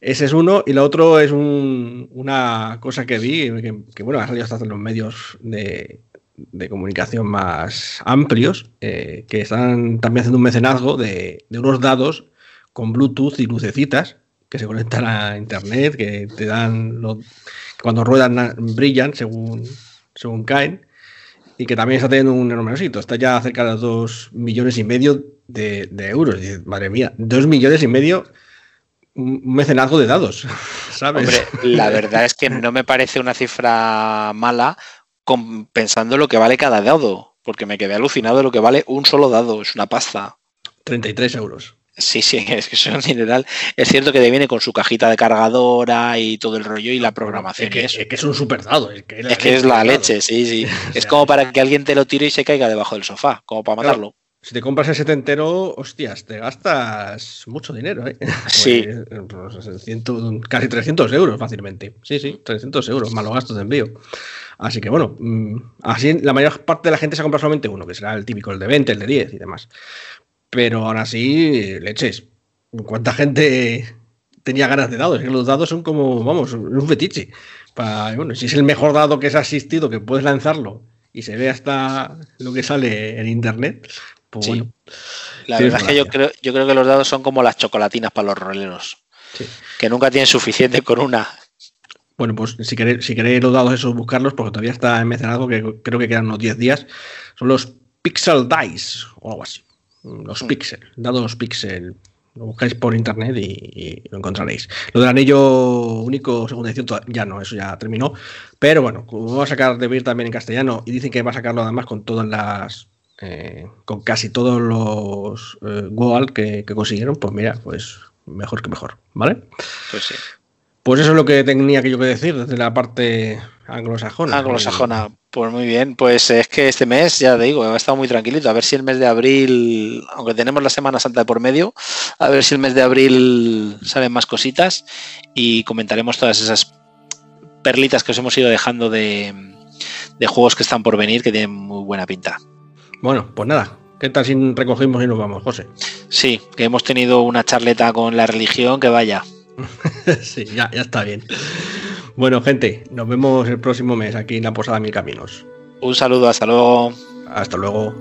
Ese es uno, y lo otro es un- una cosa que vi, que, que, bueno, ha salido hasta en los medios de, de comunicación más amplios, eh, que están también haciendo un mecenazgo de, de unos dados con Bluetooth y lucecitas que se conectan a internet, que te dan que cuando ruedan brillan según, según caen y que también está teniendo un enorme éxito. Está ya cerca de los dos millones y medio de, de euros. Madre mía, dos millones y medio, un mecenazgo de dados, ¿sabes? Hombre, la verdad es que no me parece una cifra mala con- pensando lo que vale cada dado, porque me quedé alucinado de lo que vale un solo dado, es una pasta. 33 euros. Sí, sí, es que es un dineral. Es cierto que te viene con su cajita de cargadora y todo el rollo y la programación. Es que, y eso. es que es un super dado. Es que, Es que es la leche, sí, sí. Es como para que alguien te lo tire y se caiga debajo del sofá, como para Claro. matarlo. Si te compras el setentero, hostias, te gastas mucho dinero, ¿eh? Sí. Pues, pues, ciento- casi 300 euros fácilmente. Sí, sí, 300 euros, más los gastos de envío. Así que bueno, mm, así la mayor parte de la gente se ha comprado solamente uno, que será el típico, el de 20, el de 10 y demás. Pero aún así, leches. ¿Cuánta gente tenía ganas de dados? Es que los dados son como, vamos, un fetiche. Bueno, si es el mejor dado que se ha asistido, que puedes lanzarlo y se ve hasta lo que sale en internet, pues Sí. bueno. La verdad es que yo creo, yo creo que los dados son como las chocolatinas para los roleros, Sí. que nunca tienen suficiente con una. Bueno, pues si queréis, si queréis los dados esos, buscarlos, porque todavía está en mecenazgo, que creo que quedan unos 10 días. Son los Pixel Dice, o algo así. Los Mm. Pixel, dados Pixel. Lo buscáis por internet y, y lo encontraréis. Lo del anillo único, segunda edición, ya no, eso ya terminó. Pero bueno, como va a sacar de Vir también en castellano y dicen que va a sacarlo además con todas las. eh, con casi todos los eh, Goal que, que consiguieron, pues mira, pues mejor que mejor, ¿vale? Pues sí. Pues eso es lo que tenía que yo que decir desde la parte anglosajona. Anglosajona, pues muy bien. Pues es que este mes, ya te digo, ha estado muy tranquilito. A ver si el mes de abril, aunque tenemos la Semana Santa de por medio, a ver si el mes de abril salen más cositas y comentaremos todas esas perlitas que os hemos ido dejando de, de juegos que están por venir, que tienen muy buena pinta. Bueno, pues nada. ¿Qué tal si recogimos y nos vamos, José? Sí, que hemos tenido una charleta con la religión que vaya. sí, ya, ya está bien. Bueno, gente, nos vemos el próximo mes aquí en la Posada Mil Caminos. Un saludo, hasta luego. Hasta luego.